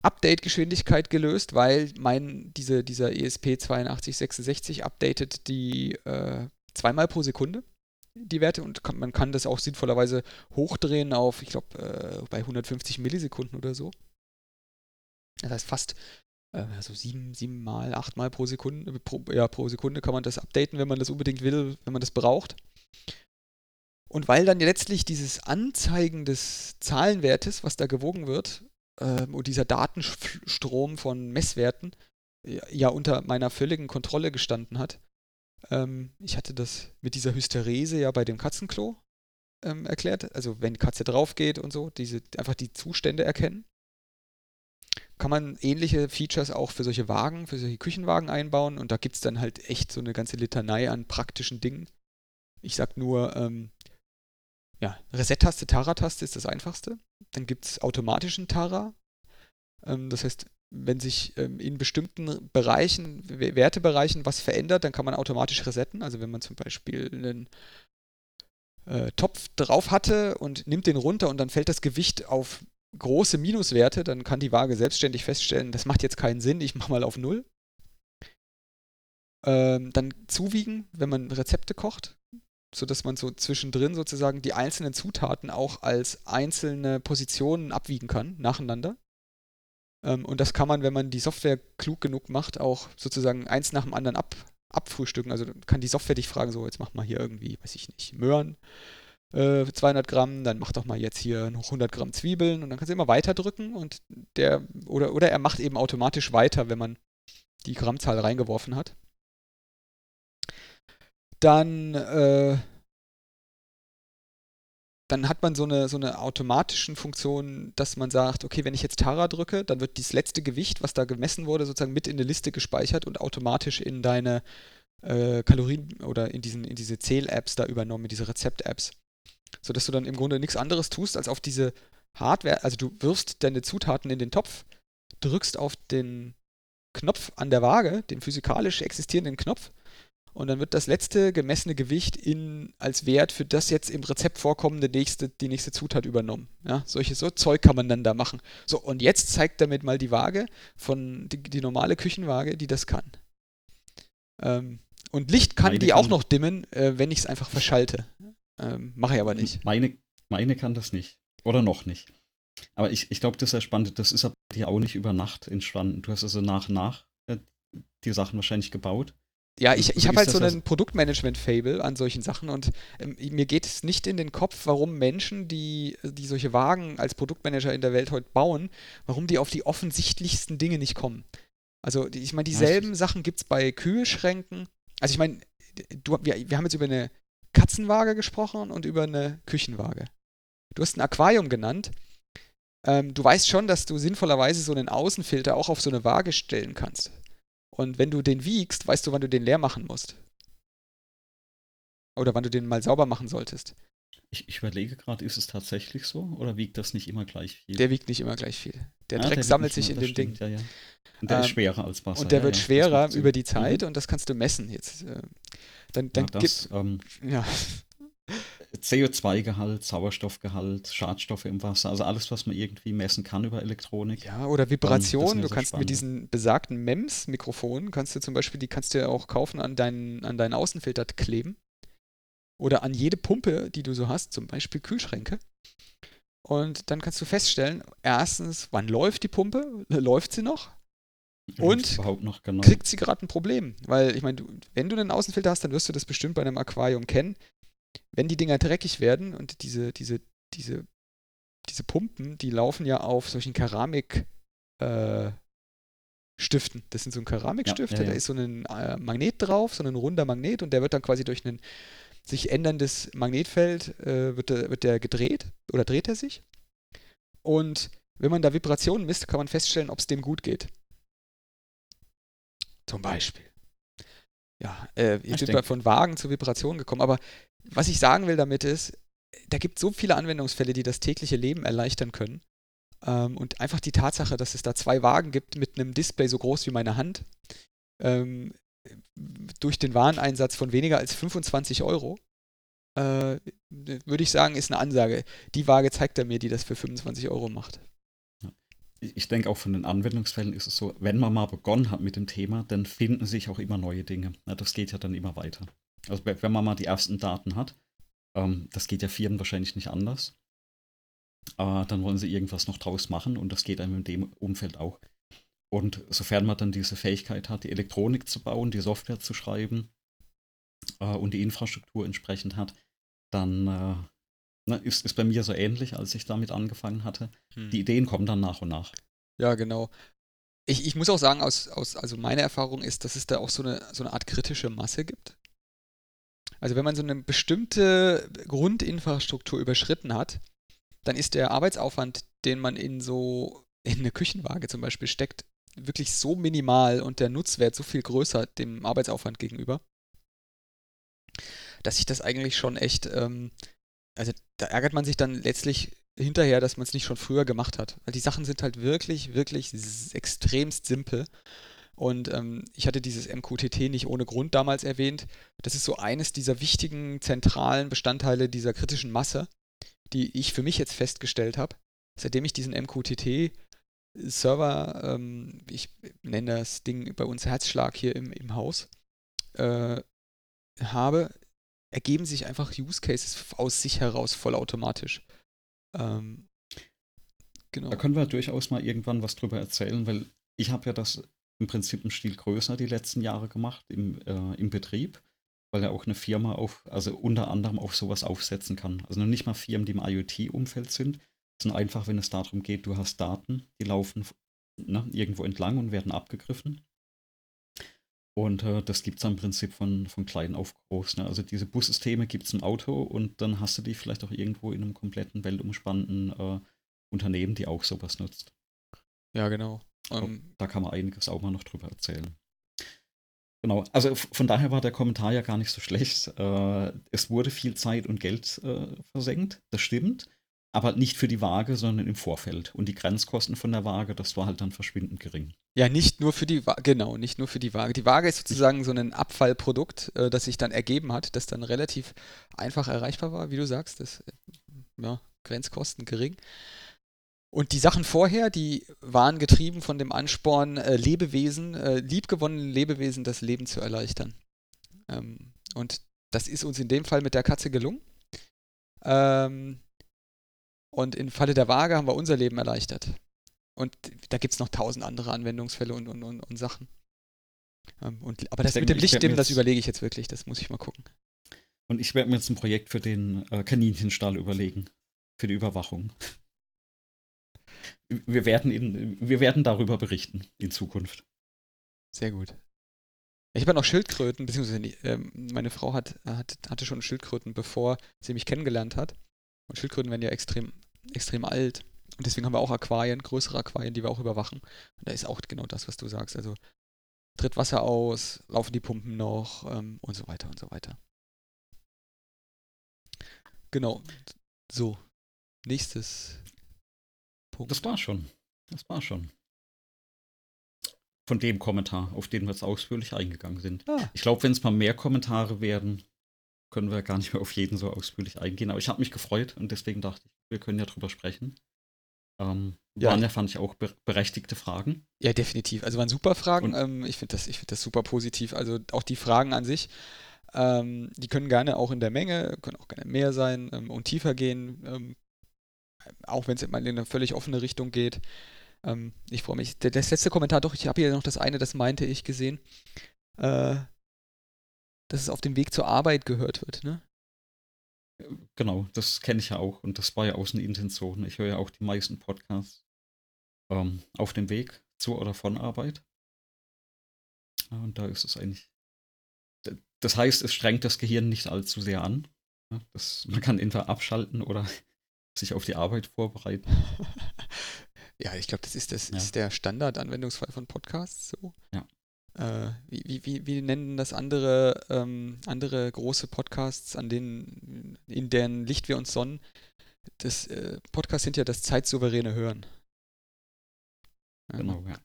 Update-Geschwindigkeit gelöst, weil mein, diese, dieser ESP8266 updatet die äh, zweimal pro Sekunde die Werte und kann, man kann das auch sinnvollerweise hochdrehen auf, ich glaube, äh, bei 150 Millisekunden oder so. Das heißt fast äh, also sieben, sieben Mal, pro Sekunde, pro, ja, pro Sekunde kann man das updaten, wenn man das unbedingt will, wenn man das braucht. Und weil dann letztlich dieses Anzeigen des Zahlenwertes, was da gewogen wird, äh, und dieser Datenstrom von Messwerten ja, ja unter meiner völligen Kontrolle gestanden hat, ähm, ich hatte das mit dieser Hysterese ja bei dem Katzenklo ähm, erklärt. Also wenn Katze drauf geht und so, diese einfach die Zustände erkennen. Kann man ähnliche Features auch für solche Wagen, für solche Küchenwagen einbauen und da gibt es dann halt echt so eine ganze Litanei an praktischen Dingen. Ich sag nur, ähm, ja, Reset-Taste, Tara-Taste ist das einfachste. Dann gibt es automatischen Tara. Ähm, das heißt, wenn sich ähm, in bestimmten Bereichen, Wertebereichen was verändert, dann kann man automatisch resetten. Also wenn man zum Beispiel einen äh, Topf drauf hatte und nimmt den runter und dann fällt das Gewicht auf große Minuswerte, dann kann die Waage selbstständig feststellen, das macht jetzt keinen Sinn, ich mache mal auf Null. Ähm, dann zuwiegen, wenn man Rezepte kocht sodass man so zwischendrin sozusagen die einzelnen Zutaten auch als einzelne Positionen abwiegen kann, nacheinander. Ähm, und das kann man, wenn man die Software klug genug macht, auch sozusagen eins nach dem anderen ab, abfrühstücken. Also kann die Software dich fragen, so, jetzt mach mal hier irgendwie, weiß ich nicht, Möhren äh, 200 Gramm, dann mach doch mal jetzt hier noch 100 Gramm Zwiebeln und dann kannst du immer weiter drücken und der, oder, oder er macht eben automatisch weiter, wenn man die Grammzahl reingeworfen hat. Dann, äh, dann hat man so eine, so eine automatischen Funktion, dass man sagt, okay, wenn ich jetzt Tara drücke, dann wird dieses letzte Gewicht, was da gemessen wurde, sozusagen mit in eine Liste gespeichert und automatisch in deine äh, Kalorien oder in, diesen, in diese Zähl-Apps da übernommen, in diese Rezept-Apps. Sodass du dann im Grunde nichts anderes tust, als auf diese Hardware, also du wirfst deine Zutaten in den Topf, drückst auf den Knopf an der Waage, den physikalisch existierenden Knopf, und dann wird das letzte gemessene Gewicht in, als Wert für das jetzt im Rezept vorkommende nächste, die nächste Zutat übernommen. Ja, solche so Zeug kann man dann da machen. So, und jetzt zeigt damit mal die Waage von die, die normale Küchenwaage, die das kann. Ähm, und Licht kann meine die kann auch noch dimmen, äh, wenn ich es einfach verschalte. Ähm, Mache ich aber nicht. Meine, meine kann das nicht. Oder noch nicht. Aber ich, ich glaube, das ist ja spannend. Das ist aber dir auch nicht über Nacht entstanden. Du hast also nach und nach äh, die Sachen wahrscheinlich gebaut. Ja, ich, ich habe halt so ein Produktmanagement-Fable an solchen Sachen und ähm, mir geht es nicht in den Kopf, warum Menschen, die, die solche Wagen als Produktmanager in der Welt heute bauen, warum die auf die offensichtlichsten Dinge nicht kommen. Also die, ich meine, dieselben Sachen gibt es bei Kühlschränken. Also ich meine, wir, wir haben jetzt über eine Katzenwaage gesprochen und über eine Küchenwaage. Du hast ein Aquarium genannt. Ähm, du weißt schon, dass du sinnvollerweise so einen Außenfilter auch auf so eine Waage stellen kannst. Und wenn du den wiegst, weißt du, wann du den leer machen musst. Oder wann du den mal sauber machen solltest. Ich, ich überlege gerade, ist es tatsächlich so oder wiegt das nicht immer gleich viel? Der wiegt nicht immer gleich viel. Der ah, Dreck der sammelt sich in dem Ding. Ja, ja. Und der ähm, ist schwerer als Wasser. Und der ja, wird schwerer über die Zeit mhm. und das kannst du messen jetzt. Äh, dann, dann das, gibt, ähm, ja. CO2-Gehalt, Sauerstoffgehalt, Schadstoffe im Wasser, also alles, was man irgendwie messen kann über Elektronik. Ja, oder Vibration. Du kannst spannend. mit diesen besagten MEMS-Mikrofonen, kannst du zum Beispiel, die kannst du ja auch kaufen, an deinen, an deinen Außenfilter kleben. Oder an jede Pumpe, die du so hast, zum Beispiel Kühlschränke. Und dann kannst du feststellen, erstens, wann läuft die Pumpe? Läuft sie noch? Und noch, genau. kriegt sie gerade ein Problem? Weil, ich meine, wenn du einen Außenfilter hast, dann wirst du das bestimmt bei einem Aquarium kennen wenn die Dinger dreckig werden und diese, diese, diese, diese Pumpen, die laufen ja auf solchen Keramik äh, Stiften. Das sind so ein Keramikstifte, ja, ja, ja. da ist so ein äh, Magnet drauf, so ein runder Magnet und der wird dann quasi durch ein sich änderndes Magnetfeld äh, wird, der, wird der gedreht oder dreht er sich. Und wenn man da Vibrationen misst, kann man feststellen, ob es dem gut geht. Zum Beispiel. Ja, äh, ich bin von Wagen zu Vibrationen gekommen, aber was ich sagen will damit ist, da gibt es so viele Anwendungsfälle, die das tägliche Leben erleichtern können. Ähm, und einfach die Tatsache, dass es da zwei Wagen gibt mit einem Display so groß wie meine Hand, ähm, durch den Wareneinsatz von weniger als 25 Euro, äh, würde ich sagen, ist eine Ansage. Die Waage zeigt er mir, die das für 25 Euro macht. Ich denke auch von den Anwendungsfällen ist es so, wenn man mal begonnen hat mit dem Thema, dann finden sich auch immer neue Dinge. das geht ja dann immer weiter. Also wenn man mal die ersten Daten hat, ähm, das geht ja Firmen wahrscheinlich nicht anders. Aber dann wollen sie irgendwas noch draus machen und das geht einem in dem Umfeld auch. Und sofern man dann diese Fähigkeit hat, die Elektronik zu bauen, die Software zu schreiben äh, und die Infrastruktur entsprechend hat, dann äh, na, ist es bei mir so ähnlich, als ich damit angefangen hatte. Hm. Die Ideen kommen dann nach und nach. Ja, genau. Ich, ich muss auch sagen, aus, aus, also meine Erfahrung ist, dass es da auch so eine, so eine Art kritische Masse gibt. Also wenn man so eine bestimmte Grundinfrastruktur überschritten hat, dann ist der Arbeitsaufwand, den man in so in eine Küchenwaage zum Beispiel steckt, wirklich so minimal und der Nutzwert so viel größer dem Arbeitsaufwand gegenüber, dass sich das eigentlich schon echt, ähm, also da ärgert man sich dann letztlich hinterher, dass man es nicht schon früher gemacht hat. Weil die Sachen sind halt wirklich, wirklich extremst simpel und ähm, ich hatte dieses MQTT nicht ohne Grund damals erwähnt. Das ist so eines dieser wichtigen zentralen Bestandteile dieser kritischen Masse, die ich für mich jetzt festgestellt habe. Seitdem ich diesen MQTT-Server, ähm, ich nenne das Ding bei uns Herzschlag hier im, im Haus, äh, habe, ergeben sich einfach Use Cases aus sich heraus vollautomatisch. Ähm, genau. Da können wir durchaus mal irgendwann was drüber erzählen, weil ich habe ja das im Prinzip einen Stil größer die letzten Jahre gemacht im, äh, im Betrieb. weil ja auch eine Firma auf, also unter anderem auf sowas aufsetzen kann. Also nicht mal Firmen, die im IoT-Umfeld sind, sondern einfach, wenn es darum geht, du hast Daten, die laufen ne, irgendwo entlang und werden abgegriffen. Und äh, das gibt es im Prinzip von, von klein auf groß. Ne? Also diese Bussysteme gibt es im Auto und dann hast du die vielleicht auch irgendwo in einem kompletten weltumspannenden äh, Unternehmen, die auch sowas nutzt. Ja, genau. Um, ähm, da kann man einiges auch mal noch drüber erzählen. Genau, also von daher war der Kommentar ja gar nicht so schlecht. Äh, es wurde viel Zeit und Geld äh, versenkt, das stimmt aber nicht für die Waage, sondern im Vorfeld. Und die Grenzkosten von der Waage, das war halt dann verschwindend gering. Ja, nicht nur für die Waage, genau, nicht nur für die Waage. Die Waage ist sozusagen so ein Abfallprodukt, äh, das sich dann ergeben hat, das dann relativ einfach erreichbar war, wie du sagst. Das, äh, ja, Grenzkosten gering. Und die Sachen vorher, die waren getrieben von dem Ansporn, äh, Lebewesen, äh, liebgewonnenen Lebewesen das Leben zu erleichtern. Ähm, und das ist uns in dem Fall mit der Katze gelungen. Ähm, und im Falle der Waage haben wir unser Leben erleichtert. Und da gibt es noch tausend andere Anwendungsfälle und, und, und, und Sachen. Ähm, und, aber das denke, mit dem Lichtstimmen, das überlege ich jetzt wirklich. Das muss ich mal gucken. Und ich werde mir jetzt ein Projekt für den äh, Kaninchenstall überlegen. Für die Überwachung. Wir werden, in, wir werden darüber berichten in Zukunft. Sehr gut. Ich habe ja noch Schildkröten, beziehungsweise äh, meine Frau hat, hat, hatte schon Schildkröten, bevor sie mich kennengelernt hat. Und Schildkröten werden ja extrem, extrem alt. Und deswegen haben wir auch Aquarien, größere Aquarien, die wir auch überwachen. Und da ist auch genau das, was du sagst. Also tritt Wasser aus, laufen die Pumpen noch ähm, und so weiter und so weiter. Genau. So. Nächstes Punkt. Das war schon. Das war schon. Von dem Kommentar, auf den wir jetzt ausführlich eingegangen sind. Ah. Ich glaube, wenn es mal mehr Kommentare werden, können wir gar nicht mehr auf jeden so ausführlich eingehen. Aber ich habe mich gefreut und deswegen dachte ich, wir können ja drüber sprechen. Ähm, ja. Waren ja, fand ich auch berechtigte Fragen. Ja, definitiv. Also waren super Fragen. Ähm, ich finde das, find das super positiv. Also auch die Fragen an sich, ähm, die können gerne auch in der Menge, können auch gerne mehr sein ähm, und tiefer gehen. Ähm, auch wenn es mal in eine völlig offene Richtung geht. Ähm, ich freue mich. Das letzte Kommentar, doch, ich habe hier noch das eine, das meinte ich gesehen. Äh, dass es auf dem Weg zur Arbeit gehört wird, ne? Genau, das kenne ich ja auch und das war ja auch eine Intention. Ich höre ja auch die meisten Podcasts ähm, auf dem Weg zur oder von Arbeit. Und da ist es eigentlich. Das heißt, es strengt das Gehirn nicht allzu sehr an. Das, man kann entweder abschalten oder sich auf die Arbeit vorbereiten. ja, ich glaube, das ist das ja. ist der Standard-Anwendungsfall von Podcasts so. Ja äh, wie, wie, wie nennen das andere, ähm, andere große Podcasts, an denen, in deren Licht wir uns sonnen? Das äh, Podcasts sind ja das zeitsouveräne Hören. Genau, ja.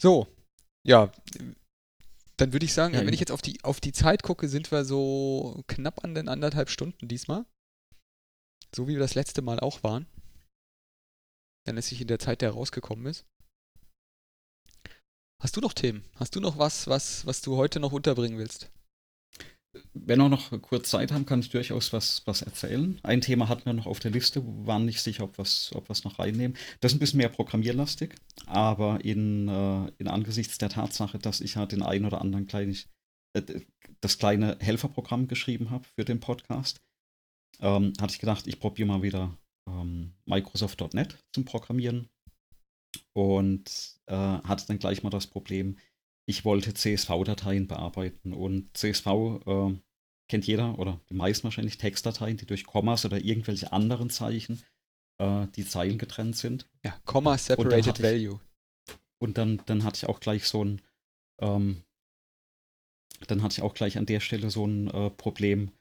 So, ja, dann würde ich sagen, ja, wenn ich jetzt auf die, auf die Zeit gucke, sind wir so knapp an den anderthalb Stunden diesmal. So wie wir das letzte Mal auch waren. Dann ist sich in der Zeit, der rausgekommen ist. Hast du noch Themen? Hast du noch was, was, was du heute noch unterbringen willst? Wenn wir noch kurz Zeit haben, kann ich durchaus was, was erzählen. Ein Thema hatten wir noch auf der Liste, waren nicht sicher, ob wir es ob noch reinnehmen. Das ist ein bisschen mehr programmierlastig, aber in, äh, in angesichts der Tatsache, dass ich halt den einen oder anderen kleinen, äh, das kleine Helferprogramm geschrieben habe für den Podcast, ähm, hatte ich gedacht, ich probiere mal wieder ähm, Microsoft.NET zum Programmieren und äh, hatte dann gleich mal das Problem, ich wollte CSV-Dateien bearbeiten und CSV äh, kennt jeder oder die meisten wahrscheinlich Textdateien, die durch Kommas oder irgendwelche anderen Zeichen äh, die Zeilen getrennt sind. Ja, Komma Separated und Value. Ich, und dann, dann hatte ich auch gleich so ein, ähm, dann hatte ich auch gleich an der Stelle so ein äh, Problem,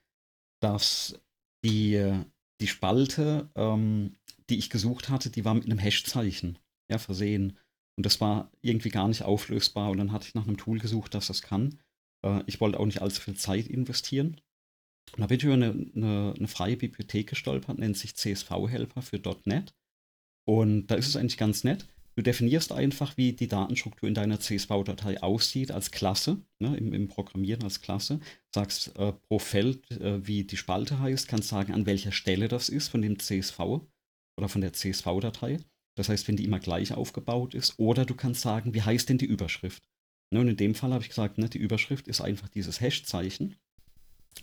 dass die, die Spalte, ähm, die ich gesucht hatte, die war mit einem Hash-Zeichen ja, versehen. Und das war irgendwie gar nicht auflösbar. Und dann hatte ich nach einem Tool gesucht, das das kann. Äh, ich wollte auch nicht allzu viel Zeit investieren. Und da bin ich über eine, eine, eine freie Bibliothek gestolpert, nennt sich CSV-Helper für .NET. Und da ist es eigentlich ganz nett. Du definierst einfach, wie die Datenstruktur in deiner CSV-Datei aussieht als Klasse, ne, im, im, Programmieren als Klasse. Sagst äh, pro Feld, äh, wie die Spalte heißt, kannst sagen, an welcher Stelle das ist von dem CSV oder von der CSV-Datei. Das heißt, wenn die immer gleich aufgebaut ist. Oder du kannst sagen, wie heißt denn die Überschrift? Ne, und in dem Fall habe ich gesagt, ne, die Überschrift ist einfach dieses Hash-Zeichen.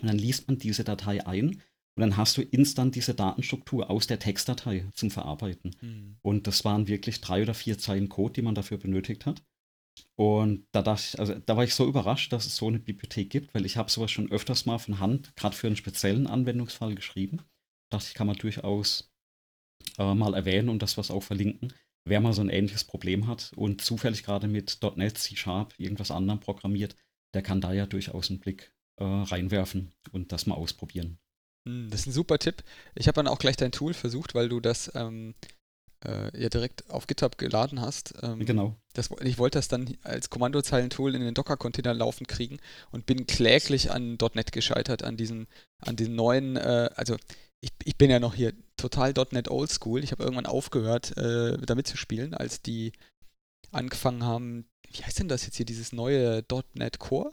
Und dann liest man diese Datei ein und dann hast du instant diese Datenstruktur aus der Textdatei zum Verarbeiten. Mhm. Und das waren wirklich drei oder vier Zeilen Code, die man dafür benötigt hat. Und da dachte ich, also da war ich so überrascht, dass es so eine Bibliothek gibt, weil ich habe sowas schon öfters mal von Hand, gerade für einen speziellen Anwendungsfall geschrieben. Dachte ich, kann man durchaus äh, mal erwähnen und das was auch verlinken, wer mal so ein ähnliches Problem hat und zufällig gerade mit .NET, C Sharp, irgendwas anderem programmiert, der kann da ja durchaus einen Blick äh, reinwerfen und das mal ausprobieren. Hm, das ist ein super Tipp. Ich habe dann auch gleich dein Tool versucht, weil du das ähm, äh, ja direkt auf GitHub geladen hast. Ähm, genau. Das, ich wollte das dann als Kommandozeilentool in den Docker-Container laufen kriegen und bin kläglich an .NET gescheitert, an diesen, an den neuen, äh, also ich, ich bin ja noch hier total .NET Oldschool. Ich habe irgendwann aufgehört, äh, damit zu spielen, als die angefangen haben, wie heißt denn das jetzt hier, dieses neue .NET Core?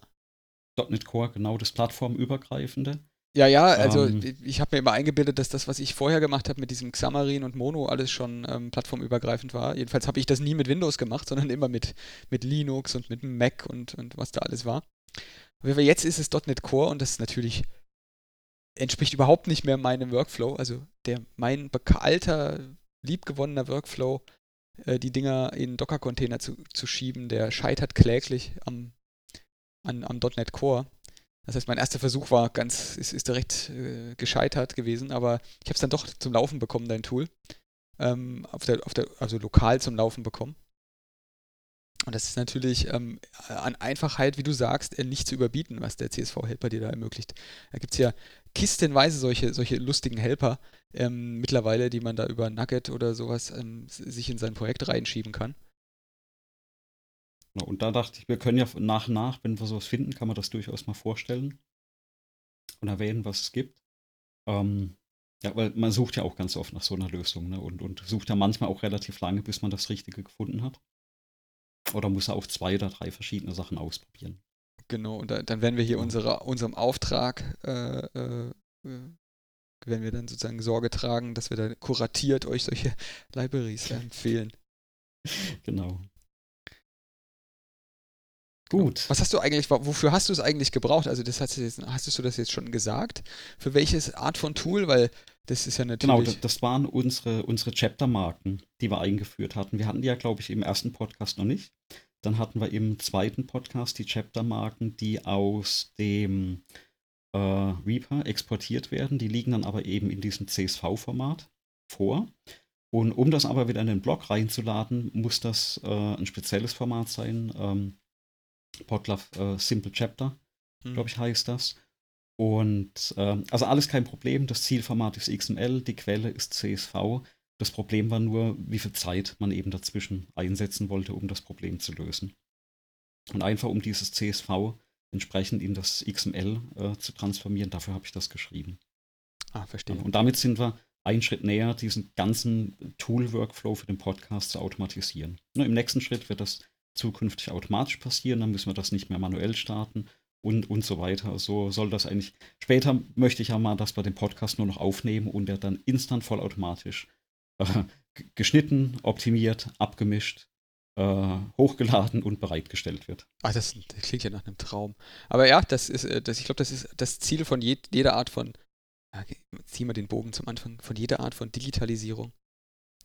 .NET Core, genau, das plattformübergreifende. Ja, ja, also ähm, ich habe mir immer eingebildet, dass das, was ich vorher gemacht habe mit diesem Xamarin und Mono, alles schon ähm, plattformübergreifend war. Jedenfalls habe ich das nie mit Windows gemacht, sondern immer mit, mit Linux und mit Mac und, und was da alles war. Aber jetzt ist es .NET Core und das ist natürlich entspricht überhaupt nicht mehr meinem Workflow. Also der mein alter, liebgewonnener Workflow, äh, die Dinger in Docker-Container zu, zu schieben, der scheitert kläglich am, an, am .NET Core. Das heißt, mein erster Versuch war ganz, ist, ist direkt äh, gescheitert gewesen, aber ich habe es dann doch zum Laufen bekommen, dein Tool. Ähm, auf der, auf der, also lokal zum Laufen bekommen. Und das ist natürlich ähm, an Einfachheit, wie du sagst, äh, nicht zu überbieten, was der CSV-Helper dir da ermöglicht. Da gibt es ja kistenweise solche, solche lustigen Helper ähm, mittlerweile, die man da über Nugget oder sowas ähm, sich in sein Projekt reinschieben kann. Und da dachte ich, wir können ja nach und nach, wenn wir sowas finden, kann man das durchaus mal vorstellen und erwähnen, was es gibt. Ähm, ja, weil man sucht ja auch ganz oft nach so einer Lösung ne? und, und sucht ja manchmal auch relativ lange, bis man das Richtige gefunden hat. Oder muss er auch zwei oder drei verschiedene Sachen ausprobieren. Genau, und da, dann werden wir hier unsere, unserem Auftrag, äh, äh, äh, werden wir dann sozusagen Sorge tragen, dass wir dann kuratiert euch solche Libraries empfehlen. Genau. Gut. Was hast du eigentlich, wofür hast du es eigentlich gebraucht? Also das hast du, jetzt, hast du das jetzt schon gesagt? Für welches Art von Tool? Weil das ist ja natürlich. Genau, das, das waren unsere, unsere Chapter-Marken, die wir eingeführt hatten. Wir hatten die ja, glaube ich, im ersten Podcast noch nicht. Dann hatten wir im zweiten Podcast die Chapter-Marken, die aus dem äh, Reaper exportiert werden. Die liegen dann aber eben in diesem CSV-Format vor. Und um das aber wieder in den Blog reinzuladen, muss das äh, ein spezielles Format sein. Ähm, Podlove äh, Simple Chapter, hm. glaube ich, heißt das. Und äh, also alles kein Problem. Das Zielformat ist XML, die Quelle ist CSV. Das Problem war nur, wie viel Zeit man eben dazwischen einsetzen wollte, um das Problem zu lösen. Und einfach um dieses CSV entsprechend in das XML äh, zu transformieren, dafür habe ich das geschrieben. Ah, verstehe. Und damit sind wir einen Schritt näher, diesen ganzen Tool-Workflow für den Podcast zu automatisieren. Nur Im nächsten Schritt wird das zukünftig automatisch passieren, dann müssen wir das nicht mehr manuell starten und, und so weiter. So soll das eigentlich. Später möchte ich ja mal, dass wir den Podcast nur noch aufnehmen und der dann instant vollautomatisch äh, geschnitten, optimiert, abgemischt, äh, hochgeladen und bereitgestellt wird. Ach, das, das, klingt ja nach einem Traum. Aber ja, das ist, äh, das, ich glaube, das ist das Ziel von je, jeder Art von, okay, ziehen wir den Bogen zum Anfang, von jeder Art von Digitalisierung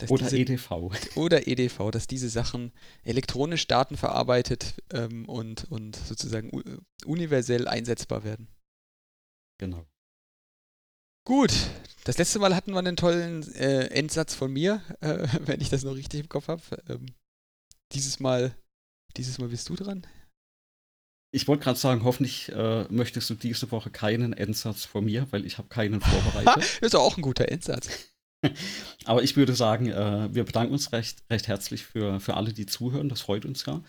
oder diese, EDV. Oder EDV, dass diese Sachen elektronisch Daten verarbeitet ähm, und, und sozusagen universell einsetzbar werden. Genau. Gut, das letzte Mal hatten wir einen tollen äh, Endsatz von mir, äh, wenn ich das noch richtig im Kopf habe. Ähm, dieses Mal, dieses Mal bist du dran. Ich wollte gerade sagen, hoffentlich äh, möchtest du diese Woche keinen Endsatz von mir, weil ich habe keinen vorbereitet. das ist auch ein guter Endsatz. Aber ich würde sagen, äh, wir bedanken uns recht, recht herzlich für, für alle, die zuhören. Das freut uns ja.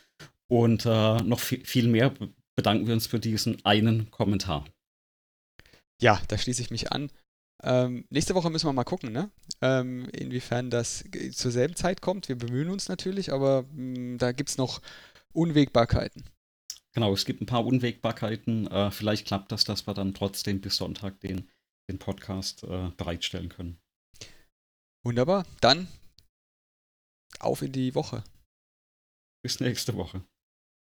Und äh, noch viel, viel mehr bedanken wir uns für diesen einen Kommentar. Ja, da schließe ich mich an. Ähm, nächste Woche müssen wir mal gucken, ne? Ähm, inwiefern das zur selben Zeit kommt. Wir bemühen uns natürlich, aber mh, hm, da gibt es noch Unwägbarkeiten. Genau, es gibt ein paar Unwägbarkeiten. Äh, vielleicht klappt das, dass wir dann trotzdem bis Sonntag den, den Podcast äh, bereitstellen können. Wunderbar. Dann auf in die Woche. Bis nächste Woche.